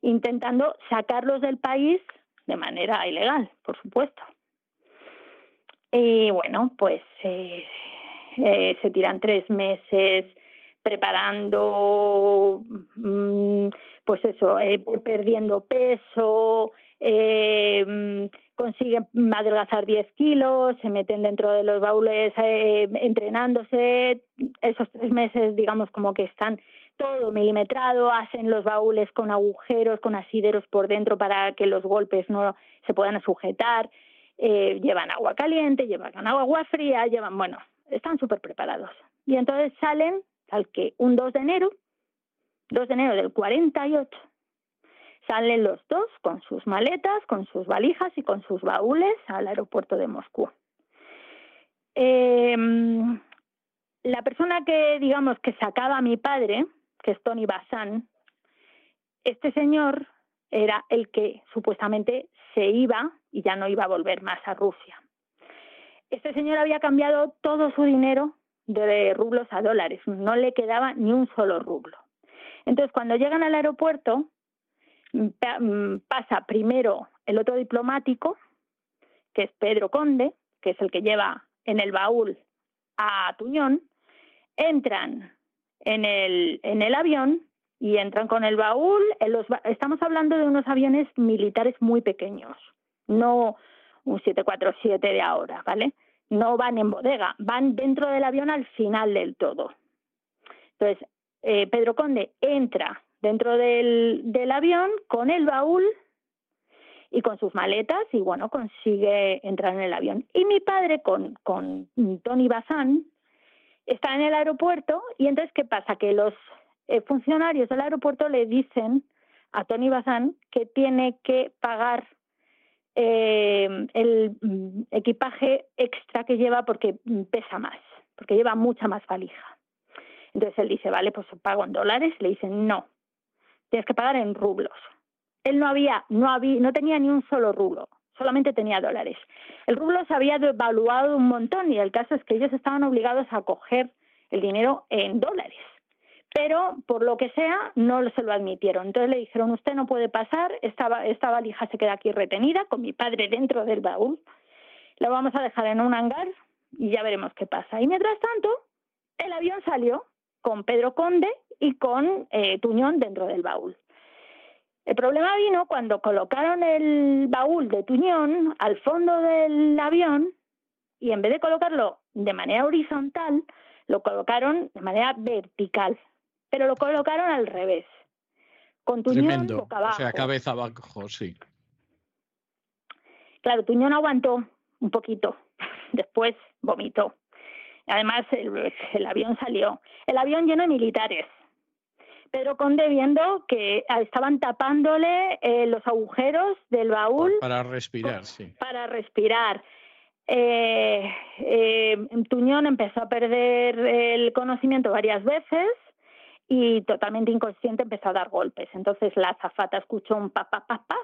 intentando sacarlos del país de manera ilegal, por supuesto. Y bueno, pues eh, eh, se tiran tres meses preparando, mm, pues eso, eh, perdiendo peso, eh, consiguen adelgazar 10 kilos, se meten dentro de los baúles eh, entrenándose, esos tres meses digamos como que están todo milimetrado, hacen los baúles con agujeros, con asideros por dentro para que los golpes no se puedan sujetar, eh, llevan agua caliente, llevan agua fría, llevan, bueno, están súper preparados. Y entonces salen, al que un 2 de enero, 2 de enero del 48, Salen los dos con sus maletas, con sus valijas y con sus baúles al aeropuerto de Moscú. Em, la persona que, digamos, que sacaba a mi padre, que es Tony Bazán, este señor era el que supuestamente se iba y ya no iba a volver más a Rusia. Este señor había cambiado todo su dinero de rublos a dólares, no le quedaba ni un solo rublo. Entonces, cuando llegan al aeropuerto, Mm, pasa primero el otro diplomático, que es Pedro Conde, que es el que lleva en el baúl a Tuñón, entran en el, en el avión y entran con el baúl. Los, estamos hablando de unos aviones militares muy pequeños, no un 747 de ahora, ¿vale? No van en bodega, van dentro del avión al final del todo. Entonces, eh, Pedro Conde entra dentro del, avión con el baúl y con sus maletas y bueno, consigue entrar en el avión. Y mi padre con, con Tony Bazán está en el aeropuerto y entonces ¿qué pasa? Que los eh, funcionarios del aeropuerto le dicen a Tony Bazán que tiene que pagar eh, el mm, equipaje extra que lleva porque pesa más, porque lleva mucha más valija. Entonces él dice, vale, pues pago en dólares. Le dicen, no, tienes que pagar en rublos. Él no había, no había, no tenía ni un solo rublo, solamente tenía dólares. El rublo se había devaluado un montón y el caso es que ellos estaban obligados a coger el dinero en dólares. Pero por lo que sea, no se lo admitieron. Entonces le dijeron, usted no puede pasar, esta, esta valija se queda aquí retenida con mi padre dentro del baúl. La vamos a dejar en un hangar y ya veremos qué pasa. Y mientras tanto, el avión salió con Pedro Conde y con eh, Tuñón dentro del baúl. El problema vino cuando colocaron el baúl de Tuñón al fondo del avión y en vez de colocarlo de manera horizontal, lo colocaron de manera vertical, pero lo colocaron al revés. Con Tuñón boca abajo. O sea, cabeza abajo, sí. Claro, Tuñón aguantó un poquito, después vomitó. Además, el, avión salió. El avión lleno de militares. Pedro Conde viendo que estaban tapándole eh, los agujeros del baúl. Para respirar, sí. Para respirar. Eh, eh, Tuñón empezó a perder el conocimiento varias veces y totalmente inconsciente empezó a dar golpes. Entonces la azafata escuchó un pa, pa, pa,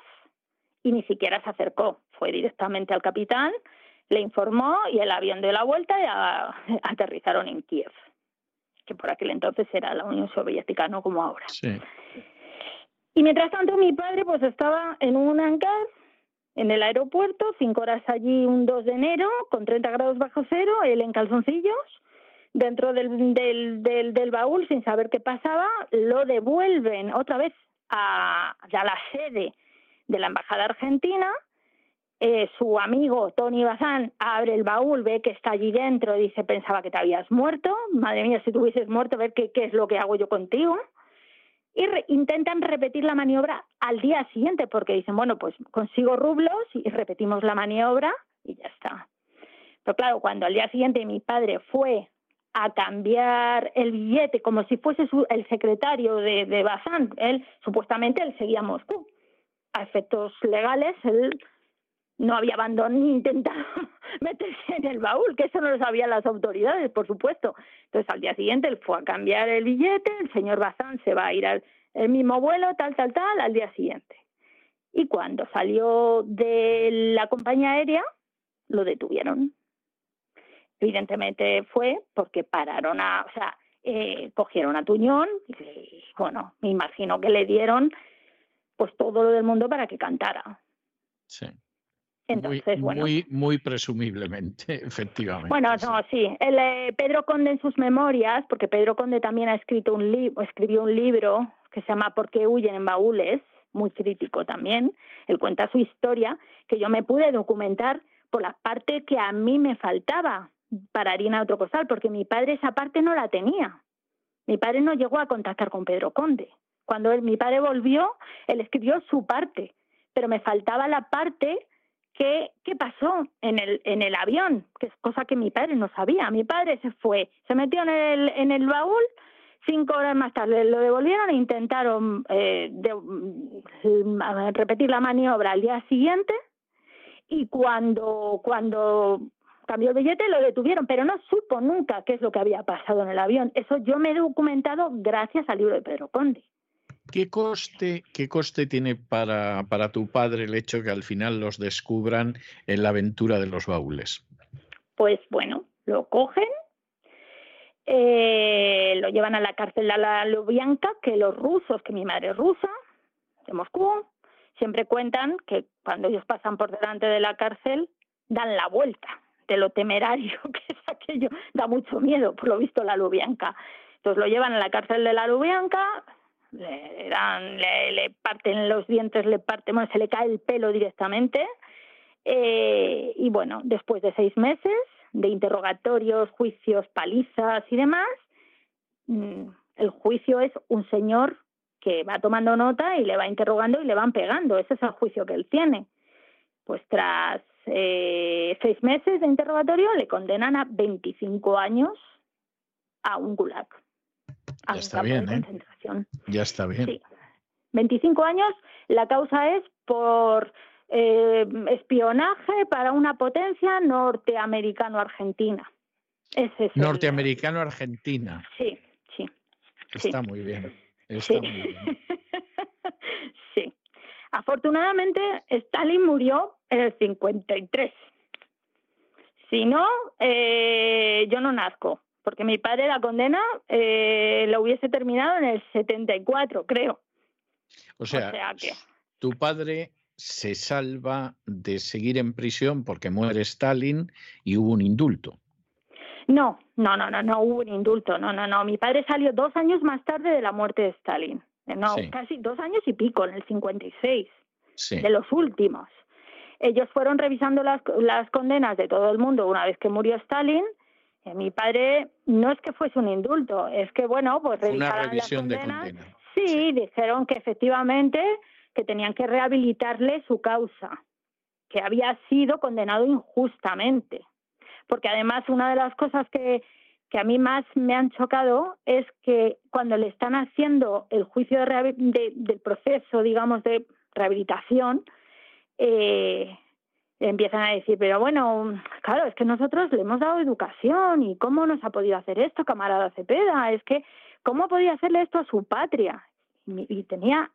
y ni siquiera se acercó. Fue directamente al capitán le informó y el avión de la vuelta ya aterrizaron en Kiev, que por aquel entonces era la Unión Soviética, no como ahora. Y mientras tanto mi padre pues estaba en un hangar en el aeropuerto, cinco horas allí un 2 de enero, con 30 grados bajo cero, él en calzoncillos, dentro del, del, del, del baúl sin saber qué pasaba, lo devuelven otra vez a, a la sede de la Embajada Argentina eh, su amigo Tony Bazán abre el baúl, ve que está allí dentro, dice, pensaba que te habías muerto, madre mía, si te hubieses muerto, ver qué, es lo que hago yo contigo. Y intentan repetir la maniobra al día siguiente, porque dicen, bueno, pues consigo rublos y repetimos la maniobra y ya está. Pero claro, cuando al día siguiente mi padre fue a cambiar el billete como si fuese el secretario de, de Bazán, él supuestamente él seguía Moscú. A efectos legales, él no había abandonado ni intentado meterse en el baúl, que eso no lo sabían las autoridades, por supuesto. Entonces al día siguiente él fue a cambiar el billete, el señor Bazán se va a ir al el mismo vuelo, tal, tal, tal, al día siguiente. Y cuando salió de la compañía aérea, lo detuvieron. Evidentemente fue porque pararon a, o sea, eh, cogieron a Tuñón y, bueno, me imagino que le dieron pues todo lo del mundo para que cantara. Sí muy, muy, presumiblemente, efectivamente. Bueno, no, sí. El, eh, Pedro Conde en sus memorias, porque Pedro Conde también ha escrito un libro, escribió un libro que se llama ¿Por qué huyen en baúles? Muy crítico también. Él cuenta su historia, que yo me pude documentar por la parte que a mí me faltaba para harina otro costal, porque mi padre esa parte no la tenía. Mi padre no llegó a contactar con Pedro Conde. Cuando mi padre volvió, él escribió su parte, pero me faltaba la parte ¿Qué, ¿Qué pasó en el, en el avión? Que es cosa que mi padre no sabía. Mi padre se fue, se metió en el, en el baúl, cinco horas más tarde lo devolvieron e intentaron eh, repetir la maniobra al día siguiente y cuando, cuando cambió el billete lo detuvieron, pero no supo nunca qué es lo que había pasado en el avión. Eso yo me he documentado gracias al libro de Pedro Conde. ¿Qué coste, qué coste tiene para, para tu padre el hecho que al final los descubran en la aventura de los baúles? Pues bueno, lo cogen, eh, lo llevan a la cárcel de la Lubyanka, que los rusos, que mi madre es rusa, de Moscú, siempre cuentan que cuando ellos pasan por delante de la cárcel, dan la vuelta de lo temerario que es aquello, da mucho miedo, por lo visto, la Lubyanka. Entonces lo llevan a la cárcel de la Lubyanka, le, dan, le, parten los dientes, le parten, bueno, se le cae el pelo directamente. Eh, y bueno, después de seis meses de interrogatorios, juicios, palizas y demás, mm, el juicio es un señor que va tomando nota y le va interrogando y le van pegando. Ese es el juicio que él tiene. Pues tras eh, seis meses de interrogatorio le condenan a 25 años a un gulag. Ya está bien, ¿eh? Ya está bien. Sí. 25 años, la causa es por eh, espionaje para una potencia norteamericano-argentina. Norteamericano-argentina. Sí, sí. Está muy bien. Está sí. Muy bien. sí. Afortunadamente, Stalin murió en el 53. Si no, eh, yo no nazco porque mi padre la condena eh, la hubiese terminado en el 74, creo. O sea, que... tu padre se salva de seguir en prisión porque muere Stalin y hubo un indulto. No, no, no, no, no hubo un indulto, no, no, no. Mi padre salió dos años más tarde de la muerte de Stalin. Eh, no, casi dos años y pico, en el 56, sí. de los últimos. Ellos fueron revisando las, las condenas de todo el mundo una vez que murió Stalin mi padre no es que fuese un indulto, es que, bueno, pues Una revisión de condena. Sí, dijeron que efectivamente que tenían que rehabilitarle su causa, que había sido condenado injustamente. Porque además una de las cosas que, que a mí más me han chocado es que cuando le están haciendo el juicio de, del proceso, digamos, de rehabilitación, eh, empiezan a decir, pero bueno, claro, es que nosotros le hemos dado educación y cómo nos ha podido hacer esto, camarada Cepeda, es que cómo podía hacerle esto a su patria. Y, tenía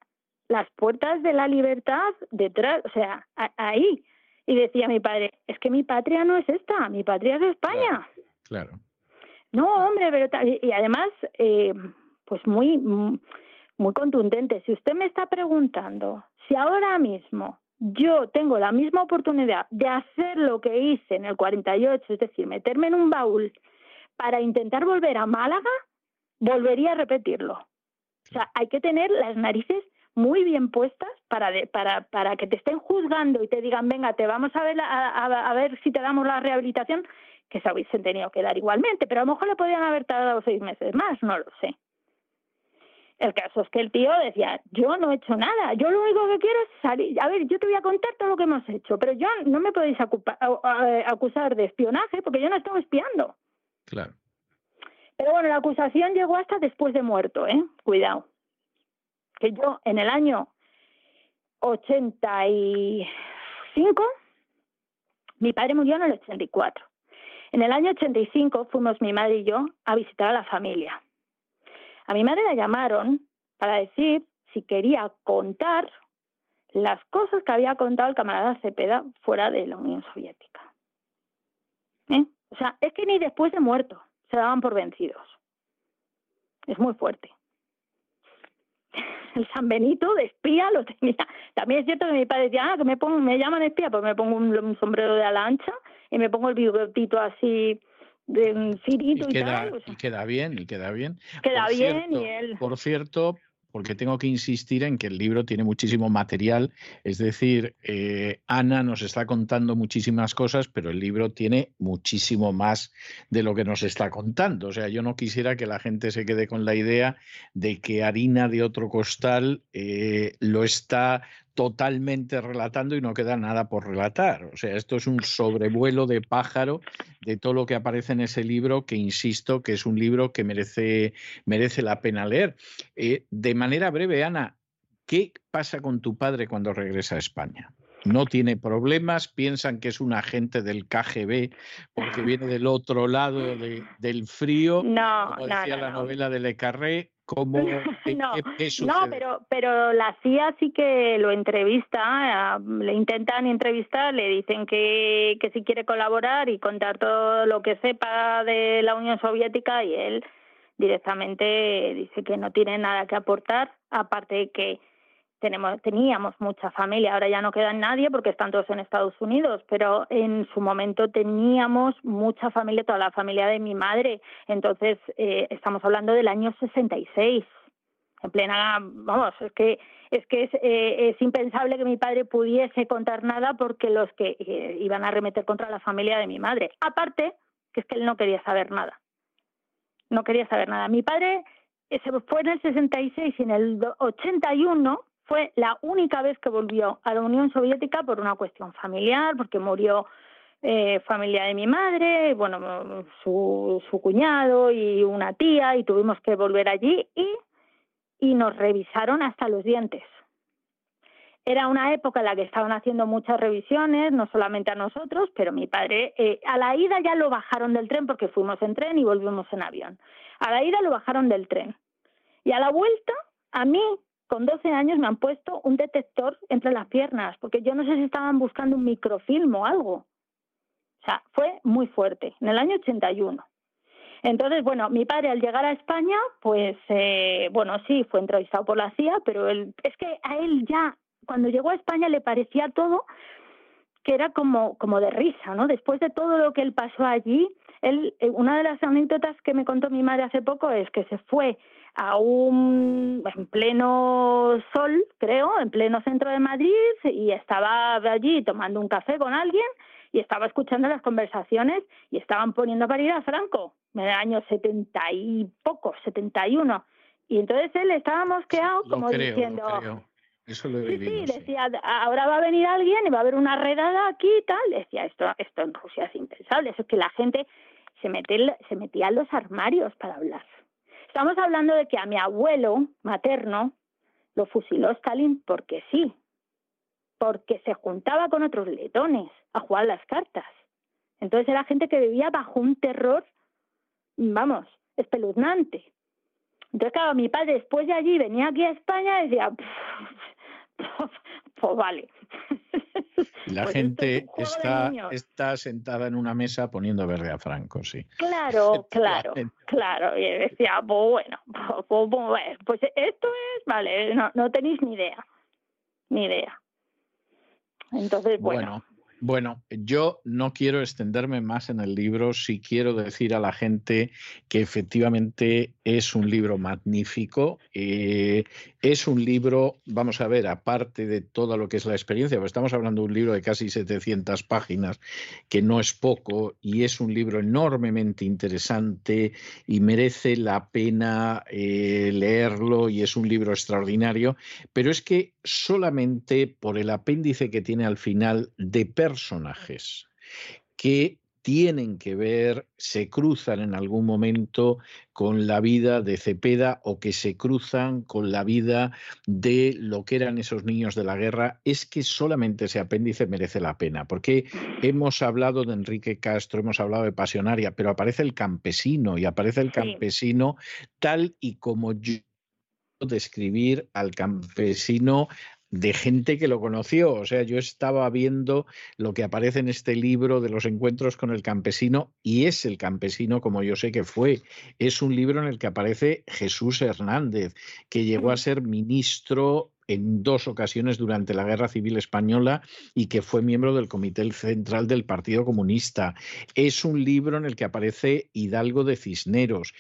las puertas de la libertad detrás, o sea, ahí. Y decía mi padre, es que mi patria no es esta, mi patria es España. Claro. No, hombre, pero y además, eh, pues muy, muy contundente. Si usted me está preguntando si ahora mismo yo tengo la misma oportunidad de hacer lo que hice en el 48, es decir, meterme en un baúl para intentar volver a Málaga, volvería a repetirlo. O sea, hay que tener las narices muy bien puestas para, para, para que te estén juzgando y te digan, venga, te vamos a ver, a, ver si te damos la rehabilitación, que se hubiesen tenido que dar igualmente, pero a lo mejor le podían haber tardado seis meses más, no lo sé. El caso es que el tío decía, yo no he hecho nada, yo lo único que quiero es salir, a ver, yo te voy a contar todo lo que hemos hecho, pero yo no me podéis acusar de espionaje porque yo no estoy espiando. Claro. Pero bueno, la acusación llegó hasta después de muerto, ¿eh? Cuidado que yo en el año 85, mi padre murió en el 84. En el año 85 fuimos mi madre y yo a visitar a la familia. A mi madre la llamaron para decir si quería contar las cosas que había contado el camarada Cepeda fuera de la Unión Soviética. ¿Eh? O sea, es que ni después de muerto se daban por vencidos. Es muy fuerte el San Benito de espía lo tenía. También es cierto que mi padre decía, ah, que me, pongo, me llaman espía, pues me pongo un, sombrero de ala ancha y me pongo el bigotito así de cirito y, queda, y queda bien, y queda bien. Queda bien y él... Por cierto, porque tengo que insistir en que el libro tiene muchísimo material, es decir, eh, Ana nos está contando muchísimas cosas, pero el libro tiene muchísimo más de lo que nos está contando. O sea, yo no quisiera que la gente se quede con la idea de que harina de otro costal eh, lo está totalmente relatando y no queda nada por relatar. O sea, esto es un sobrevuelo de pájaro de todo lo que aparece en ese libro, que insisto que es un libro que merece, merece la pena leer. Eh, de manera breve, Ana, ¿qué pasa con tu padre cuando regresa a España? no tiene problemas, piensan que es un agente del KGB porque viene del otro lado del frío, no, como decía la novela de Le Carré, ¿Cómo, no, no, pero, pero la CIA sí que lo entrevista, le intentan entrevistar, le dicen que, que si quiere colaborar y contar todo lo que sepa de la Unión Soviética y él directamente dice que no tiene nada que aportar, aparte de que tenemos, teníamos mucha familia, ahora ya no queda nadie porque están todos en Estados Unidos, pero en su momento teníamos mucha familia, toda la familia de mi madre, entonces eh, estamos hablando del año 66, en plena, vamos, es que es que es, eh, es impensable que mi padre pudiese contar nada porque los que eh, iban a remeter contra la familia de mi madre, aparte que es que él no quería saber nada, no quería saber nada. Mi padre se fue en el 66 y en el 81 fue la única vez que volvió a la Unión Soviética por una cuestión familiar, porque murió eh, familia de mi madre, bueno, su, su cuñado y una tía, y tuvimos que volver allí y, y nos revisaron hasta los dientes. Era una época en la que estaban haciendo muchas revisiones, no solamente a nosotros, pero mi padre, eh, a la ida ya lo bajaron del tren porque fuimos en tren y volvimos en avión. A la ida lo bajaron del tren. Y a la vuelta, a mí, con 12 años me han puesto un detector entre las piernas, porque yo no sé si estaban buscando un microfilm o algo. O sea, fue muy fuerte, en el año 81. Entonces, bueno, mi padre al llegar a España, pues, eh, bueno, sí, fue entrevistado por la CIA, pero él, es que a él ya, cuando llegó a España, le parecía todo que era como, como de risa, ¿no? Después de todo lo que él pasó allí, él, eh, una de las anécdotas que me contó mi madre hace poco es que se fue a un en pleno sol, creo, en pleno centro de Madrid y estaba allí tomando un café con alguien y estaba escuchando las conversaciones y estaban poniendo a parir a Franco en el año setenta y poco, setenta y uno. Y entonces él estaba mosqueado como diciendo... Eso lo he sí, sí, decía, ahora va a venir alguien y va a haber una redada aquí y tal. Decía, esto, esto en Rusia es impensable. Eso es que la gente se, mete, se metía en los armarios para hablar. Estamos hablando de que a mi abuelo materno lo fusiló Stalin porque sí, porque se juntaba con otros letones a jugar las cartas. Entonces era gente que vivía bajo un terror, vamos, espeluznante. Entonces, claro, mi padre después de allí venía aquí a España y decía, pues vale. La pues gente está, está sentada en una mesa poniendo verde a Franco, sí. Claro, claro, claro. Y decía, pues bueno, pues, pues, pues, esto es, vale, no, no tenéis ni idea, ni idea. Entonces, bueno. Bueno, yo no quiero extenderme más en el libro, sí quiero decir a la gente que efectivamente es un libro magnífico, eh, es un libro, vamos a ver, aparte de todo lo que es la experiencia, pues estamos hablando de un libro de casi 700 páginas, que no es poco, y es un libro enormemente interesante y merece la pena eh, leerlo y es un libro extraordinario, pero es que solamente por el apéndice que tiene al final de personajes que tienen que ver, se cruzan en algún momento con la vida de Cepeda o que se cruzan con la vida de lo que eran esos niños de la guerra, es que solamente ese apéndice merece la pena, porque hemos hablado de Enrique Castro, hemos hablado de Pasionaria, pero aparece el campesino y aparece el campesino tal y como yo describir al campesino de gente que lo conoció. O sea, yo estaba viendo lo que aparece en este libro de los encuentros con el campesino y es el campesino como yo sé que fue. Es un libro en el que aparece Jesús Hernández, que llegó a ser ministro en dos ocasiones durante la Guerra Civil Española y que fue miembro del Comité Central del Partido Comunista. Es un libro en el que aparece Hidalgo de Cisneros.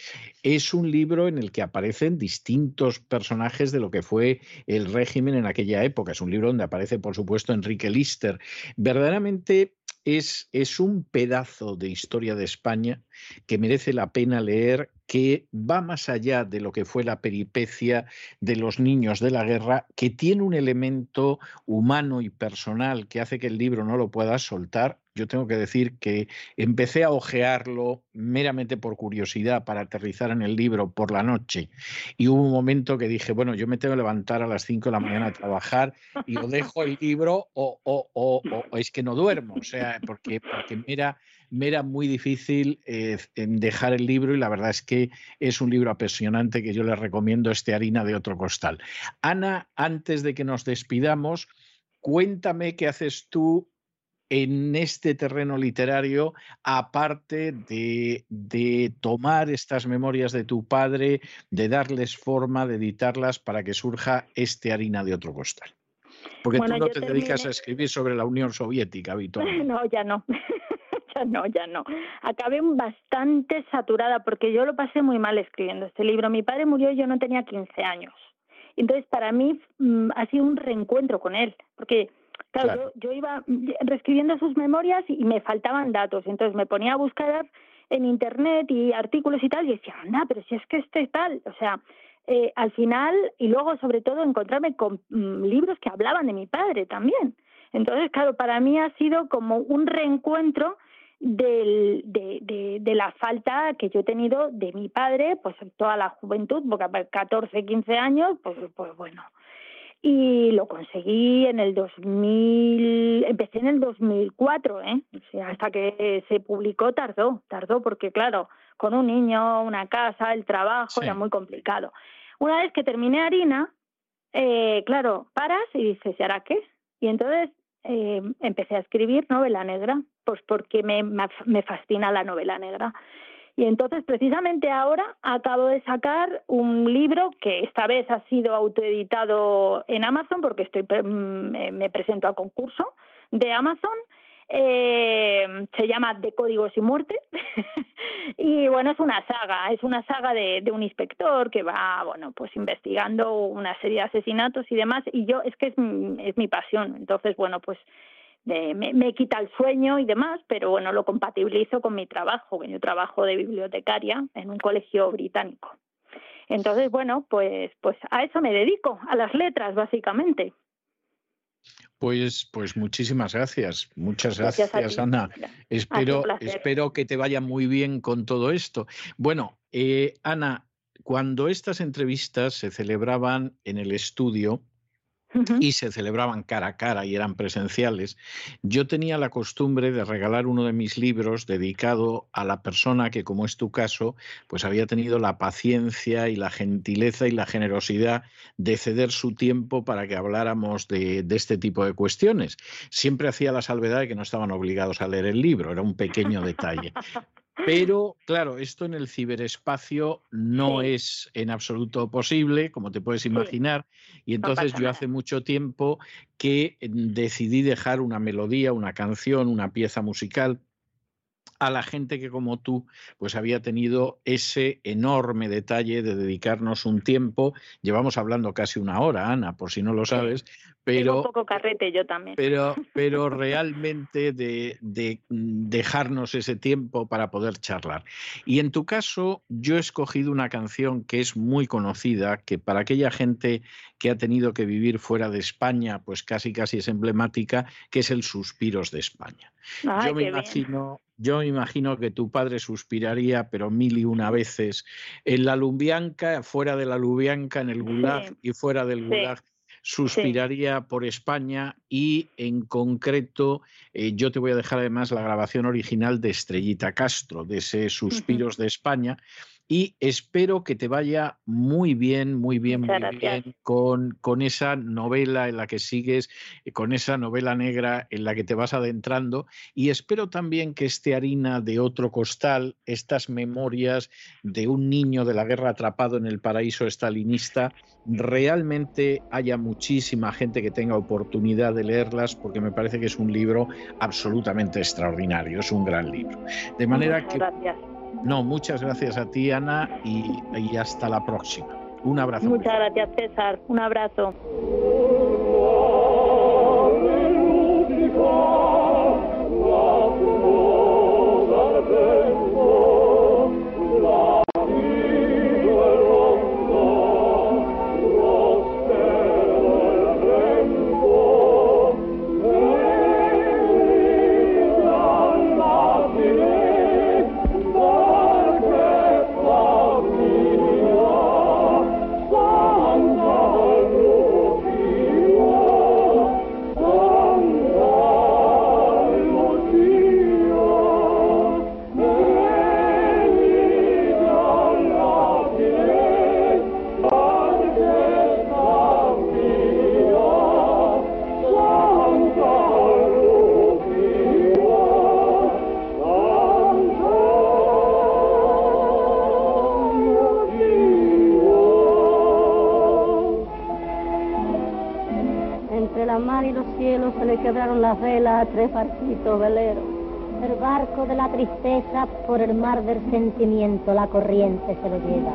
Es un libro en el que aparecen distintos personajes de lo que fue el régimen en aquella época. Es un libro donde aparece, por supuesto, Enrique Lister. Verdaderamente es, es, un pedazo de historia de España que merece la pena leer, que va más allá de lo que fue la peripecia de los niños de la guerra, que tiene un elemento humano y personal que hace que el libro no lo pueda soltar yo tengo que decir que empecé a ojearlo meramente por curiosidad para aterrizar en el libro por la noche. Y hubo un momento que dije, bueno, yo me tengo que levantar a las 5 de la mañana a trabajar y o dejo el libro o, o, es que no duermo, o sea, porque, porque me, era, me era muy difícil eh, dejar el libro y la verdad es que es un libro apasionante que yo le recomiendo este harina de otro costal. Ana, antes de que nos despidamos, cuéntame qué haces tú en este terreno literario, aparte de, tomar estas memorias de tu padre, de darles forma, de editarlas para que surja este harina de otro costal? Porque tú no te dedicas a escribir sobre la Unión Soviética, Víctor. No, ya no. Ya no, ya no. Acabé bastante saturada porque yo lo pasé muy mal escribiendo este libro. Mi padre murió y yo no tenía 15 años. Entonces, para mí mm, ha sido un reencuentro con él, porque Claro, Yo, iba reescribiendo sus memorias y me faltaban datos, entonces me ponía a buscar en internet y artículos y tal y decía, anda, pero si es que este tal, o sea, eh, al final y luego sobre todo encontrarme con mm, libros que hablaban de mi padre también. Entonces, claro, para mí ha sido como un reencuentro del, de, de, de, la falta que yo he tenido de mi padre, pues toda la juventud, porque a 14, 15 años, pues, pues bueno, y lo conseguí en el 2000, empecé en el 2004, ¿eh? O sea, hasta que se publicó tardó, tardó porque claro, con un niño, una casa, el trabajo era muy complicado. Una vez que terminé harina, eh, claro, paras y dices, ¿y ahora qué? Y entonces eh, empecé a escribir novela negra, pues porque me, me fascina la novela negra. Y entonces, precisamente ahora, acabo de sacar un libro que esta vez ha sido autoeditado en Amazon, porque estoy mm, me presento a concurso de Amazon. Eh, se llama De Códigos y Muerte. y bueno, es una saga, es una saga de, de, un inspector que va, bueno, pues investigando una serie de asesinatos y demás. Y yo, es que es, es mi pasión. Entonces, bueno, pues me, quita el sueño y demás, pero bueno, lo compatibilizo con mi trabajo, que yo trabajo de bibliotecaria en un colegio británico. Entonces, bueno, pues, pues a eso me dedico, a las letras, básicamente. Pues, pues muchísimas gracias. Muchas gracias, Ana. Espero, espero que te vaya muy bien con todo esto. Bueno, eh, Ana, cuando estas entrevistas se celebraban en el estudio, y se celebraban cara a cara y eran presenciales, yo tenía la costumbre de regalar uno de mis libros dedicado a la persona que, como es tu caso, pues había tenido la paciencia y la gentileza y la generosidad de ceder su tiempo para que habláramos de, de este tipo de cuestiones. Siempre hacía la salvedad de que no estaban obligados a leer el libro, era un pequeño detalle. Pero, claro, esto en el ciberespacio no es en absoluto posible, como te puedes imaginar, y entonces yo hace mucho tiempo que decidí dejar una melodía, una canción, una pieza musical a la gente que como tú pues había tenido ese enorme detalle de dedicarnos un tiempo. Llevamos hablando casi una hora, Ana, por si no lo sabes, pero un poco carrete yo también. Pero, pero realmente de, de, dejarnos ese tiempo para poder charlar. Y en tu caso, yo he escogido una canción que es muy conocida, que para aquella gente que ha tenido que vivir fuera de España, pues casi casi es emblemática, que es el Suspiros de España. yo me imagino, yo me imagino que tu padre suspiraría, pero mil y una veces, en la Lubianca, fuera de la Lubianca, en el Gulag y fuera del Gulag. Suspiraría por España y en concreto eh, yo te voy a dejar además la grabación original de Estrellita Castro, de ese Suspiros de España, y espero que te vaya muy bien, muy bien, muy bien con, con, esa novela en la que sigues, eh, con esa novela negra en la que te vas adentrando y espero también que este harina de otro costal, estas memorias de un niño de la guerra atrapado en el paraíso estalinista, realmente haya muchísima gente que tenga oportunidad de leerlas porque me parece que es un libro absolutamente extraordinario, es un gran libro. De manera que... No, muchas gracias a ti, Ana, y, hasta la próxima. Un abrazo. Muchas gracias, César. Un abrazo. Veleros. El barco de la tristeza por el mar del sentimiento, la corriente se lo lleva.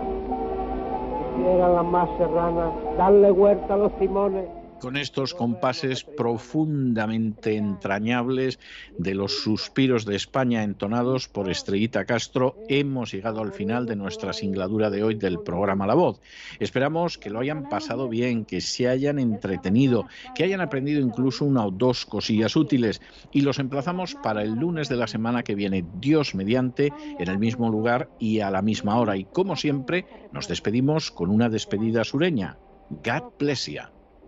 Quisiera la más serrana, darle vuelta a los timones con estos compases profundamente entrañables de los suspiros de España entonados por Estrellita Castro, hemos llegado al final de nuestra singladura de hoy del programa La Voz. Esperamos que lo hayan pasado bien, que se hayan entretenido, que hayan aprendido incluso una o dos cosillas útiles y los emplazamos para el lunes de la semana que viene, Dios mediante, en el mismo lugar y a la misma hora. Y como siempre, nos despedimos con una despedida sureña. God bless you.